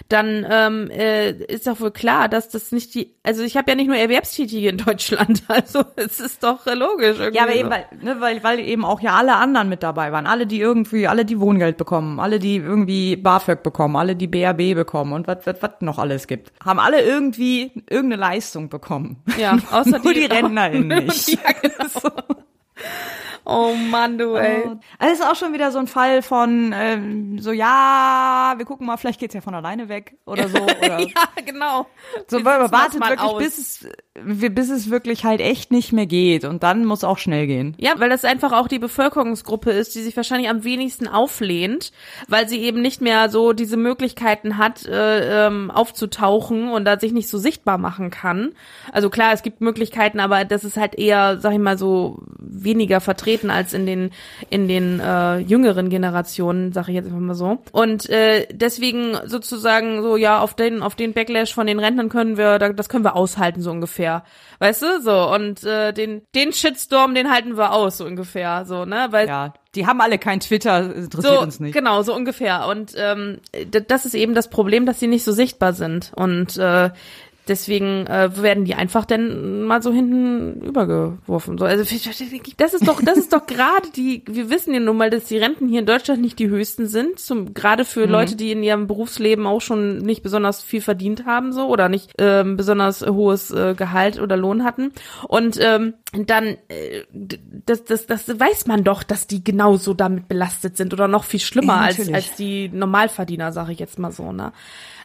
dann ähm, äh, ist doch wohl klar, dass das nicht die, also ich habe ja nicht nur Erwerbstätige in Deutschland, <laughs> also es ist doch logisch. Irgendwie Ja, aber eben, weil, ne, weil, weil eben auch ja alle anderen mit dabei waren. Alle, die irgendwie, alle, die Wohngeld bekommen, alle, die irgendwie BAföG bekommen, alle, die BAB bekommen und was, was, was noch alles gibt. Haben alle irgendwie irgendeine Leistung bekommen. Ja, <laughs> außer Nur die, die- RentnerInnen <laughs> nicht. Ja, genau. Oh Mann, du, ey. Also es ist auch schon wieder so ein Fall von ähm, so, ja, wir gucken mal, vielleicht geht's ja von alleine weg oder so. <laughs> Oder ja, genau. so Wir man wartet wirklich, aus. bis es, bis es wirklich halt echt nicht mehr geht. Und dann muss auch schnell gehen. Ja, weil das einfach auch die Bevölkerungsgruppe ist, die sich wahrscheinlich am wenigsten auflehnt, weil sie eben nicht mehr so diese Möglichkeiten hat, äh, ähm, aufzutauchen und da sich nicht so sichtbar machen kann. Also klar, es gibt Möglichkeiten, aber das ist halt eher, sag ich mal, so weniger vertreten als in den in den äh, jüngeren Generationen, sage ich jetzt einfach mal so. Und äh, deswegen sozusagen so, ja, auf den auf den Backlash von den Rentnern können wir, da- das können wir aushalten so ungefähr, weißt du, so und äh, den den Shitstorm, den halten wir aus so ungefähr, so ne, weil Ja, die haben alle kein Twitter, interessiert so, uns nicht. Genau, so ungefähr. Und ähm, das ist eben das Problem, dass sie nicht so sichtbar sind. Und äh, deswegen äh, werden die einfach dann mal so hinten übergeworfen. So, also das ist doch, das ist doch gerade die. Wir wissen ja nun mal, dass die Renten hier in Deutschland nicht die höchsten sind. Zum gerade für Mhm. Leute, die in ihrem Berufsleben auch schon nicht besonders viel verdient haben, so oder nicht ähm, besonders hohes äh, Gehalt oder Lohn hatten. Und ähm, dann äh, das, das, das weiß man doch, dass die genauso damit belastet sind oder noch viel schlimmer Ja, als, als die Normalverdiener, sage ich jetzt mal so, ne?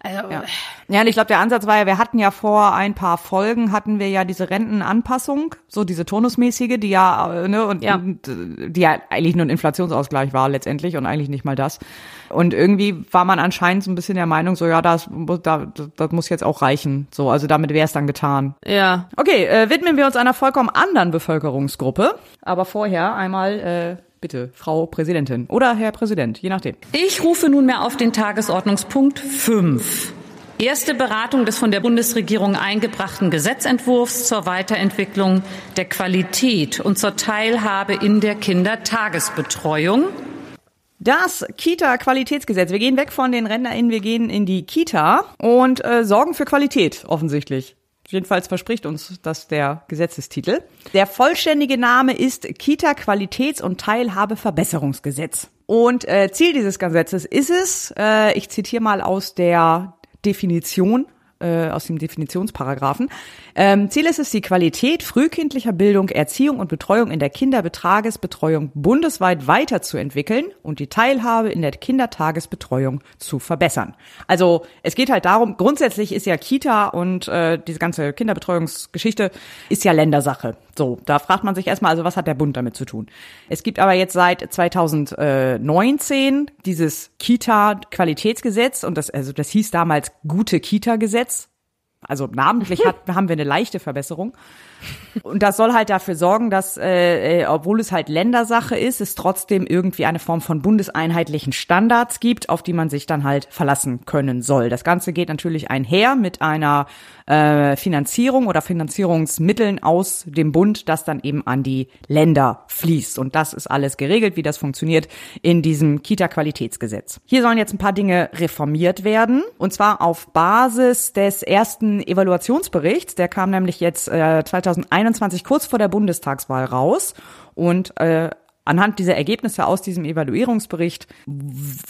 Also, Ja. ja, und ich glaube, der Ansatz war ja, wir hatten ja vor ein paar Folgen, hatten wir ja diese Rentenanpassung, so diese turnusmäßige, die ja, äh, ne, und, Ja. und äh, die ja eigentlich nur ein Inflationsausgleich war letztendlich und eigentlich nicht mal das. Und irgendwie war man anscheinend so ein bisschen der Meinung, so ja, das, muss- da, das, das muss jetzt auch reichen. So, also damit wäre es dann getan. ja, Okay, äh, widmen wir uns einer vollkommen anderen Bevölkerungsgruppe. Aber vorher einmal, äh, bitte, Frau Präsidentin oder Herr Präsident, je nachdem. Ich rufe nunmehr auf den Tagesordnungspunkt 5. Erste Beratung des von der Bundesregierung eingebrachten Gesetzentwurfs zur Weiterentwicklung der Qualität und zur Teilhabe in der Kindertagesbetreuung. Das Kita-Qualitätsgesetz. Wir gehen weg von den RentnerInnen, wir gehen in die Kita und äh, sorgen für Qualität, offensichtlich. Jedenfalls verspricht uns das der Gesetzestitel. Der vollständige Name ist Kita-Qualitäts- und Teilhabeverbesserungsgesetz. Und äh, Ziel dieses Gesetzes ist es, äh, ich zitiere mal aus der Definition, äh, aus dem Definitionsparagraphen. Ähm, Ziel ist es, die Qualität frühkindlicher Bildung, Erziehung und Betreuung in der Kinderbetragesbetreuung bundesweit weiterzuentwickeln und die Teilhabe in der Kindertagesbetreuung zu verbessern. Also es geht halt darum, grundsätzlich ist ja Kita und äh, diese ganze Kinderbetreuungsgeschichte ist ja Ländersache. So, da fragt man sich erstmal, also was hat der Bund damit zu tun? Es gibt aber jetzt seit 2019 dieses Kita-Qualitätsgesetz und das, also das hieß damals Gute Kita-Gesetz. Also namentlich hat, <laughs> haben wir eine leichte Verbesserung. Und das soll halt dafür sorgen, dass, äh, äh, obwohl es halt Ländersache ist, es trotzdem irgendwie eine Form von bundeseinheitlichen Standards gibt, auf die man sich dann halt verlassen können soll. Das Ganze geht natürlich einher mit einer äh, Finanzierung oder Finanzierungsmitteln aus dem Bund, das dann eben an die Länder fließt. Und das ist alles geregelt, wie das funktioniert in diesem Kita-Qualitätsgesetz. Hier sollen jetzt ein paar Dinge reformiert werden. Und zwar auf Basis des ersten Evaluationsberichts. Der kam nämlich jetzt äh, 2021 kurz vor der Bundestagswahl raus. Und äh, Anhand dieser Ergebnisse aus diesem Evaluierungsbericht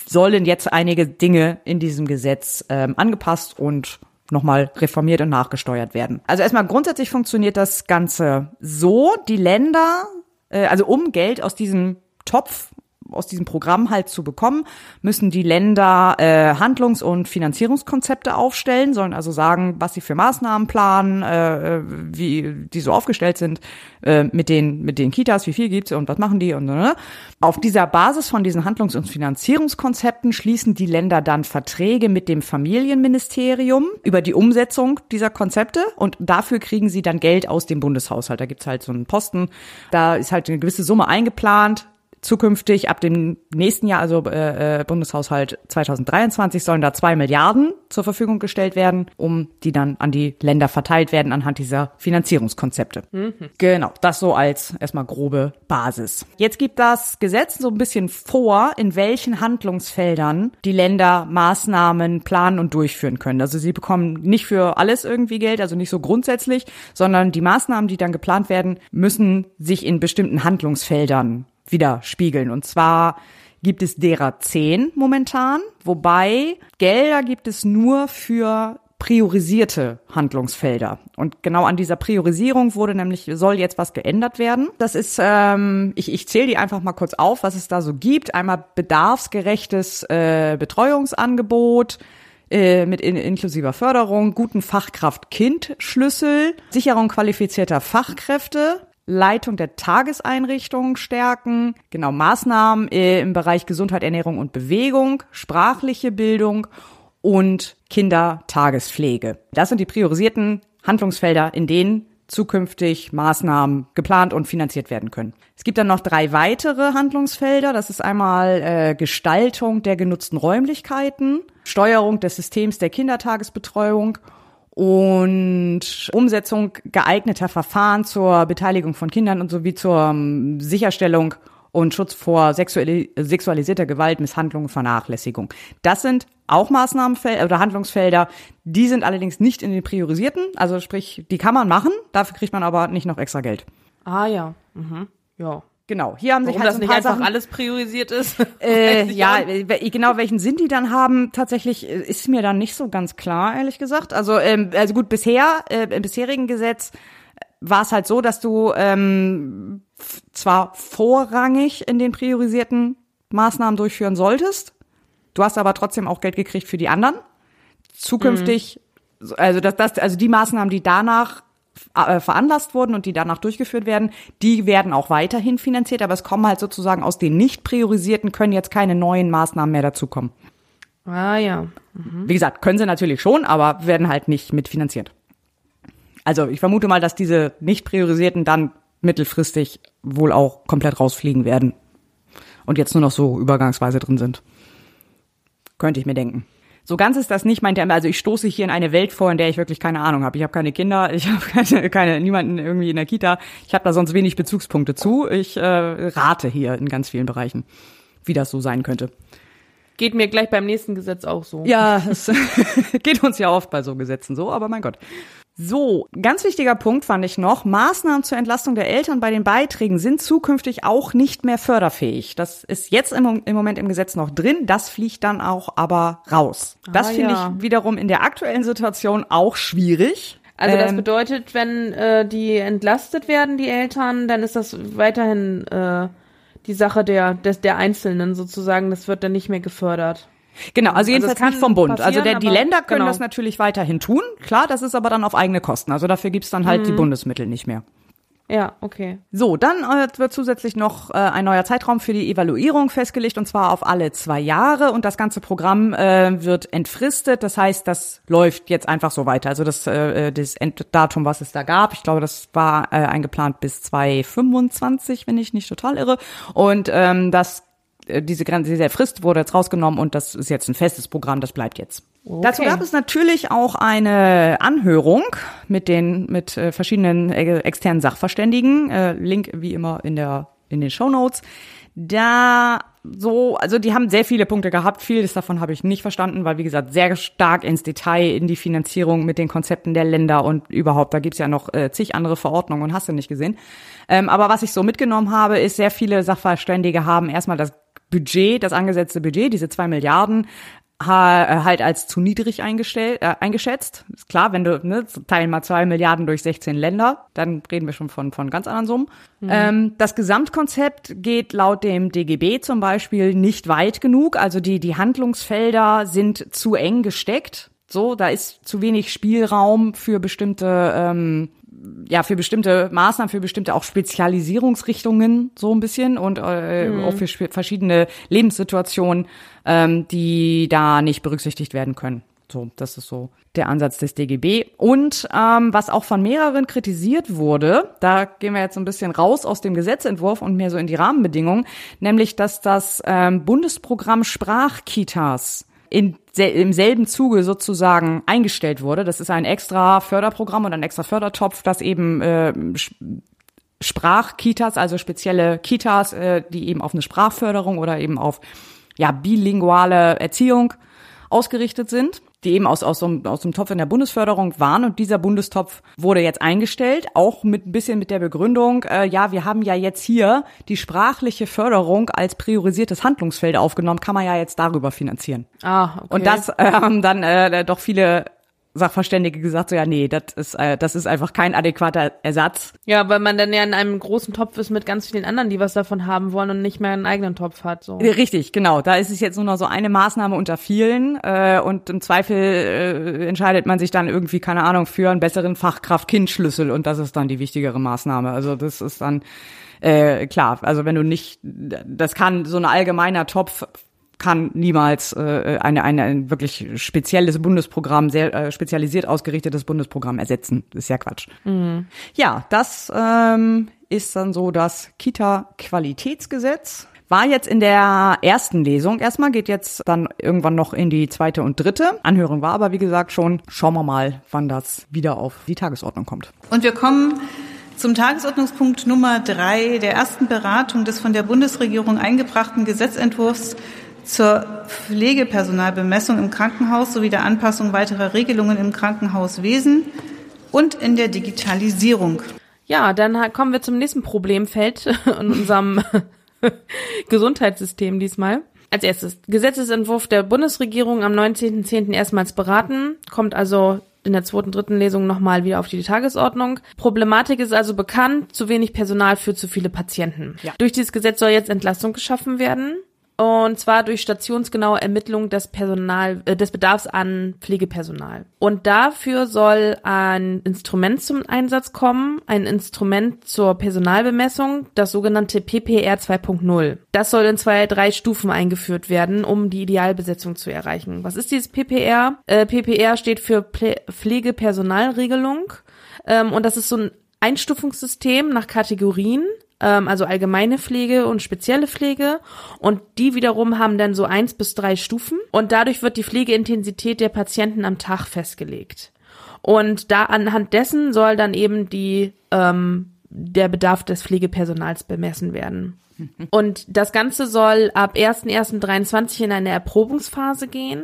sollen jetzt einige Dinge in diesem Gesetz ähm, angepasst und nochmal reformiert und nachgesteuert werden. Also erstmal grundsätzlich funktioniert das Ganze so, die Länder, äh, also um Geld aus diesem Topf aus diesem Programm halt zu bekommen, müssen die Länder äh, Handlungs- und Finanzierungskonzepte aufstellen, sollen also sagen, was sie für Maßnahmen planen, äh, wie die so aufgestellt sind, äh, mit den mit den Kitas, wie viel gibt's und was machen die und so. Ne? Auf dieser Basis von diesen Handlungs- und Finanzierungskonzepten schließen die Länder dann Verträge mit dem Familienministerium über die Umsetzung dieser Konzepte und dafür kriegen sie dann Geld aus dem Bundeshaushalt. Da gibt's halt so einen Posten, da ist halt eine gewisse Summe eingeplant zukünftig ab dem nächsten Jahr, also äh, äh, Bundeshaushalt 2023, sollen da zwei Milliarden zur Verfügung gestellt werden, um die dann an die Länder verteilt werden anhand dieser Finanzierungskonzepte. Genau, das so als erstmal grobe Basis. Jetzt gibt das Gesetz so ein bisschen vor, in welchen Handlungsfeldern die Länder Maßnahmen planen und durchführen können. Also sie bekommen nicht für alles irgendwie Geld, also nicht so grundsätzlich, sondern die Maßnahmen, die dann geplant werden, müssen sich in bestimmten Handlungsfeldern widerspiegeln. Und zwar gibt es derer zehn momentan, wobei Gelder gibt es nur für priorisierte Handlungsfelder. Und genau an dieser Priorisierung wurde nämlich, soll jetzt was geändert werden. Das ist, ähm, ich, ich zähle die einfach mal kurz auf, was es da so gibt. Einmal bedarfsgerechtes äh, Betreuungsangebot, äh, mit in, inklusiver Förderung, guten Fachkraft-Kind-Schlüssel, Sicherung qualifizierter Fachkräfte, Leitung der Tageseinrichtungen stärken, genau Maßnahmen äh, im Bereich Gesundheit, Ernährung und Bewegung, sprachliche Bildung und Kindertagespflege. Das sind die priorisierten Handlungsfelder, in denen zukünftig Maßnahmen geplant und finanziert werden können. Es gibt dann noch drei weitere Handlungsfelder. Das ist einmal äh, Gestaltung der genutzten Räumlichkeiten, Steuerung des Systems der Kindertagesbetreuung und Umsetzung geeigneter Verfahren zur Beteiligung von Kindern und sowie zur um, Sicherstellung und Schutz vor sexuali sexualisierter Gewalt, Misshandlung und Vernachlässigung. Das sind auch Maßnahmenfelder oder Handlungsfelder, die sind allerdings nicht in den priorisierten, also sprich, die kann man machen, dafür kriegt man aber nicht noch extra Geld. Ah ja. Mhm. Ja. Genau, hier haben sich Warum halt das so ein nicht paar einfach Sachen, alles priorisiert ist? <laughs> äh, ja, nicht. äh, genau welchen Sinn die dann haben, tatsächlich äh, ist mir dann nicht so ganz klar, ehrlich gesagt. Also, ähm, also gut, bisher, äh, im bisherigen Gesetz war es halt so, dass du ähm, zwar vorrangig in den priorisierten Maßnahmen durchführen solltest, du hast aber trotzdem auch Geld gekriegt für die anderen. Zukünftig, also das, das, also die Maßnahmen, die danach äh, veranlasst wurden und die danach durchgeführt werden, die werden auch weiterhin finanziert, aber es kommen halt sozusagen aus den nicht priorisierten können jetzt keine neuen Maßnahmen mehr dazukommen. Ah ja. Wie gesagt, können sie natürlich schon, aber werden halt nicht mitfinanziert. Also ich vermute mal, dass diese nicht priorisierten dann mittelfristig wohl auch komplett rausfliegen werden und jetzt nur noch so übergangsweise drin sind. Könnte ich mir denken. So ganz ist das nicht, meint er. Also ich stoße hier in eine Welt vor, in der ich wirklich keine Ahnung habe. Ich habe keine Kinder, <laughs> ich habe keine, keine niemanden irgendwie in der Kita. Ich habe da sonst wenig Bezugspunkte zu. Ich äh, rate hier in ganz vielen Bereichen, wie das so sein könnte. Geht mir gleich beim nächsten Gesetz auch so. Ja, es <laughs> geht uns ja oft bei so Gesetzen so, aber mein Gott. So, ganz wichtiger Punkt fand ich noch, Maßnahmen zur Entlastung der Eltern bei den Beiträgen sind zukünftig auch nicht mehr förderfähig. Das ist jetzt im, im Moment im Gesetz noch drin, das fliegt dann auch aber raus. Das Ah, finde ja. ich wiederum in der aktuellen Situation auch schwierig. Also das Ähm, bedeutet, wenn äh, die entlastet werden, die Eltern, dann ist das weiterhin äh, die Sache der, des, der Einzelnen sozusagen. Das wird dann nicht mehr gefördert. Genau, also jedenfalls kann nicht vom Bund. also der, die Länder können genau. das natürlich weiterhin tun. Klar, das ist aber dann auf eigene Kosten. Also dafür gibt's dann halt die Mhm. Bundesmittel nicht mehr. Ja, okay. So, dann äh, wird zusätzlich noch äh, ein neuer Zeitraum für die Evaluierung festgelegt und zwar auf alle zwei Jahre und das ganze Programm äh, wird entfristet. Das heißt, das läuft jetzt einfach so weiter. Also das, äh, das Enddatum, was es da gab, ich glaube, das war äh, eingeplant bis 2025, wenn ich nicht total irre. Und ähm, das diese Grenze, diese Frist wurde jetzt rausgenommen und das ist jetzt ein festes Programm, das bleibt jetzt. Dazu gab es natürlich auch eine Anhörung mit den mit äh, verschiedenen äh, externen Sachverständigen. Äh, Link wie immer in der in den Show Notes. Da so, also die haben sehr viele Punkte gehabt. Vieles davon habe ich nicht verstanden, weil wie gesagt sehr stark ins Detail in die Finanzierung mit den Konzepten der Länder und überhaupt. Da gibt's ja noch äh, zig andere Verordnungen und hast du nicht gesehen. Ähm, aber was ich so mitgenommen habe, ist sehr viele Sachverständige haben erstmal das Budget, das angesetzte Budget, diese zwei Milliarden, äh, halt als zu niedrig eingestellt, äh, eingeschätzt. Ist klar, wenn du, ne, teilen mal zwei Milliarden durch 16 Länder, dann reden wir schon von, von ganz anderen Summen. Ähm, das Gesamtkonzept geht laut dem DGB zum Beispiel nicht weit genug. Also die, die Handlungsfelder sind zu eng gesteckt. So, da ist zu wenig Spielraum für bestimmte ähm, ja, für bestimmte Maßnahmen, für bestimmte auch Spezialisierungsrichtungen so ein bisschen und äh, auch für verschiedene Lebenssituationen, ähm, die da nicht berücksichtigt werden können. So, das ist so der Ansatz des DGB. Und ähm, was auch von mehreren kritisiert wurde, da gehen wir jetzt so ein bisschen raus aus dem Gesetzentwurf und mehr so in die Rahmenbedingungen, nämlich dass das ähm, Bundesprogramm Sprachkitas in, im selben Zuge sozusagen eingestellt wurde. Das ist ein extra Förderprogramm und ein extra Fördertopf, das eben äh, Sprachkitas, also spezielle Kitas, äh, die eben auf eine Sprachförderung oder eben auf ja bilinguale Erziehung ausgerichtet sind, die eben aus, aus, so einem, aus dem Topf in der Bundesförderung waren. Und dieser Bundestopf wurde jetzt eingestellt, auch mit ein bisschen mit der Begründung, äh, ja, wir haben ja jetzt hier die sprachliche Förderung als priorisiertes Handlungsfeld aufgenommen, kann man ja jetzt darüber finanzieren. Ah, okay. Und das äh, haben dann äh, doch viele Sachverständige gesagt, so ja, nee, das ist, äh, das ist einfach kein adäquater Ersatz. Ja, weil man dann ja in einem großen Topf ist mit ganz vielen anderen, die was davon haben wollen und nicht mehr einen eigenen Topf hat. So. Richtig, genau. Da ist es jetzt nur noch so eine Maßnahme unter vielen äh, und im Zweifel äh, entscheidet man sich dann irgendwie, keine Ahnung, für einen besseren Fachkraft-Kind-Schlüssel und das ist dann die wichtigere Maßnahme. Also das ist dann äh, klar, also wenn du nicht, das kann so ein allgemeiner Topf kann niemals äh, eine, eine, ein wirklich spezielles Bundesprogramm, sehr äh, spezialisiert ausgerichtetes Bundesprogramm ersetzen. Das ist ja Quatsch. Mhm. Ja, das ähm, ist dann so das Kita-Qualitätsgesetz. War jetzt in der ersten Lesung erstmal, geht jetzt dann irgendwann noch in die zweite und dritte. Anhörung war aber, wie gesagt, schon. Schauen wir mal, wann das wieder auf die Tagesordnung kommt. Und wir kommen zum Tagesordnungspunkt Nummer drei der ersten Beratung des von der Bundesregierung eingebrachten Gesetzentwurfs zur Pflegepersonalbemessung im Krankenhaus sowie der Anpassung weiterer Regelungen im Krankenhauswesen und in der Digitalisierung. Ja, dann kommen wir zum nächsten Problemfeld <laughs> in unserem <laughs> Gesundheitssystem diesmal. Als erstes, Gesetzesentwurf der Bundesregierung am 19.10. erstmals beraten, kommt also in der zweiten, dritten Lesung nochmal wieder auf die Tagesordnung. Problematik ist also bekannt, zu wenig Personal für zu viele Patienten. Ja. Durch dieses Gesetz soll jetzt Entlastung geschaffen werden. Und zwar durch stationsgenaue Ermittlung des Personal, äh, des Bedarfs an Pflegepersonal. Und dafür soll ein Instrument zum Einsatz kommen, ein Instrument zur Personalbemessung, das sogenannte PPR 2.0. Das soll in zwei, drei Stufen eingeführt werden, um die Idealbesetzung zu erreichen. Was ist dieses PPR? Äh, PPR steht für Pflegepersonalregelung. Ähm, und das ist so ein Einstufungssystem nach Kategorien ähm, also allgemeine Pflege und spezielle Pflege. Und die wiederum haben dann so eins bis drei Stufen. Und dadurch wird die Pflegeintensität der Patienten am Tag festgelegt. Und da anhand dessen soll dann eben die ähm, der Bedarf des Pflegepersonals bemessen werden. Und das Ganze soll ab 1.1.23 in eine Erprobungsphase gehen.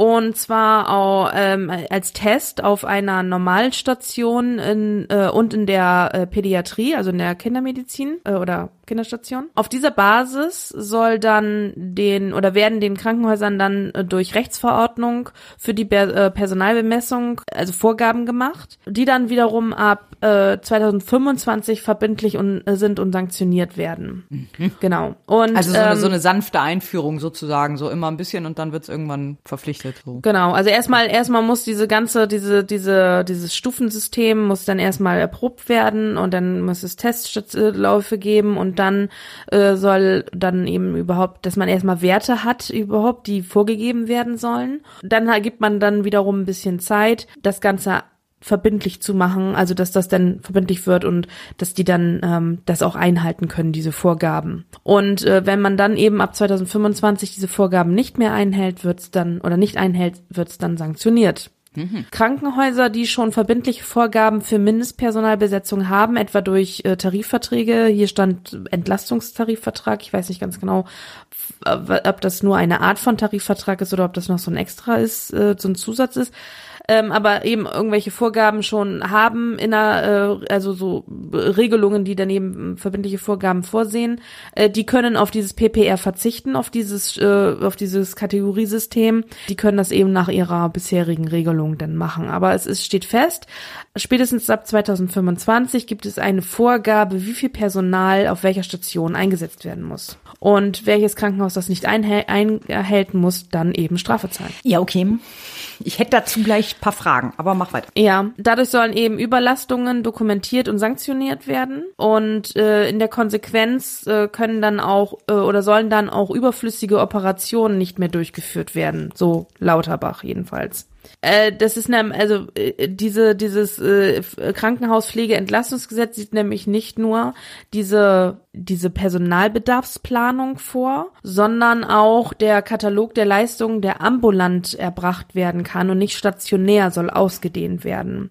Und zwar auch ähm, als Test auf einer Normalstation in, äh, und in der äh, Pädiatrie, also in der Kindermedizin äh, oder Kinderstation. Auf dieser Basis soll dann den oder werden den Krankenhäusern dann äh, durch Rechtsverordnung für die Be äh, Personalbemessung also Vorgaben gemacht, die dann wiederum ab äh, 2025 verbindlich und, äh, sind und sanktioniert werden. Mhm. Genau. Und also so eine, ähm, so eine sanfte Einführung sozusagen, so immer ein bisschen und dann wird's irgendwann verpflichtet. So. Genau. Also erstmal erstmal muss diese ganze diese diese dieses Stufensystem muss dann erstmal erprobt werden und dann muss es Testläufe geben und dann äh, soll dann eben überhaupt, dass man erstmal Werte hat überhaupt, die vorgegeben werden sollen. Dann gibt man dann wiederum ein bisschen Zeit, das Ganze verbindlich zu machen, also dass das dann verbindlich wird und dass die dann ähm, das auch einhalten können, diese Vorgaben. Und äh, wenn man dann eben ab 2025 diese Vorgaben nicht mehr einhält, wird's dann oder nicht einhält, wird's dann sanktioniert. Mhm. Krankenhäuser, die schon verbindliche Vorgaben für Mindestpersonalbesetzung haben, etwa durch äh, Tarifverträge, hier stand Entlastungstarifvertrag, ich weiß nicht ganz genau, ob das nur eine Art von Tarifvertrag ist oder ob das noch so ein Extra ist, äh, so ein Zusatz ist ähm, aber eben irgendwelche Vorgaben schon haben in einer, äh, also so Regelungen, die daneben verbindliche Vorgaben vorsehen, äh, die können auf dieses PPR verzichten, auf dieses, äh, auf dieses Kategoriesystem. Die können das eben nach ihrer bisherigen Regelung dann machen. Aber es ist, steht fest, spätestens ab 2025 gibt es eine Vorgabe, wie viel Personal auf welcher Station eingesetzt werden muss. Und welches Krankenhaus das nicht einhält, muss dann eben Strafe zahlen. Ja, okay. Ich hätte dazu gleich paar Fragen, aber mach weiter. Ja, dadurch sollen eben Überlastungen dokumentiert und sanktioniert werden und äh, in der Konsequenz äh, können dann auch äh, oder sollen dann auch überflüssige Operationen nicht mehr durchgeführt werden, so Lauterbach jedenfalls. Äh, das ist ne, also äh, diese dieses äh, Krankenhauspflegeentlastungsgesetz sieht nämlich nicht nur diese diese Personalbedarfsplanung vor, sondern auch der Katalog der Leistungen, der ambulant erbracht werden kann und nicht stationär soll ausgedehnt werden.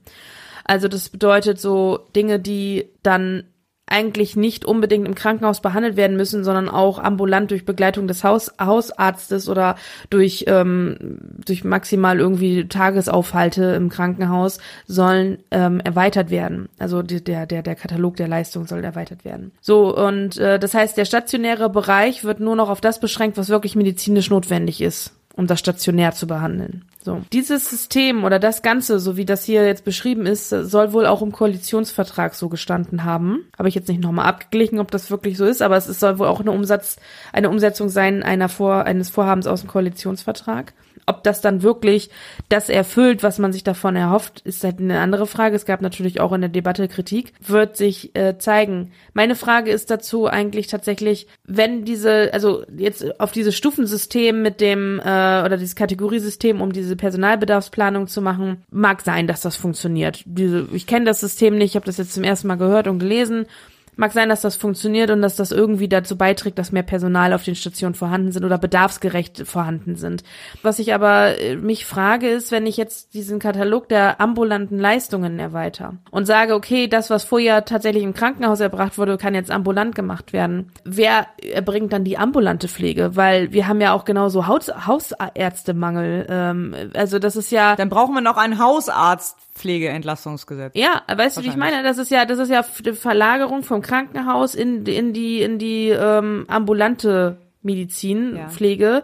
Also das bedeutet so Dinge, die dann eigentlich nicht unbedingt im Krankenhaus behandelt werden müssen, sondern auch ambulant durch Begleitung des Haus, Hausarztes oder durch, ähm, durch maximal irgendwie Tagesaufhalte im Krankenhaus sollen ähm, erweitert werden. Also der, der, der Katalog der Leistungen soll erweitert werden. So, und äh, das heißt, der stationäre Bereich wird nur noch auf das beschränkt, was wirklich medizinisch notwendig ist, um das stationär zu behandeln. So. Dieses System oder das Ganze, so wie das hier jetzt beschrieben ist, soll wohl auch im Koalitionsvertrag so gestanden haben. Habe ich jetzt nicht nochmal abgeglichen, ob das wirklich so ist, aber es soll wohl auch eine Umsatz, eine Umsetzung sein einer Vor, eines Vorhabens aus dem Koalitionsvertrag. Ob das dann wirklich das erfüllt, was man sich davon erhofft, ist halt eine andere Frage. Es gab natürlich auch in der Debatte Kritik, wird sich äh, zeigen. Meine Frage ist dazu eigentlich tatsächlich, wenn diese, also jetzt auf dieses Stufensystem mit dem äh, oder dieses Kategoriesystem, um diese Personalbedarfsplanung zu machen, mag sein, dass das funktioniert. Diese, ich kenne das System nicht, ich habe das jetzt zum ersten Mal gehört und gelesen Mag sein, dass das funktioniert und dass das irgendwie dazu beiträgt, dass mehr Personal auf den Stationen vorhanden sind oder bedarfsgerecht vorhanden sind. Was ich aber äh, mich frage, ist, wenn ich jetzt diesen Katalog der ambulanten Leistungen erweitere und sage, okay, das, was vorher tatsächlich im Krankenhaus erbracht wurde, kann jetzt ambulant gemacht werden. Wer erbringt dann die ambulante Pflege? Weil wir haben ja auch genauso Haus Hausärztemangel. Ähm, also das ist ja. Dann brauchen wir noch einen Hausarzt Pflegeentlastungsgesetz. Ja, weißt du, wie ich meine? Das ist ja, das ist ja die Verlagerung vom Krankenhaus in, in die, in die ähm, ambulante Medizin, ja. Pflege.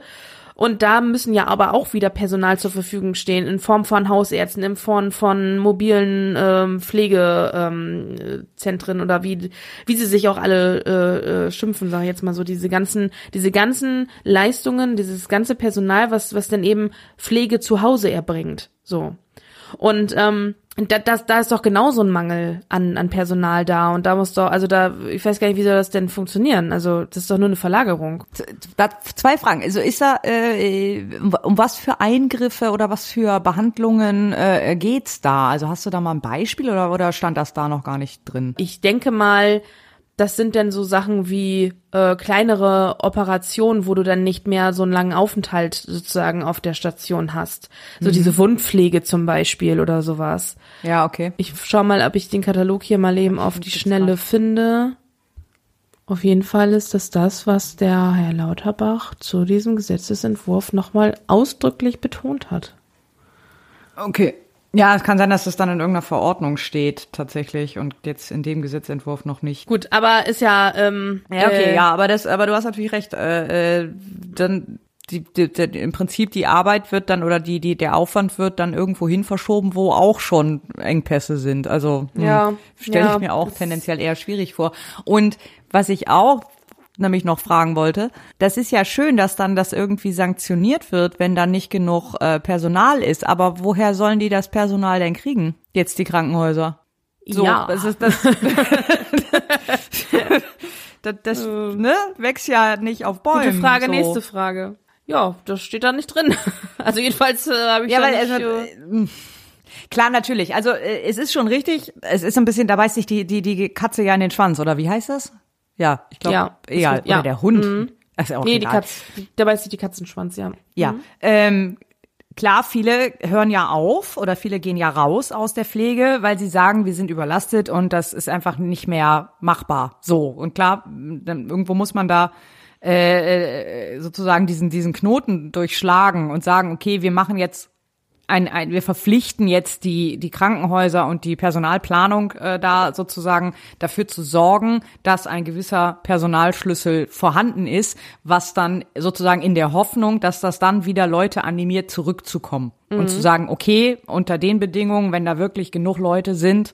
Und da müssen ja aber auch wieder Personal zur Verfügung stehen, in Form von Hausärzten, in Form von mobilen ähm, Pflegezentren ähm, oder wie, wie sie sich auch alle äh, äh, schimpfen, sage ich jetzt mal so, diese ganzen, diese ganzen Leistungen, dieses ganze Personal, was, was dann eben Pflege zu Hause erbringt. So. Und ähm, da, das, da ist doch genauso ein Mangel an, an Personal da und da muss doch, also da, ich weiß gar nicht, wie soll das denn funktionieren? Also das ist doch nur eine Verlagerung. Zwei Fragen. Also ist da, äh, um was für Eingriffe oder was für Behandlungen äh, geht's da? Also hast du da mal ein Beispiel oder, oder stand das da noch gar nicht drin? Ich denke mal, das sind dann so Sachen wie äh, kleinere Operationen, wo du dann nicht mehr so einen langen Aufenthalt sozusagen auf der Station hast. So mhm. diese Wundpflege zum Beispiel oder sowas. Ja, okay. Ich schau mal, ob ich den Katalog hier mal eben auf die Schnelle finde. Auf jeden Fall ist das das, was der Herr Lauterbach zu diesem Gesetzesentwurf nochmal ausdrücklich betont hat. Okay. Ja, es kann sein, dass es dann in irgendeiner Verordnung steht tatsächlich und jetzt in dem Gesetzentwurf noch nicht. Gut, aber ist ja ähm, ja okay, äh, ja, aber das, aber du hast natürlich recht. Äh, äh, dann die, die, die, im Prinzip die Arbeit wird dann oder die, die, der Aufwand wird dann irgendwo hin verschoben, wo auch schon Engpässe sind. Also hm, ja, stelle ja, ich mir auch tendenziell eher schwierig vor. Und was ich auch nämlich noch fragen wollte. Das ist ja schön, dass dann das irgendwie sanktioniert wird, wenn dann nicht genug äh, Personal ist. Aber woher sollen die das Personal denn kriegen? Jetzt die Krankenhäuser. So, ja. das ist das. <laughs> das, das ähm. ne, wächst ja nicht auf Bäumen. Gute Frage, so. nächste Frage. Ja, das steht da nicht drin. <laughs> Also jedenfalls äh, habe ich ja, weil, nicht, also, äh, Klar, natürlich. Also äh, es ist schon richtig. Es ist ein bisschen, da beißt sich die die die Katze ja in den Schwanz oder wie heißt das? Ja, ich glaube, ja, egal. Wird, ja. Oder der Hund. Mhm. ist auch nee, egal. die Katze, da beißt sich die Katzenschwanz, ja. Ja, mhm. ähm, klar, viele hören ja auf oder viele gehen ja raus aus der Pflege, weil sie sagen, wir sind überlastet und das ist einfach nicht mehr machbar. So, und klar, dann irgendwo muss man da äh, äh sozusagen diesen, diesen Knoten durchschlagen und sagen, okay, wir machen jetzt ein, ein, wir verpflichten jetzt die, die Krankenhäuser und die Personalplanung äh, da sozusagen dafür zu sorgen, dass ein gewisser Personalschlüssel vorhanden ist, was dann sozusagen in der Hoffnung, dass das dann wieder Leute animiert, zurückzukommen mhm. und zu sagen, okay, unter den Bedingungen, wenn da wirklich genug Leute sind,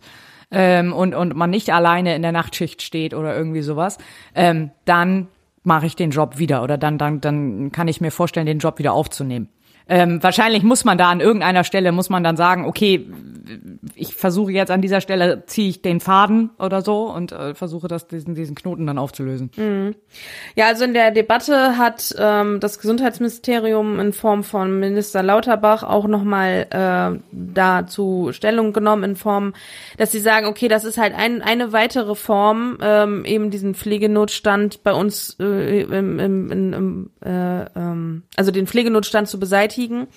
ähm, und, und man nicht alleine in der Nachtschicht steht oder irgendwie sowas, ähm, dann mache ich den Job wieder oder dann, dann, dann kann ich mir vorstellen, den Job wieder aufzunehmen. Ähm, wahrscheinlich muss man da an irgendeiner Stelle, muss man dann sagen, okay, ich versuche jetzt an dieser Stelle, ziehe ich den Faden oder so und äh, versuche das, diesen, diesen Knoten dann aufzulösen. Mhm. Ja, also in der Debatte hat ähm, das Gesundheitsministerium in Form von Minister Lauterbach auch nochmal äh, dazu Stellung genommen in Form, dass sie sagen, okay, das ist halt ein, eine weitere Form, ähm, eben diesen Pflegenotstand bei uns äh, im, im, im, äh, ähm, also den Pflegenotstand zu beseitigen beschäftigen.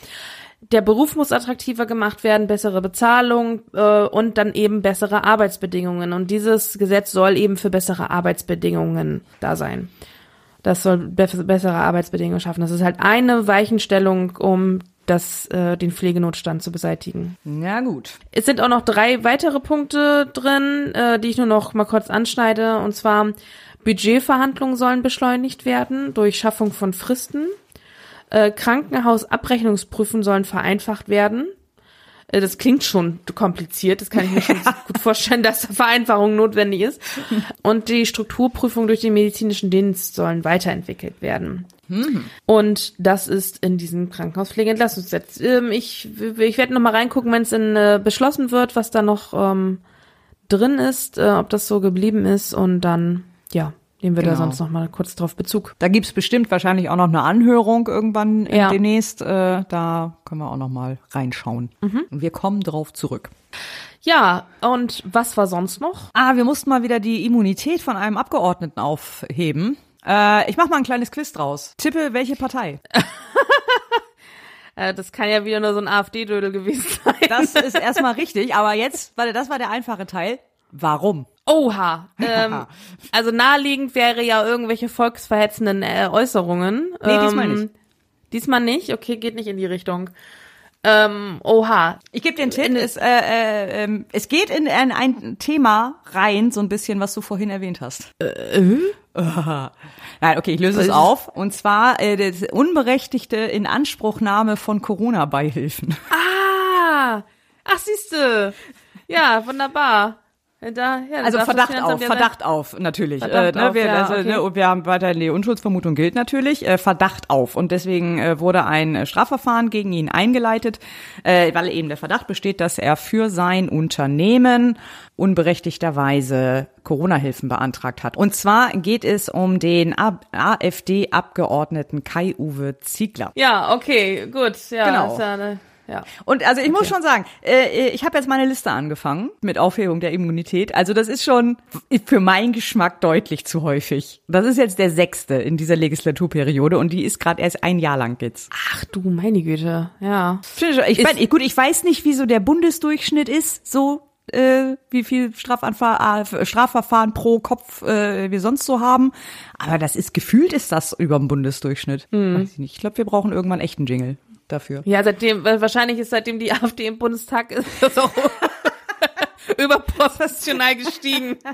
Der Beruf muss attraktiver gemacht werden, bessere Bezahlung äh, und dann eben bessere Arbeitsbedingungen. Und dieses Gesetz soll eben für bessere Arbeitsbedingungen da sein. Das soll be bessere Arbeitsbedingungen schaffen. Das ist halt eine Weichenstellung, um das, äh, den Pflegenotstand zu beseitigen. Ja, gut. Es sind auch noch drei weitere Punkte drin, äh, die ich nur noch mal kurz anschneide. Und zwar Budgetverhandlungen sollen beschleunigt werden durch Schaffung von Fristen. Äh, Krankenhausabrechnungsprüfen sollen vereinfacht werden. Äh, Das klingt schon kompliziert, das kann ich mir schon gut vorstellen, dass da Vereinfachung notwendig ist. Und die Strukturprüfung durch den medizinischen Dienst sollen weiterentwickelt werden. Und das ist in diesem Krankenhauspflegeentlastungsgesetz. Ähm, ich ich werde noch mal reingucken, wenn es äh, beschlossen wird, was da noch ähm, drin ist, äh, ob das so geblieben ist. Und dann, ja, nehmen wir da Genau. sonst noch mal kurz drauf Bezug. Da gibt's bestimmt wahrscheinlich auch noch eine Anhörung irgendwann äh, Ja. demnächst. Äh, da können wir auch noch mal reinschauen. Mhm. Und wir kommen drauf zurück. Ja, und was war sonst noch? Ah, wir mussten mal wieder die Immunität von einem Abgeordneten aufheben. Äh, ich mach mal ein kleines Quiz draus. Tippe, welche Partei? <laughs> Äh, das kann ja wieder nur so ein AfD-Dödel gewesen sein. Das ist erstmal richtig, aber jetzt, warte, das war der einfache Teil. Warum? Oha. Ähm, also naheliegend wäre ja irgendwelche volksverhetzenden äh, Äußerungen. Nee, diesmal ähm, nicht. Diesmal nicht? Okay, geht nicht in die Richtung. Ähm, oha. Ich gebe dir einen Tipp. Es, äh, äh, ähm, es geht in ein, ein Thema rein, so ein bisschen, was du vorhin erwähnt hast. Äh, Nein, okay, ich löse es auf. Und zwar äh, das unberechtigte Inanspruchnahme von Corona-Beihilfen. Ah, ach siehste. Ja, wunderbar. Da, ja, Also Verdacht auf, Verdacht auf, natürlich. Verdacht äh, ne, auf, wir, ja, also, okay. ne, wir haben weiterhin die Unschuldsvermutung gilt natürlich. Äh, Verdacht auf. Und deswegen äh, wurde ein äh, Strafverfahren gegen ihn eingeleitet, äh, weil eben der Verdacht besteht, dass er für sein Unternehmen unberechtigterweise Corona-Hilfen beantragt hat. Und zwar geht es um den AfD-Abgeordneten Kai-Uwe Ziegler. Ja, okay, gut. Ja, Genau. Ja. Und also ich muss schon sagen, äh, ich habe jetzt meine Liste angefangen mit Aufhebung der Immunität. Also das ist schon für meinen Geschmack deutlich zu häufig. Das ist jetzt der sechste in dieser Legislaturperiode und die ist gerade erst ein Jahr lang jetzt. Ach du, meine Güte. Ja. Ich mein, gut, ich weiß nicht, wie so der Bundesdurchschnitt ist, so äh, wie viel Strafanfa äh, Strafverfahren pro Kopf äh, wir sonst so haben. Aber das ist gefühlt ist das über dem Bundesdurchschnitt. Weiß ich nicht. Ich glaube, wir brauchen irgendwann echten Jingle dafür. Ja, seitdem, wahrscheinlich ist seitdem die <laughs> AfD im Bundestag ist, das auch <laughs> überprofessional gestiegen. <laughs>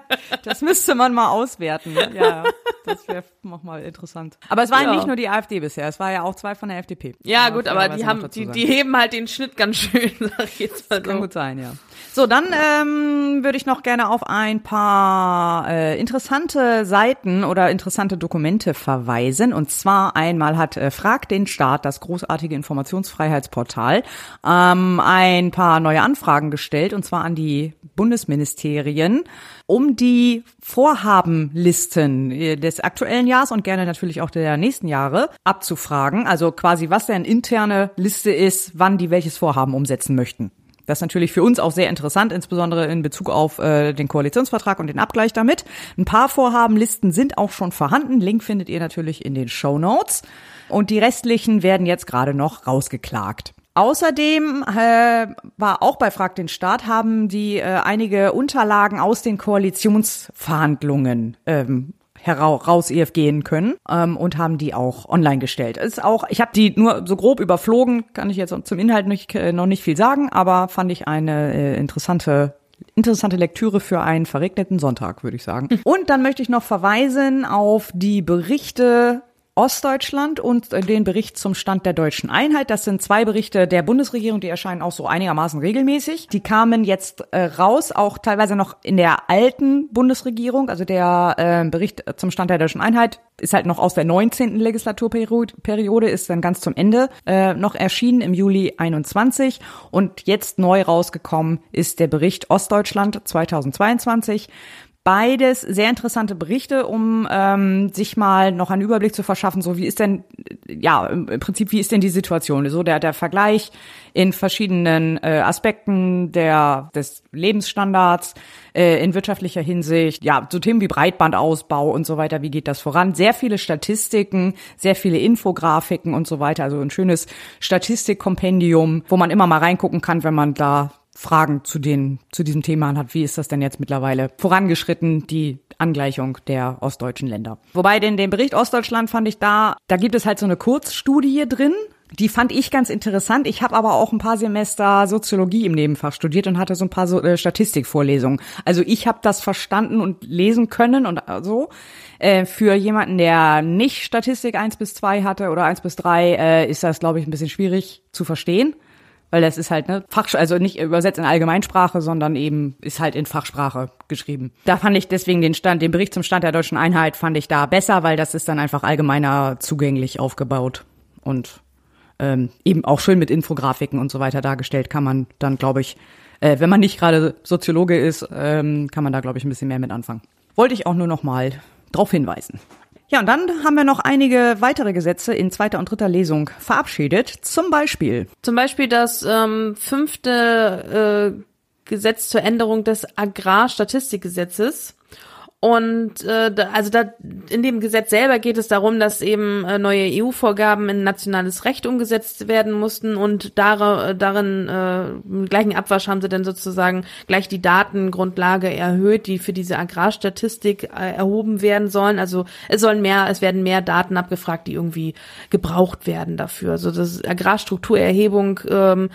Das müsste man mal auswerten. Ja, das wäre nochmal interessant. Aber es war Ja. nicht nur die AfD bisher, es war ja auch zwei von der FDP. Ja, Kann gut, aber die haben, die, die heben halt den Schnitt ganz schön, <laughs> sag ich jetzt mal Kann so. gut sein, ja. So, dann ähm, würde ich noch gerne auf ein paar äh, interessante Seiten oder interessante Dokumente verweisen. Und zwar einmal hat äh, Frag den Staat, das großartige Informationsfreiheitsportal, ähm, ein paar neue Anfragen gestellt, und zwar an die Bundesministerien, um die Vorhabenlisten äh, des aktuellen Jahres und gerne natürlich auch der nächsten Jahre abzufragen. Also quasi, was denn interne Liste ist, wann die welches Vorhaben umsetzen möchten. Das ist natürlich für uns auch sehr interessant, insbesondere in Bezug auf äh, den Koalitionsvertrag und den Abgleich damit. Ein paar Vorhabenlisten sind auch schon vorhanden. Link findet ihr natürlich in den Show Notes. Und die restlichen werden jetzt gerade noch rausgeklagt. Außerdem äh, war auch bei Frag den Staat haben die äh, einige Unterlagen aus den Koalitionsverhandlungen ähm, heraus EFGen können ähm, und haben die auch online gestellt. Ist auch, ich habe die nur so grob überflogen, kann ich jetzt zum Inhalt nicht, äh, noch nicht viel sagen, aber fand ich eine äh, interessante interessante Lektüre für einen verregneten Sonntag, würde ich sagen. <laughs> Und dann möchte ich noch verweisen auf die Berichte Ostdeutschland und äh, den Bericht zum Stand der deutschen Einheit. Das sind zwei Berichte der Bundesregierung, die erscheinen auch so einigermaßen regelmäßig. Die kamen jetzt äh, raus, auch teilweise noch in der alten Bundesregierung. Also der äh, Bericht zum Stand der deutschen Einheit ist halt noch aus der 19. Legislaturperiode, ist dann ganz zum Ende noch erschienen im Juli 21 und jetzt neu rausgekommen ist der Bericht Ostdeutschland 2022. Beides sehr interessante Berichte, um ähm, sich mal noch einen Überblick zu verschaffen, so wie ist denn, ja, im Prinzip, wie ist denn die Situation? So der, der Vergleich in verschiedenen äh, Aspekten der, des Lebensstandards, äh, in wirtschaftlicher Hinsicht, ja, so Themen wie Breitbandausbau und so weiter, wie geht das voran? Sehr viele Statistiken, sehr viele Infografiken und so weiter, also ein schönes Statistikkompendium, wo man immer mal reingucken kann, wenn man da Fragen zu den, zu diesem Thema hat. Wie ist das denn jetzt mittlerweile vorangeschritten, die Angleichung der ostdeutschen Länder? Wobei den, den Bericht Ostdeutschland fand ich da, da gibt es halt so eine Kurzstudie drin, Die fand ich ganz interessant. Ich habe aber auch ein paar Semester Soziologie im Nebenfach studiert und hatte so ein paar so, äh, Statistikvorlesungen. Also ich habe das verstanden und lesen können und so. Äh, für jemanden, der nicht Statistik 1 bis 2 hatte oder 1 bis 3, äh, ist das, glaube ich, ein bisschen schwierig zu verstehen. Weil das ist halt ne Fach, also nicht übersetzt in Allgemeinsprache, sondern eben ist halt in Fachsprache geschrieben. Da fand ich deswegen den Stand, den Bericht zum Stand der deutschen Einheit fand ich da besser, weil das ist dann einfach allgemeiner zugänglich aufgebaut und ähm, eben auch schön mit Infografiken und so weiter dargestellt, kann man dann, glaube ich, äh, wenn man nicht gerade Soziologe ist, ähm, kann man da, glaube ich, ein bisschen mehr mit anfangen. Wollte ich auch nur noch mal drauf hinweisen. Ja, und dann haben wir noch einige weitere Gesetze in zweiter und dritter Lesung verabschiedet. Zum Beispiel. Zum Beispiel das ähm, fünfte äh, Gesetz zur Änderung des Agrarstatistikgesetzes. Und äh, also da in dem Gesetz selber geht es darum, dass eben äh, neue EU-Vorgaben in nationales Recht umgesetzt werden mussten und dar, äh, darin äh, im gleichen Abwasch haben sie dann sozusagen gleich die Datengrundlage erhöht, die für diese Agrarstatistik äh, erhoben werden sollen. Also es sollen mehr, es werden mehr Daten abgefragt, die irgendwie gebraucht werden dafür. Also das Agrarstrukturerhebung ähm,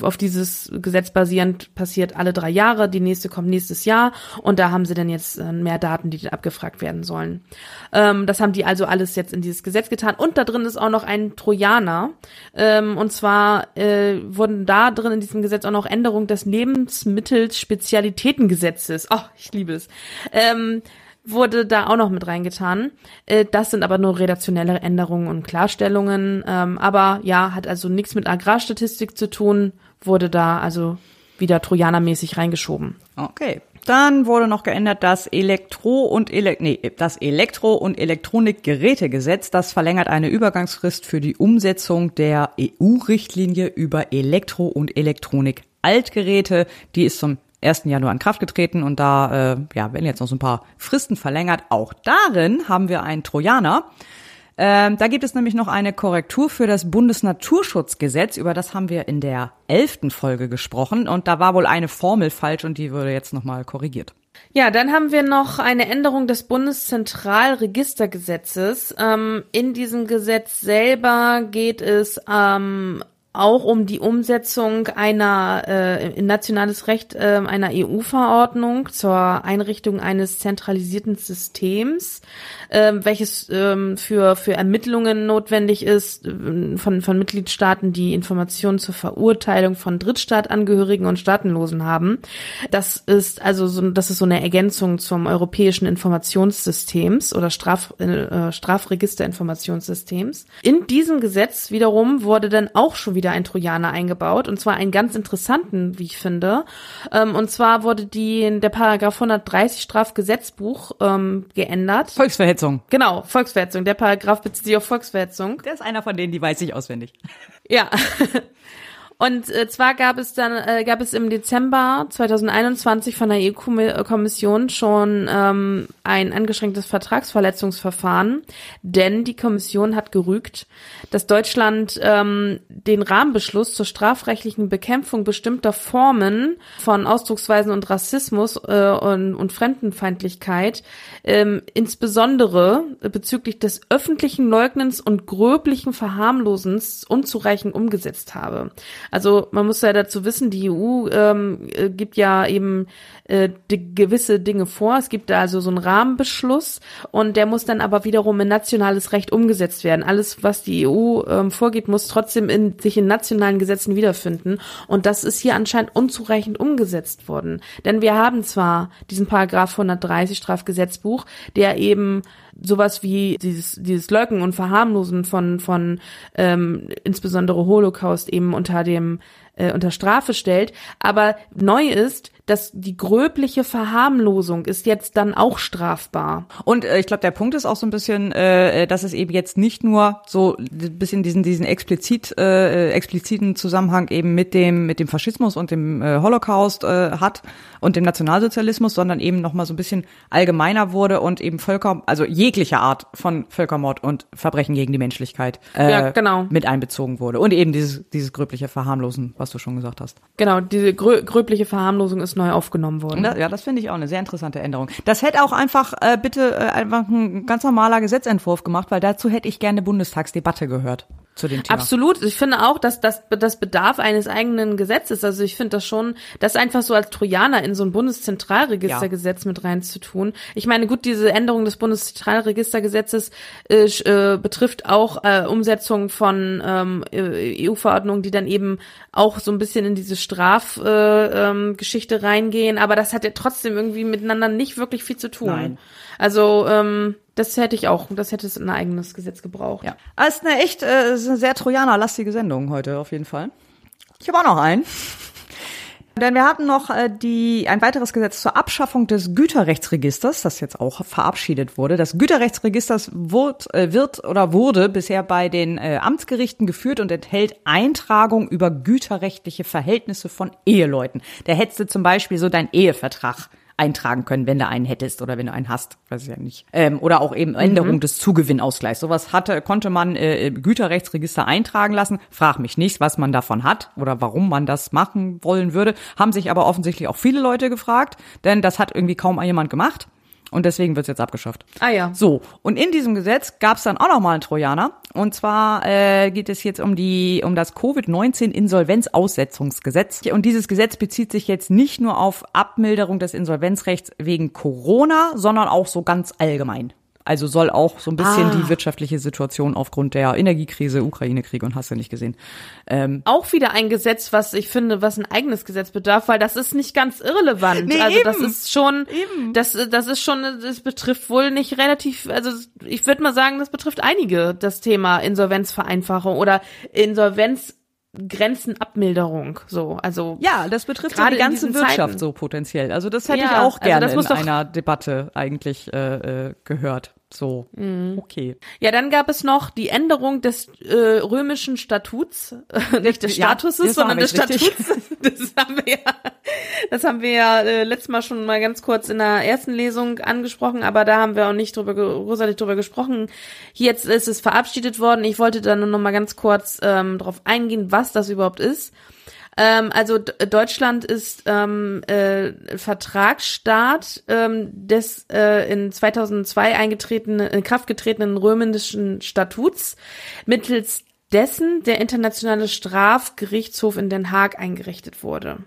auf dieses Gesetz basierend passiert alle drei Jahre. Die nächste kommt nächstes Jahr und da haben sie dann jetzt jetzt äh, mehr Daten, die abgefragt werden sollen. Ähm, das haben die also alles jetzt in dieses Gesetz getan. Und da drin ist auch noch ein Trojaner. Ähm, und zwar äh, wurden da drin in diesem Gesetz auch noch Änderungen des Lebensmittelspezialitätengesetzes. Oh, ich liebe es. Ähm, wurde da auch noch mit reingetan. Äh, das sind aber nur redaktionelle Änderungen und Klarstellungen. Ähm, aber ja, hat also nichts mit Agrarstatistik zu tun, wurde da also wieder Trojanermäßig reingeschoben. Okay. Dann wurde noch geändert das Elektro- und Ele nee, das Elektro- und Elektronikgerätegesetz. Das verlängert eine Übergangsfrist für die Umsetzung der EU-Richtlinie über Elektro- und Elektronik-Altgeräte. Die ist zum 1. Januar in Kraft getreten und da äh, ja, werden jetzt noch so ein paar Fristen verlängert. Auch darin haben wir einen Trojaner. Ähm, da gibt es nämlich noch eine Korrektur für das Bundesnaturschutzgesetz. Über das haben wir in der elften Folge gesprochen. Und da war wohl eine Formel falsch und die wurde jetzt nochmal korrigiert. Ja, dann haben wir noch eine Änderung des Bundeszentralregistergesetzes. Ähm, in diesem Gesetz selber geht es ähm, auch um die Umsetzung einer äh, in nationales Recht äh, einer EU-Verordnung zur Einrichtung eines zentralisierten Systems ähm, welches ähm, für, für Ermittlungen notwendig ist äh, von, von Mitgliedstaaten, die Informationen zur Verurteilung von Drittstaatangehörigen und Staatenlosen haben. Das ist also so, das ist so eine Ergänzung zum europäischen Informationssystems oder Straf, äh, Strafregisterinformationssystems. In diesem Gesetz wiederum wurde dann auch schon wieder ein Trojaner eingebaut und zwar einen ganz interessanten, wie ich finde. Ähm, und zwar wurde die der Paragraph 130 Strafgesetzbuch ähm, geändert. Volksverhetzung Volksverhetzung. Genau, Volksverhetzung. Der Paragraph bezieht sich auf Volksverhetzung. Der ist einer von denen, die weiß ich auswendig. Ja. Und äh, zwar gab es dann äh, gab es im Dezember 2021 von der EU-Kommission schon ähm, ein angeschränktes Vertragsverletzungsverfahren, denn die Kommission hat gerügt, dass Deutschland ähm, den Rahmenbeschluss zur strafrechtlichen Bekämpfung bestimmter Formen von Ausdrucksweisen und Rassismus äh, und, und Fremdenfeindlichkeit ähm, insbesondere bezüglich des öffentlichen Leugnens und gröblichen Verharmlosens unzureichend umgesetzt habe. Also man muss ja dazu wissen, die EU ähm, äh, gibt ja eben äh, gewisse Dinge vor. Es gibt da also so einen Rahmenbeschluss und der muss dann aber wiederum in nationales Recht umgesetzt werden. Alles, was die EU ähm, vorgeht, muss trotzdem in, sich in nationalen Gesetzen wiederfinden. Und das ist hier anscheinend unzureichend umgesetzt worden. Denn wir haben zwar diesen Paragraph 130 Strafgesetzbuch, der eben sowas wie dieses, dieses Leugnen und Verharmlosen von, von ähm, insbesondere Holocaust eben unter dem äh, unter Strafe stellt. Aber neu ist, dass die gröbliche Verharmlosung ist jetzt dann auch strafbar. Und äh, ich glaube, der Punkt ist auch so ein bisschen, äh, dass es eben jetzt nicht nur so ein bisschen diesen diesen explizit äh, expliziten Zusammenhang eben mit dem mit dem Faschismus und dem äh, Holocaust äh, hat und dem Nationalsozialismus, sondern eben noch mal so ein bisschen allgemeiner wurde und eben Völker, also jegliche Art von Völkermord und Verbrechen gegen die Menschlichkeit äh, ja, genau. mit einbezogen wurde und eben dieses dieses gröbliche Verharmlosen, was du schon gesagt hast. Genau, diese grö gröbliche Verharmlosung ist neu aufgenommen worden. Das, ja, das finde ich auch eine sehr interessante Änderung. Das hätte auch einfach äh, bitte äh, einfach ein ganz normaler Gesetzentwurf gemacht, weil dazu hätte ich gerne Bundestagsdebatte gehört. Zu dem Thema. Absolut. Ich finde auch, dass das, das bedarf eines eigenen Gesetzes. Also ich finde das schon, das einfach so als Trojaner in so ein Bundeszentralregistergesetz ja. mit reinzutun. Ich meine, gut, diese Änderung des Bundeszentralregistergesetzes äh, äh, betrifft auch äh, Umsetzung von ähm, EU-Verordnungen, die dann eben auch so ein bisschen in diese Strafgeschichte äh, ähm, reingehen. Aber das hat ja trotzdem irgendwie miteinander nicht wirklich viel zu tun. Nein. Also ähm, das hätte ich auch, das hätte es ein eigenes Gesetz gebraucht. Ja. Es ist eine echt äh, ist eine sehr Trojaner-lastige Sendung heute auf jeden Fall. Ich habe auch noch einen. <laughs> Denn wir hatten noch äh, die, ein weiteres Gesetz zur Abschaffung des Güterrechtsregisters, das jetzt auch verabschiedet wurde. Das Güterrechtsregister wird, äh, wird oder wurde bisher bei den äh, Amtsgerichten geführt und enthält Eintragung über güterrechtliche Verhältnisse von Eheleuten. Da hättest du zum Beispiel so deinen Ehevertrag eintragen können, wenn du einen hättest oder wenn du einen hast, weiß ich ja nicht. Ähm, oder auch eben Änderung mhm. des Zugewinnausgleichs. Sowas hatte, konnte man äh, im Güterrechtsregister eintragen lassen. Frag mich nicht, was man davon hat oder warum man das machen wollen würde. Haben sich aber offensichtlich auch viele Leute gefragt, denn das hat irgendwie kaum jemand gemacht. Und deswegen wird es jetzt abgeschafft. Ah ja. So, und in diesem Gesetz gab es dann auch noch mal einen Trojaner. Und zwar äh, geht es jetzt um die um das Covid-19-Insolvenzaussetzungsgesetz. Und dieses Gesetz bezieht sich jetzt nicht nur auf Abmilderung des Insolvenzrechts wegen Corona, sondern auch so ganz allgemein. Also soll auch so ein bisschen ah. die wirtschaftliche Situation aufgrund der Energiekrise, Ukraine-Krieg und hast du nicht gesehen. Ähm, auch wieder ein Gesetz, was ich finde, was ein eigenes Gesetz bedarf, weil das ist nicht ganz irrelevant. Nee, also eben. das ist schon, eben. das, das ist schon, das betrifft wohl nicht relativ, also ich würde mal sagen, das betrifft einige, das Thema Insolvenzvereinfachung oder Insolvenz Grenzenabmilderung, so, also. Ja, das betrifft gerade die ganze Wirtschaft Zeiten. so potenziell. Also das hätte ja, ich auch also gerne also in einer Debatte eigentlich äh, äh, gehört. So, mhm. okay. Ja, dann gab es noch die Änderung des äh, römischen Statuts, äh, nicht des Statuses, ja, sondern des Statuts. <laughs> Das haben wir ja, das haben wir ja äh, letztes Mal schon mal ganz kurz in der ersten Lesung angesprochen, aber da haben wir auch nicht drüber, großartig drüber gesprochen. Jetzt ist es verabschiedet worden. Ich wollte da nur noch mal ganz kurz ähm, drauf eingehen, was das überhaupt ist. Ähm, also Deutschland ist ähm, äh, Vertragsstaat ähm, des äh, in 2002 eingetretenen, in Kraft getretenen römischen Statuts, mittels dessen der internationale Strafgerichtshof in Den Haag eingerichtet wurde.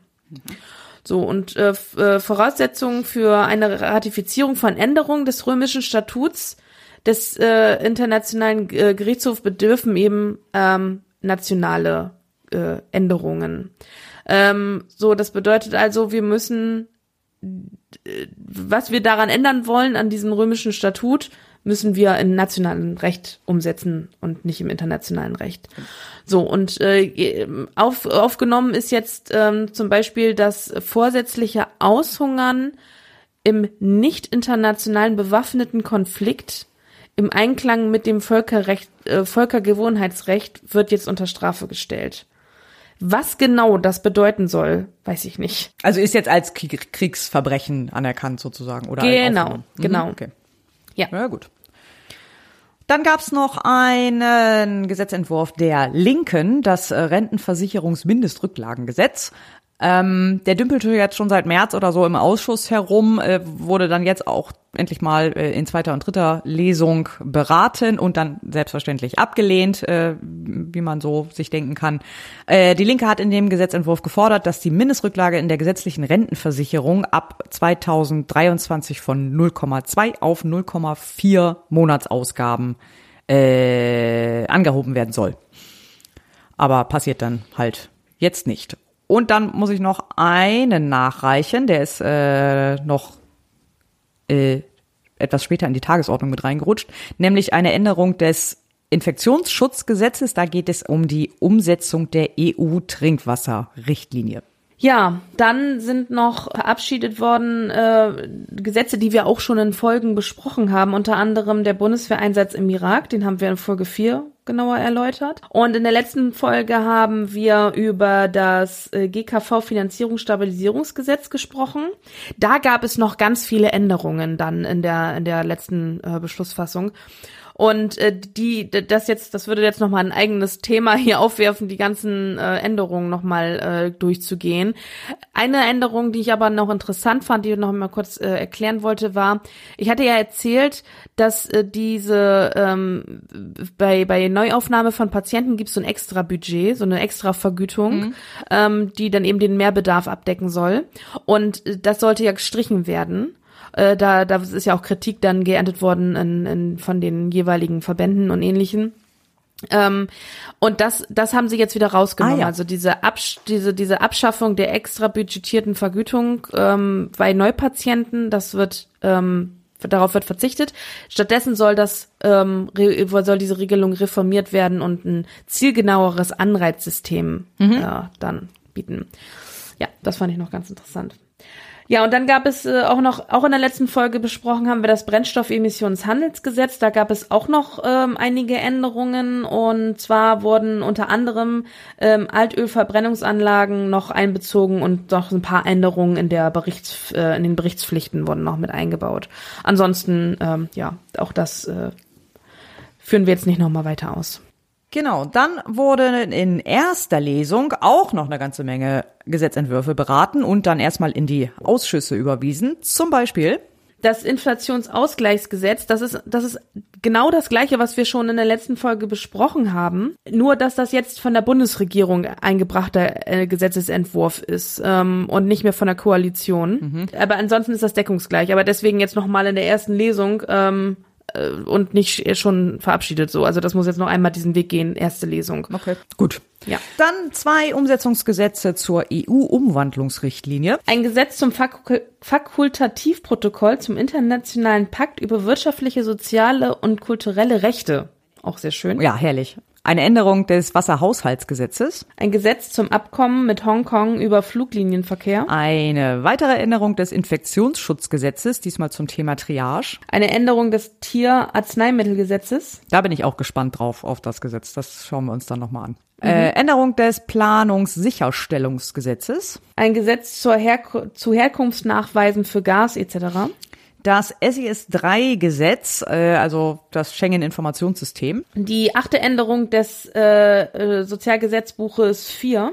So, und äh, äh, Voraussetzungen für eine Ratifizierung von Änderungen des römischen Statuts des äh, Internationalen äh, Gerichtshofs bedürfen eben ähm, nationale äh, Änderungen. Ähm, so, das bedeutet also, wir müssen, äh, was wir daran ändern wollen, an diesem römischen Statut, müssen wir im nationalen Recht umsetzen und nicht im internationalen Recht. So, und äh, auf, aufgenommen ist jetzt ähm, zum Beispiel das vorsätzliche Aushungern im nicht internationalen bewaffneten Konflikt im Einklang mit dem Völkerrecht, äh, Völkergewohnheitsrecht wird jetzt unter Strafe gestellt. Was genau das bedeuten soll, weiß ich nicht. Also ist jetzt als Kriegsverbrechen anerkannt sozusagen oder genau, mhm, genau. Okay. Ja. Ja gut. Dann gab's noch einen Gesetzentwurf der Linken, das Rentenversicherungsmindestrücklagengesetz. Ähm, der dümpelte jetzt schon seit März oder so im Ausschuss herum, äh, wurde dann jetzt auch endlich mal äh, in zweiter und dritter Lesung beraten und dann selbstverständlich abgelehnt, äh, wie man so sich denken kann. Äh, die Linke hat in dem Gesetzentwurf gefordert, dass die Mindestrücklage in der gesetzlichen Rentenversicherung ab 2023 von 0,2 auf 0,4 Monatsausgaben äh, angehoben werden soll. Aber passiert dann halt jetzt nicht. Und dann muss ich noch einen nachreichen, der ist äh, noch äh, etwas später in die Tagesordnung mit reingerutscht, nämlich eine Änderung des Infektionsschutzgesetzes. Da geht es um die Umsetzung der EU-Trinkwasserrichtlinie. Ja, dann sind noch verabschiedet worden äh, Gesetze, die wir auch schon in Folgen besprochen haben, unter anderem der Bundeswehreinsatz im Irak, den haben wir in Folge 4 genauer erläutert. Und in der letzten Folge haben wir über das äh, GKV Finanzierungsstabilisierungsgesetz gesprochen. Da gab es noch ganz viele Änderungen dann in der in der letzten äh, Beschlussfassung. Und äh, die, das jetzt, das würde jetzt nochmal ein eigenes Thema hier aufwerfen, die ganzen äh, Änderungen nochmal äh, durchzugehen. Eine Änderung, die ich aber noch interessant fand, die ich noch mal kurz äh, erklären wollte, war, ich hatte ja erzählt, dass äh, diese ähm, bei, bei Neuaufnahme von Patienten gibt es so ein extra Budget, so eine extra Vergütung, mhm. ähm, die dann eben den Mehrbedarf abdecken soll. Und äh, das sollte ja gestrichen werden. Äh, da, da ist ja auch Kritik dann geerntet worden in, in, von den jeweiligen Verbänden und ähnlichen. Ähm, und das, das haben sie jetzt wieder rausgenommen. Ah, ja. Also diese, Absch diese, diese Abschaffung der extra budgetierten Vergütung ähm, bei Neupatienten, das wird ähm, darauf wird verzichtet. Stattdessen soll das ähm, soll diese Regelung reformiert werden und ein zielgenaueres Anreizsystem mhm. äh, dann bieten. Ja, das fand ich noch ganz interessant. Ja, und dann gab es äh, auch noch, auch in der letzten Folge besprochen haben wir das Brennstoffemissionshandelsgesetz. Da gab es auch noch ähm, einige Änderungen und zwar wurden unter anderem ähm, Altölverbrennungsanlagen noch einbezogen und noch ein paar Änderungen in der Berichts, äh, in den Berichtspflichten wurden noch mit eingebaut. Ansonsten, ähm, ja, auch das äh, führen wir jetzt nicht nochmal weiter aus. Genau, dann wurden in erster Lesung auch noch eine ganze Menge Gesetzentwürfe beraten und dann erstmal in die Ausschüsse überwiesen. Zum Beispiel das Inflationsausgleichsgesetz, das ist, das ist genau das Gleiche, was wir schon in der letzten Folge besprochen haben. Nur, dass das jetzt von der Bundesregierung eingebrachter äh, Gesetzesentwurf ist ähm, und nicht mehr von der Koalition. Mhm. Aber ansonsten ist das deckungsgleich. Aber deswegen jetzt nochmal in der ersten Lesung ähm, äh, und nicht schon verabschiedet so. Also das muss jetzt noch einmal diesen Weg gehen, erste Lesung. Okay, gut. Ja. Dann zwei Umsetzungsgesetze zur EU-Umwandlungsrichtlinie. Ein Gesetz zum Fakul Fakultativprotokoll zum Internationalen Pakt über wirtschaftliche, soziale und kulturelle Rechte. Auch sehr schön. Ja, herrlich. Eine Änderung des Wasserhaushaltsgesetzes. Ein Gesetz zum Abkommen mit Hongkong über Fluglinienverkehr. Eine weitere Änderung des Infektionsschutzgesetzes, diesmal zum Thema Triage. Eine Änderung des Tierarzneimittelgesetzes. Da bin ich auch gespannt drauf, auf das Gesetz. Das schauen wir uns dann nochmal an. Mhm. Äh, Änderung des Planungssicherstellungsgesetzes. Ein Gesetz zur Her zu Herkunftsnachweisen für Gas etc. Das SES-3-Gesetz, äh, also das Schengen-Informationssystem. Die achte Änderung des äh, äh, Sozialgesetzbuches 4.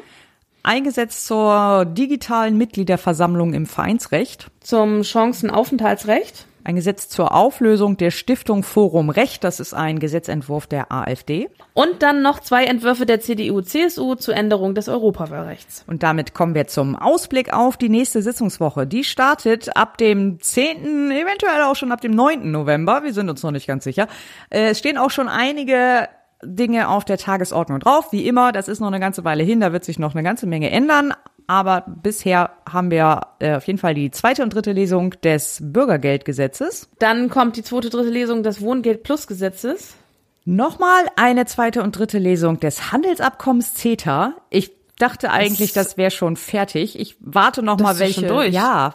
Ein Gesetz zur digitalen Mitgliederversammlung im Vereinsrecht. Zum Chancenaufenthaltsrecht ein Gesetz zur Auflösung der Stiftung Forum Recht. Das ist ein Gesetzentwurf der AfD. Und dann noch zwei Entwürfe der CDU-CSU zur Änderung des Europawahlrechts. Und damit kommen wir zum Ausblick auf die nächste Sitzungswoche. Die startet ab dem 10., eventuell auch schon ab dem 9. November. Wir sind uns noch nicht ganz sicher. Äh, es stehen auch schon einige Dinge auf der Tagesordnung drauf. Wie immer, das ist noch eine ganze Weile hin, da wird sich noch eine ganze Menge ändern aber bisher haben wir äh, auf jeden Fall die zweite und dritte Lesung des Bürgergeldgesetzes. Dann kommt die zweite, dritte Lesung des Wohngeld Plus Gesetzes. Nochmal eine zweite und dritte Lesung des Handelsabkommens CETA. Ich dachte eigentlich, das, das wäre schon fertig. Ich warte noch mal welche. Schon durch. Ja,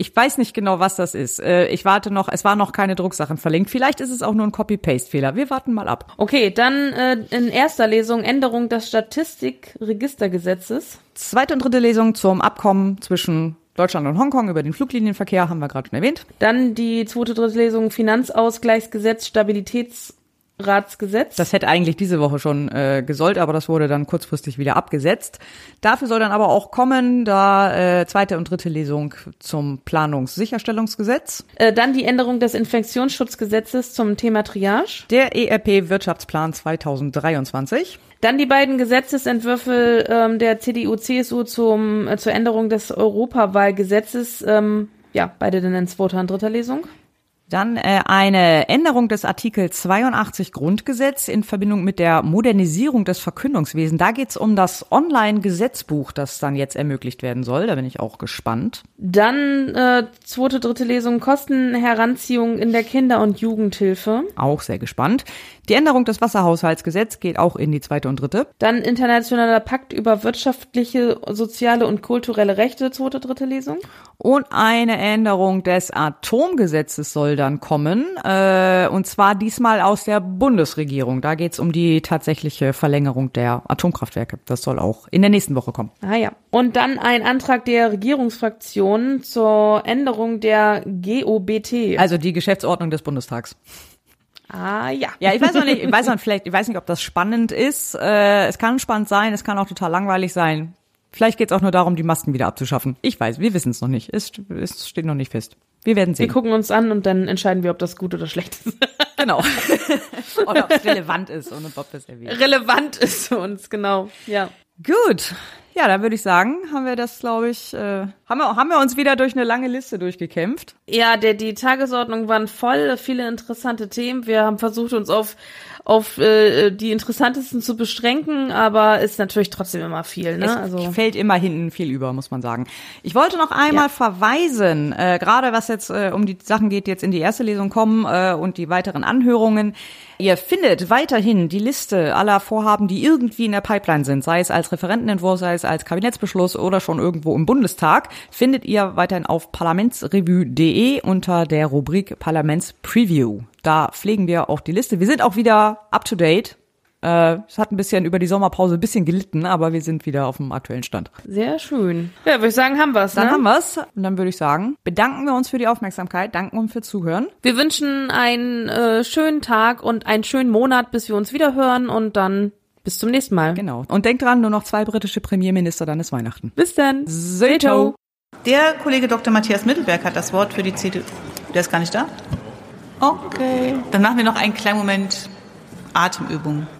ich weiß nicht genau, was das ist. Äh, ich warte noch, es war noch keine Drucksachen verlinkt. Vielleicht ist es auch nur ein Copy-Paste-Fehler. Wir warten mal ab. Okay, dann äh, in erster Lesung Änderung des Statistikregistergesetzes. Zweite und dritte Lesung zum Abkommen zwischen Deutschland und Hongkong über den Fluglinienverkehr haben wir gerade schon erwähnt. Dann die zweite, dritte Lesung Finanzausgleichsgesetz, Stabilitäts Ratsgesetz. Das hätte eigentlich diese Woche schon äh, gesollt, aber das wurde dann kurzfristig wieder abgesetzt. Dafür soll dann aber auch kommen, da äh, zweite und dritte Lesung zum Planungssicherstellungsgesetz. Äh, dann die Änderung des Infektionsschutzgesetzes zum Thema Triage. Der ERP Wirtschaftsplan 2023. Dann die beiden Gesetzesentwürfe ähm, der CDU-CSU zum äh, zur Änderung des Europawahlgesetzes. Ähm, ja, beide dann in zweiter und dritter Lesung. Dann äh, eine Änderung des Artikel 82 Grundgesetz in Verbindung mit der Modernisierung des Verkündungswesens. Da geht's um das Online-Gesetzbuch, das dann jetzt ermöglicht werden soll. Da bin ich auch gespannt. Dann äh, zweite, dritte Lesung Kostenheranziehung in der Kinder- und Jugendhilfe. Auch sehr gespannt. Die Änderung des Wasserhaushaltsgesetzes geht auch in die zweite und dritte. Dann internationaler Pakt über wirtschaftliche, soziale und kulturelle Rechte, zweite, dritte Lesung. Und eine Änderung des Atomgesetzes soll dann kommen, äh, und zwar diesmal aus der Bundesregierung. Da geht es um die tatsächliche Verlängerung der Atomkraftwerke. Das soll auch in der nächsten Woche kommen. Ah ja. Und dann ein Antrag der Regierungsfraktion zur Änderung der GOBT. Also die Geschäftsordnung des Bundestags. Ah ja. Ja, ich weiß noch nicht, ich weiß noch vielleicht, ich weiß nicht, ob das spannend ist. Äh, es kann spannend sein, es kann auch total langweilig sein. Vielleicht geht es auch nur darum, die Masken wieder abzuschaffen. Ich weiß, wir wissen es noch nicht. Es, es steht noch nicht fest. Wir werden Wir sehen. gucken uns an und dann entscheiden wir, ob das gut oder schlecht ist. <laughs> Genau. <laughs> Oder ob es relevant ist und ob das erwähnt. Relevant ist für uns, genau. Ja. Gut. Ja, dann würde ich sagen, haben wir das, glaube ich, äh, haben, wir, haben wir uns wieder durch eine lange Liste durchgekämpft. Ja, der, die Tagesordnung waren voll, viele interessante Themen. Wir haben versucht, uns auf, auf äh, die interessantesten zu beschränken, aber ist natürlich trotzdem immer viel. Ne? Es Also fällt immer hinten viel über, muss man sagen. Ich wollte noch einmal Ja. verweisen, äh, gerade was jetzt äh, um die Sachen geht, die jetzt in die erste Lesung kommen äh, und die weiteren Anhörungen. Ihr findet weiterhin die Liste aller Vorhaben, die irgendwie in der Pipeline sind, sei es als Referentenentwurf, sei es als Kabinettsbeschluss oder schon irgendwo im Bundestag, findet ihr weiterhin auf parlamentsrevue.de unter der Rubrik Parlamentspreview. Da pflegen wir auch die Liste. Wir sind auch wieder up to date. Äh, es hat ein bisschen über die Sommerpause ein bisschen gelitten, aber wir sind wieder auf dem aktuellen Stand. sehr schön. Ja, würde ich sagen, haben wir's. Dann ne? haben wir's. Und dann würde ich sagen, bedanken wir uns für die Aufmerksamkeit, danken uns für Zuhören. Wir wünschen einen äh, schönen Tag und einen schönen Monat, bis wir uns wieder hören und dann bis zum nächsten Mal. Genau. Und denkt dran, nur noch zwei britische Premierminister, dann ist Weihnachten. Bis dann. Seto. Der Kollege Dr. Matthias Mittelberg hat das Wort für die CDU. Der ist gar nicht da? Okay. Dann machen wir noch einen kleinen Moment Atemübung.